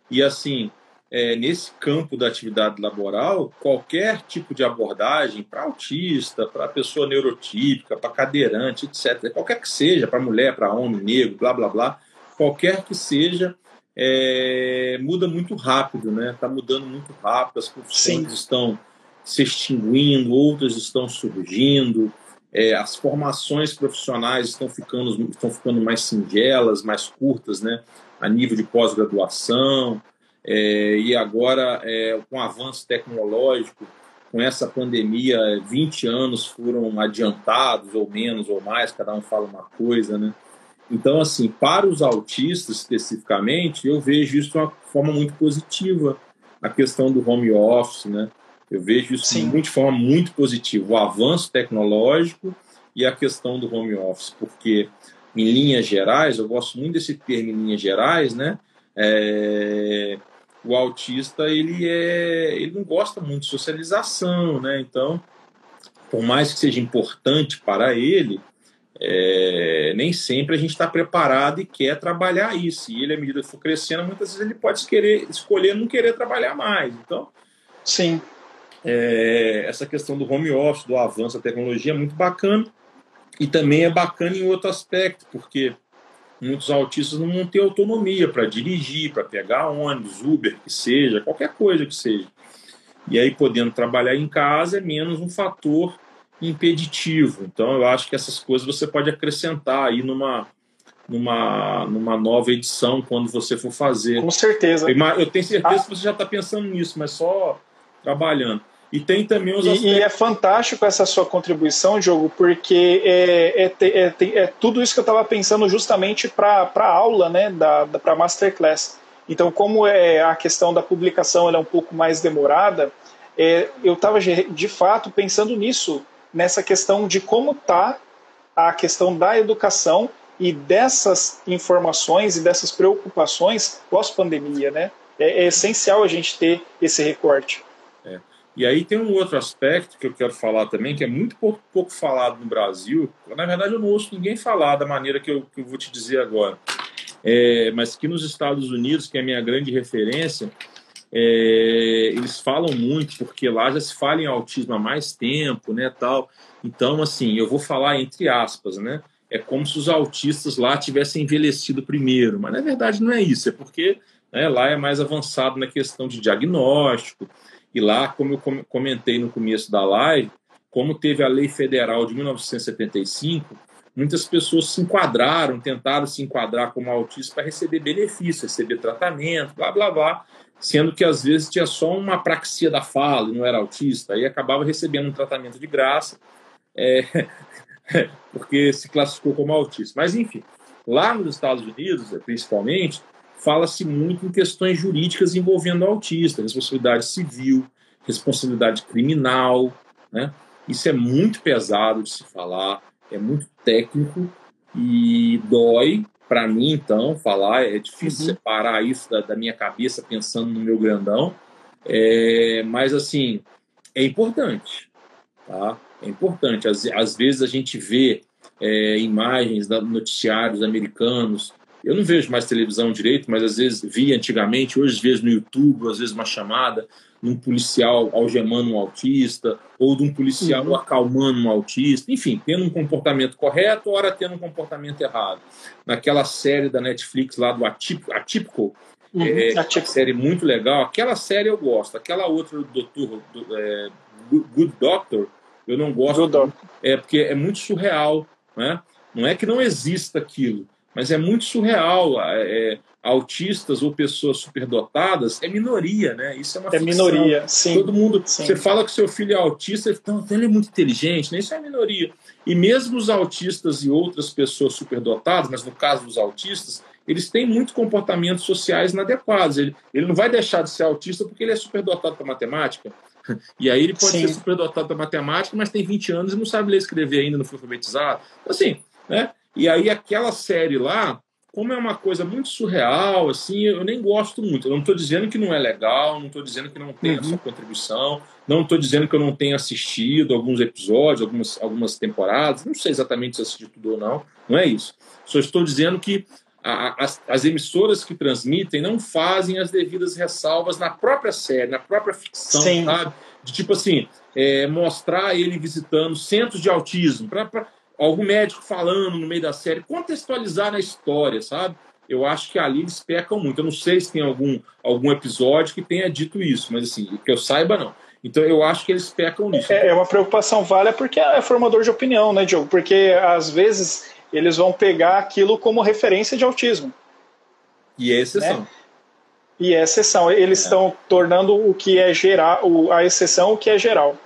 E assim, é, nesse campo da atividade laboral, qualquer tipo de abordagem para autista, para pessoa neurotípica, para cadeirante, etc., qualquer que seja, para mulher, para homem, negro, blá blá blá, qualquer que seja, é, muda muito rápido, né? Está mudando muito rápido, as profissões Sim. estão se extinguindo, outras estão surgindo, é, as formações profissionais estão ficando, estão ficando mais singelas, mais curtas, né? A nível de pós-graduação, é, e agora, é, com o avanço tecnológico, com essa pandemia, 20 anos foram adiantados, ou menos, ou mais, cada um fala uma coisa, né? Então, assim, para os autistas especificamente, eu vejo isso de uma forma muito positiva, a questão do home office, né? Eu vejo isso Sim. de forma muito positiva, o avanço tecnológico e a questão do home office, porque, em linhas gerais, eu gosto muito desse termo em linhas gerais, né? É, o autista ele é ele não gosta muito de socialização né então por mais que seja importante para ele é, nem sempre a gente está preparado e quer trabalhar isso. E ele, à medida que for crescendo, muitas vezes ele pode querer, escolher não querer trabalhar mais. Então, sim. É, essa questão do home office, do avanço da tecnologia é muito bacana. E também é bacana em outro aspecto, porque muitos autistas não vão ter autonomia para dirigir, para pegar ônibus, Uber, que seja, qualquer coisa que seja. E aí, podendo trabalhar em casa, é menos um fator impeditivo. Então, eu acho que essas coisas você pode acrescentar aí numa, numa, numa nova edição quando você for fazer. Com certeza. Eu tenho certeza ah. que você já está pensando nisso, mas só trabalhando. E tem também os aspectos... E é fantástico essa sua contribuição, Diogo, porque é, é, é, é tudo isso que eu estava pensando justamente para a aula, né, da, da, para a Masterclass. Então, como é a questão da publicação é um pouco mais demorada, é, eu estava de fato pensando nisso, nessa questão de como está a questão da educação e dessas informações e dessas preocupações pós-pandemia, né? É, é, essencial a gente ter esse recorte. E aí tem um outro aspecto que eu quero falar também, que é muito pouco, pouco falado no Brasil. Na verdade, eu não ouço ninguém falar da maneira que eu, que eu vou te dizer agora. É, mas que nos Estados Unidos, que é a minha grande referência, é, eles falam muito, porque lá já se fala em autismo há mais tempo, né, tal. Então, assim, eu vou falar entre aspas, né? É como se os autistas lá tivessem envelhecido primeiro, mas na verdade não é isso, é porque né, lá é mais avançado na questão de diagnóstico, e lá, como eu comentei no começo da live, como teve a lei federal de 1975, muitas pessoas se enquadraram, tentaram se enquadrar como autista para receber benefício, receber tratamento, blá blá blá sendo que às vezes tinha só uma apraxia da fala e não era autista, aí acabava recebendo um tratamento de graça, é, [laughs] porque se classificou como autista. Mas, enfim, lá nos Estados Unidos, principalmente, fala-se muito em questões jurídicas envolvendo o autista, responsabilidade civil, responsabilidade criminal, né? Isso é muito pesado de se falar, é muito técnico e dói, para mim, então, falar, é difícil uhum. separar isso da, da, minha cabeça pensando no meu grandão, é, mas assim, é importante, tá? É importante. Às, às vezes a gente vê é, imagens da noticiários americanos. Eu não vejo mais televisão direito, mas às vezes via antigamente, hoje vejo no YouTube, às vezes uma chamada de um policial algemando um autista, ou de um policial uhum. acalmando um autista, enfim, tendo um comportamento correto, ora tendo um comportamento errado. Naquela série da Netflix lá do Atípico, uhum. é, uma série muito legal, aquela série eu gosto, aquela outra do Doutor do, é, Good Doctor, eu não gosto, é porque é muito surreal, né? Não é que não exista aquilo, mas é muito surreal. É, autistas ou pessoas superdotadas é minoria, né? Isso é uma é ficção. minoria, sim. Todo mundo, sim. você fala que seu filho é autista, então ele é muito inteligente, né? Isso é minoria. E mesmo os autistas e outras pessoas superdotadas, mas no caso dos autistas, eles têm muitos comportamentos sociais inadequados. Ele, ele não vai deixar de ser autista porque ele é superdotado para matemática. [laughs] E aí ele pode sim. ser superdotado para matemática, mas tem 20 anos e não sabe ler e escrever ainda, não foi alfabetizado. Então, assim, né? E aí aquela série lá, como é uma coisa muito surreal, assim, eu nem gosto muito. Eu não estou dizendo que não é legal, não estou dizendo que não tem uhum. a sua contribuição, não estou dizendo que eu não tenha assistido alguns episódios, algumas, algumas temporadas, não sei exatamente se assisti tudo ou não, não é isso. Só estou dizendo que a, as, as, emissoras que transmitem não fazem as devidas ressalvas na própria série, na própria ficção, Sim. sabe? De tipo assim, é, mostrar ele visitando centros de autismo, para algum médico falando no meio da série, contextualizar na história, sabe? eu acho que ali eles pecam muito. Eu não sei se tem algum, algum episódio que tenha dito isso, mas assim, que eu saiba, não. Então eu acho que eles pecam nisso. É, é uma preocupação válida porque é formador de opinião, né, Diogo? Porque às vezes eles vão pegar aquilo como referência de autismo. E é exceção. Né? E é exceção. Eles é. estão tornando o que é geral, a exceção o que é geral.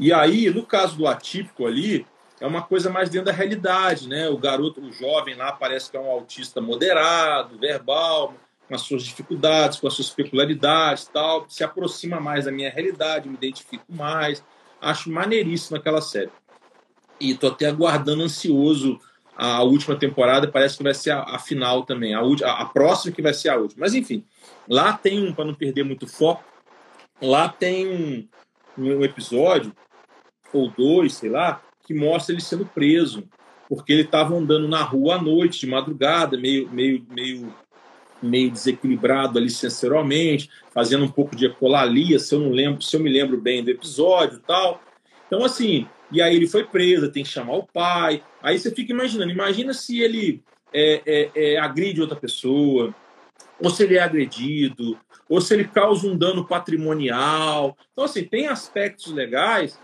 E aí, no caso do atípico ali, é uma coisa mais dentro da realidade, né? O garoto, o jovem lá parece que é um autista moderado, verbal, com as suas dificuldades, com as suas peculiaridades, tal, se aproxima mais da minha realidade, me identifico mais. Acho maneiríssimo aquela série. E tô até aguardando ansioso a última temporada, parece que vai ser a, a final também, a, a, próxima que vai ser a última. Mas enfim, lá tem um, para não perder muito foco, lá tem um, um episódio, ou dois, sei lá, que mostra ele sendo preso, porque ele estava andando na rua à noite, de madrugada, meio, meio, meio, meio desequilibrado ali sensorialmente, fazendo um pouco de ecolalia, se eu não lembro, se eu me lembro bem do episódio, tal. Então assim, e aí ele foi preso, tem que chamar o pai. Aí você fica imaginando, imagina se ele é, é, é, agride outra pessoa, ou se ele é agredido, ou se ele causa um dano patrimonial. Então, assim, tem aspectos legais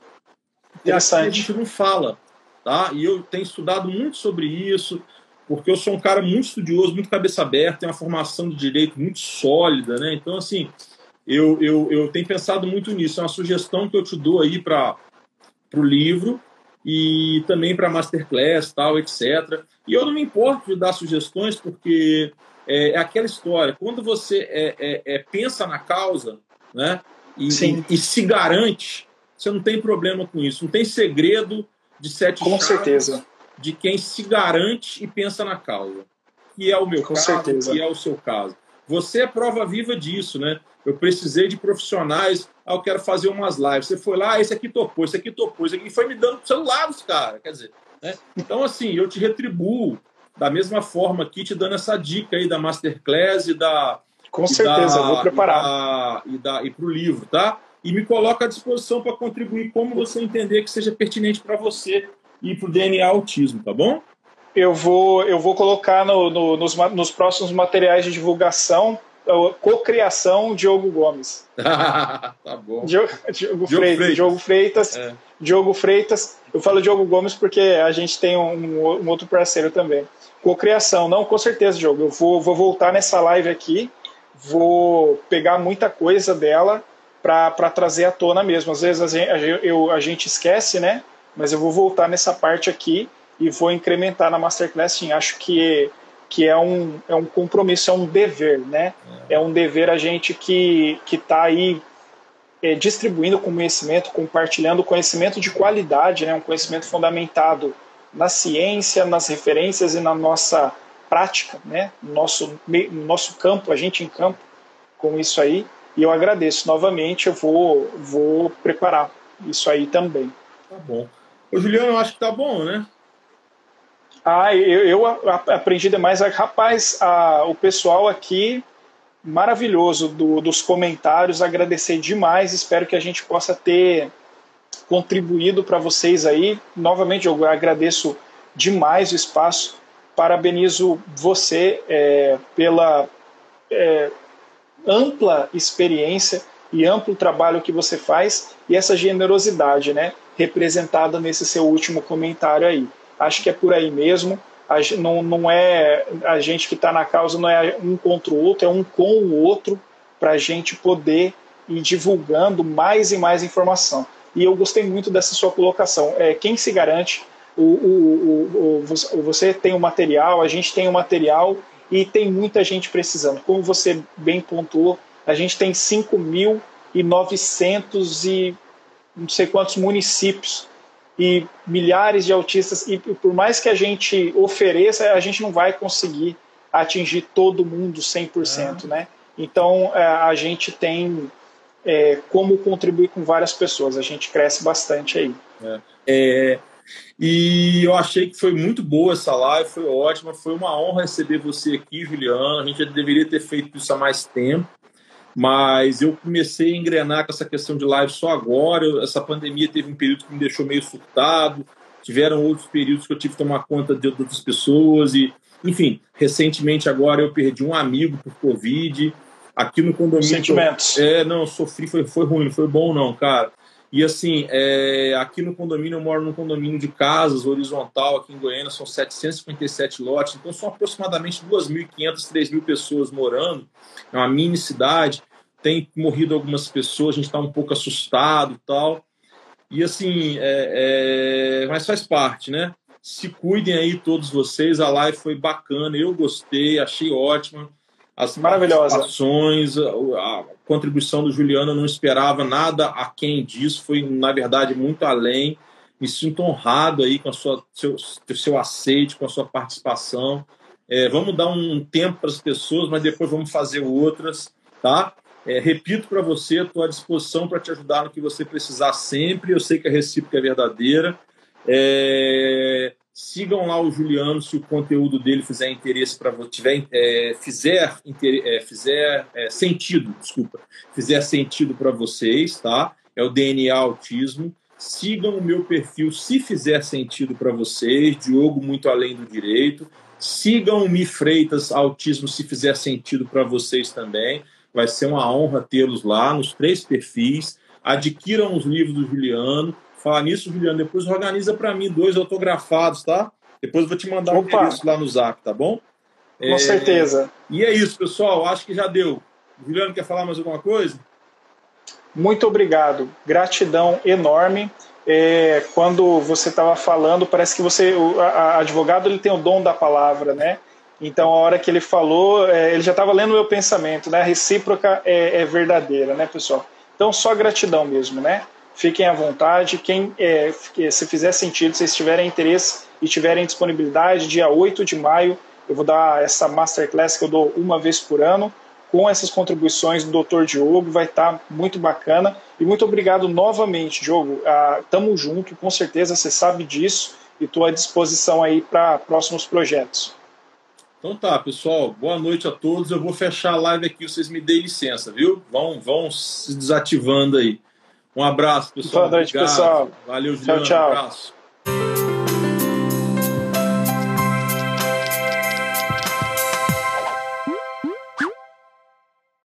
que a gente não fala. Tá? E eu tenho estudado muito sobre isso, porque eu sou um cara muito estudioso, muito cabeça aberta, tenho uma formação de direito muito sólida, né? Então, assim, eu, eu, eu tenho pensado muito nisso. É uma sugestão que eu te dou aí para para o livro e também para masterclass, tal, etc. E eu não me importo de dar sugestões porque é, é aquela história. Quando você é, é, é pensa na causa, né, e, e, e, se garante, você não tem problema com isso. Não tem segredo de sete com certeza de quem se garante e pensa na causa. Que é o meu com caso, certeza. que é o seu caso. Você é prova viva disso, né? Eu precisei de profissionais. Ah, eu quero fazer umas lives. Você foi lá, esse aqui topou, esse aqui topou, esse aqui foi me dando celular dos caras. Quer dizer, né? Então, assim, eu te retribuo da mesma forma aqui, te dando essa dica aí da Masterclass e da. Com certeza, da, vou preparar. E, da, e para o livro, tá? E me coloca à disposição para contribuir como você entender que seja pertinente para você e para o DNA Autismo, tá bom? eu vou, eu vou colocar no, no, nos, nos próximos materiais de divulgação cocriação Diogo Gomes. [laughs] tá bom. Diogo, Diogo, Diogo Freitas, Freitas. Diogo Freitas. É. Diogo Freitas. Eu falo Diogo Gomes porque a gente tem um, um outro parceiro também. Cocriação, não, com certeza, Diogo. Eu vou, vou voltar nessa live aqui, vou pegar muita coisa dela para trazer à tona mesmo. Às vezes a gente, eu, a gente esquece, né? Mas eu vou voltar nessa parte aqui e vou incrementar na Masterclass, sim. Acho que, que é, um, é um compromisso, é um dever, né? É, é um dever a gente que está aí é, distribuindo conhecimento, compartilhando conhecimento de qualidade, né? um conhecimento fundamentado na ciência, nas referências e na nossa prática, né? no nosso, no nosso campo, a gente em campo com isso aí. E eu agradeço novamente, eu vou, vou preparar isso aí também. Tá bom. Ô, Juliano, eu acho que tá bom, né? Ah, eu, eu aprendi demais. Rapaz, a, o pessoal aqui, maravilhoso do, dos comentários, agradecer demais. Espero que a gente possa ter contribuído para vocês aí. Novamente, eu agradeço demais o espaço. Parabenizo você é, pela é, ampla experiência e amplo trabalho que você faz e essa generosidade, né, representada nesse seu último comentário aí. Acho que é por aí mesmo. A, não, não é a gente que está na causa, não é um contra o outro, é um com o outro para a gente poder ir divulgando mais e mais informação. E eu gostei muito dessa sua colocação. É, quem se garante, o, o, o, o, você tem o material, a gente tem o material e tem muita gente precisando. Como você bem pontuou, a gente tem 5.900 e não sei quantos municípios e milhares de autistas, e por mais que a gente ofereça, a gente não vai conseguir atingir todo mundo 100%, é. né? Então, é, a gente tem é, como contribuir com várias pessoas, a gente cresce bastante aí. É. é. E eu achei que foi muito boa essa live, foi ótima, foi uma honra receber você aqui, Juliano, a gente já deveria ter feito isso há mais tempo, mas eu comecei a engrenar com essa questão de live só agora. Essa pandemia teve um período que me deixou meio surtado, tiveram outros períodos que eu tive que tomar conta de outras pessoas e Enfim, recentemente agora eu perdi um amigo por Covid. Aqui no condomínio. Sentimentos. Eu, é, não, sofri, foi, foi ruim, não foi bom, não, cara. E assim, é, aqui no condomínio, eu moro num condomínio de casas, horizontal, aqui em Goiânia, são 757 lotes, então são aproximadamente 2.500, 3.000 pessoas morando. É uma mini cidade, tem morrido algumas pessoas, a gente está um pouco assustado e tal. E assim, é, é, mas faz parte, né? Se cuidem aí todos vocês, a live foi bacana, eu gostei, achei ótima as Maravilhosa. participações, a, contribuição do Juliano, não esperava nada aquém disso, foi, na verdade, muito além. Me sinto honrado aí com a sua, seu, seu aceite, com a sua participação. É, vamos dar um tempo para as pessoas, mas depois vamos fazer outras, tá? É, repito para você, estou à disposição para te ajudar no que você precisar sempre. Eu sei que a recíproca é verdadeira. É, Sigam lá o Juliano se o conteúdo dele fizer interesse para tiver, é, fizer, é, fizer é, sentido, desculpa, fizer sentido para vocês, tá? É o DNA Autismo. Sigam o meu perfil se fizer sentido para vocês, Diogo Muito Além do Direito. Sigam o Mi Freitas Autismo se fizer sentido para vocês também. Vai ser uma honra tê-los lá nos três perfis. Adquiram os livros do Juliano Falar nisso, Juliano, depois organiza para mim dois autografados, tá? Depois eu vou te mandar um endereço lá no zap, tá bom? Com é... certeza. E é isso, pessoal. Acho que já deu. Juliano, quer falar mais alguma coisa? Muito obrigado. Gratidão enorme. É, quando você estava falando, parece que você, o a, advogado, ele tem o dom da palavra, né? Então, a hora que ele falou, é, ele já estava lendo o meu pensamento, né? A recíproca é, é verdadeira, né, pessoal? Então, só gratidão mesmo, né? Fiquem à vontade. Quem, é, se fizer sentido, se tiverem interesse e tiverem disponibilidade, dia 8 de maio, eu vou dar essa masterclass que eu dou uma vez por ano, com essas contribuições do Dr. Diogo, vai estar tá muito bacana. E muito obrigado novamente, Diogo. Ah, tamo junto, com certeza você sabe disso e estou à disposição aí para próximos projetos. Então tá, pessoal, boa noite a todos. Eu vou fechar a live aqui, vocês me deem licença, viu? Vão, vão se desativando aí. Um abraço, pessoal. Boa noite, Obrigado. pessoal. Valeu, Juliano. Tchau, tchau. Um abraço.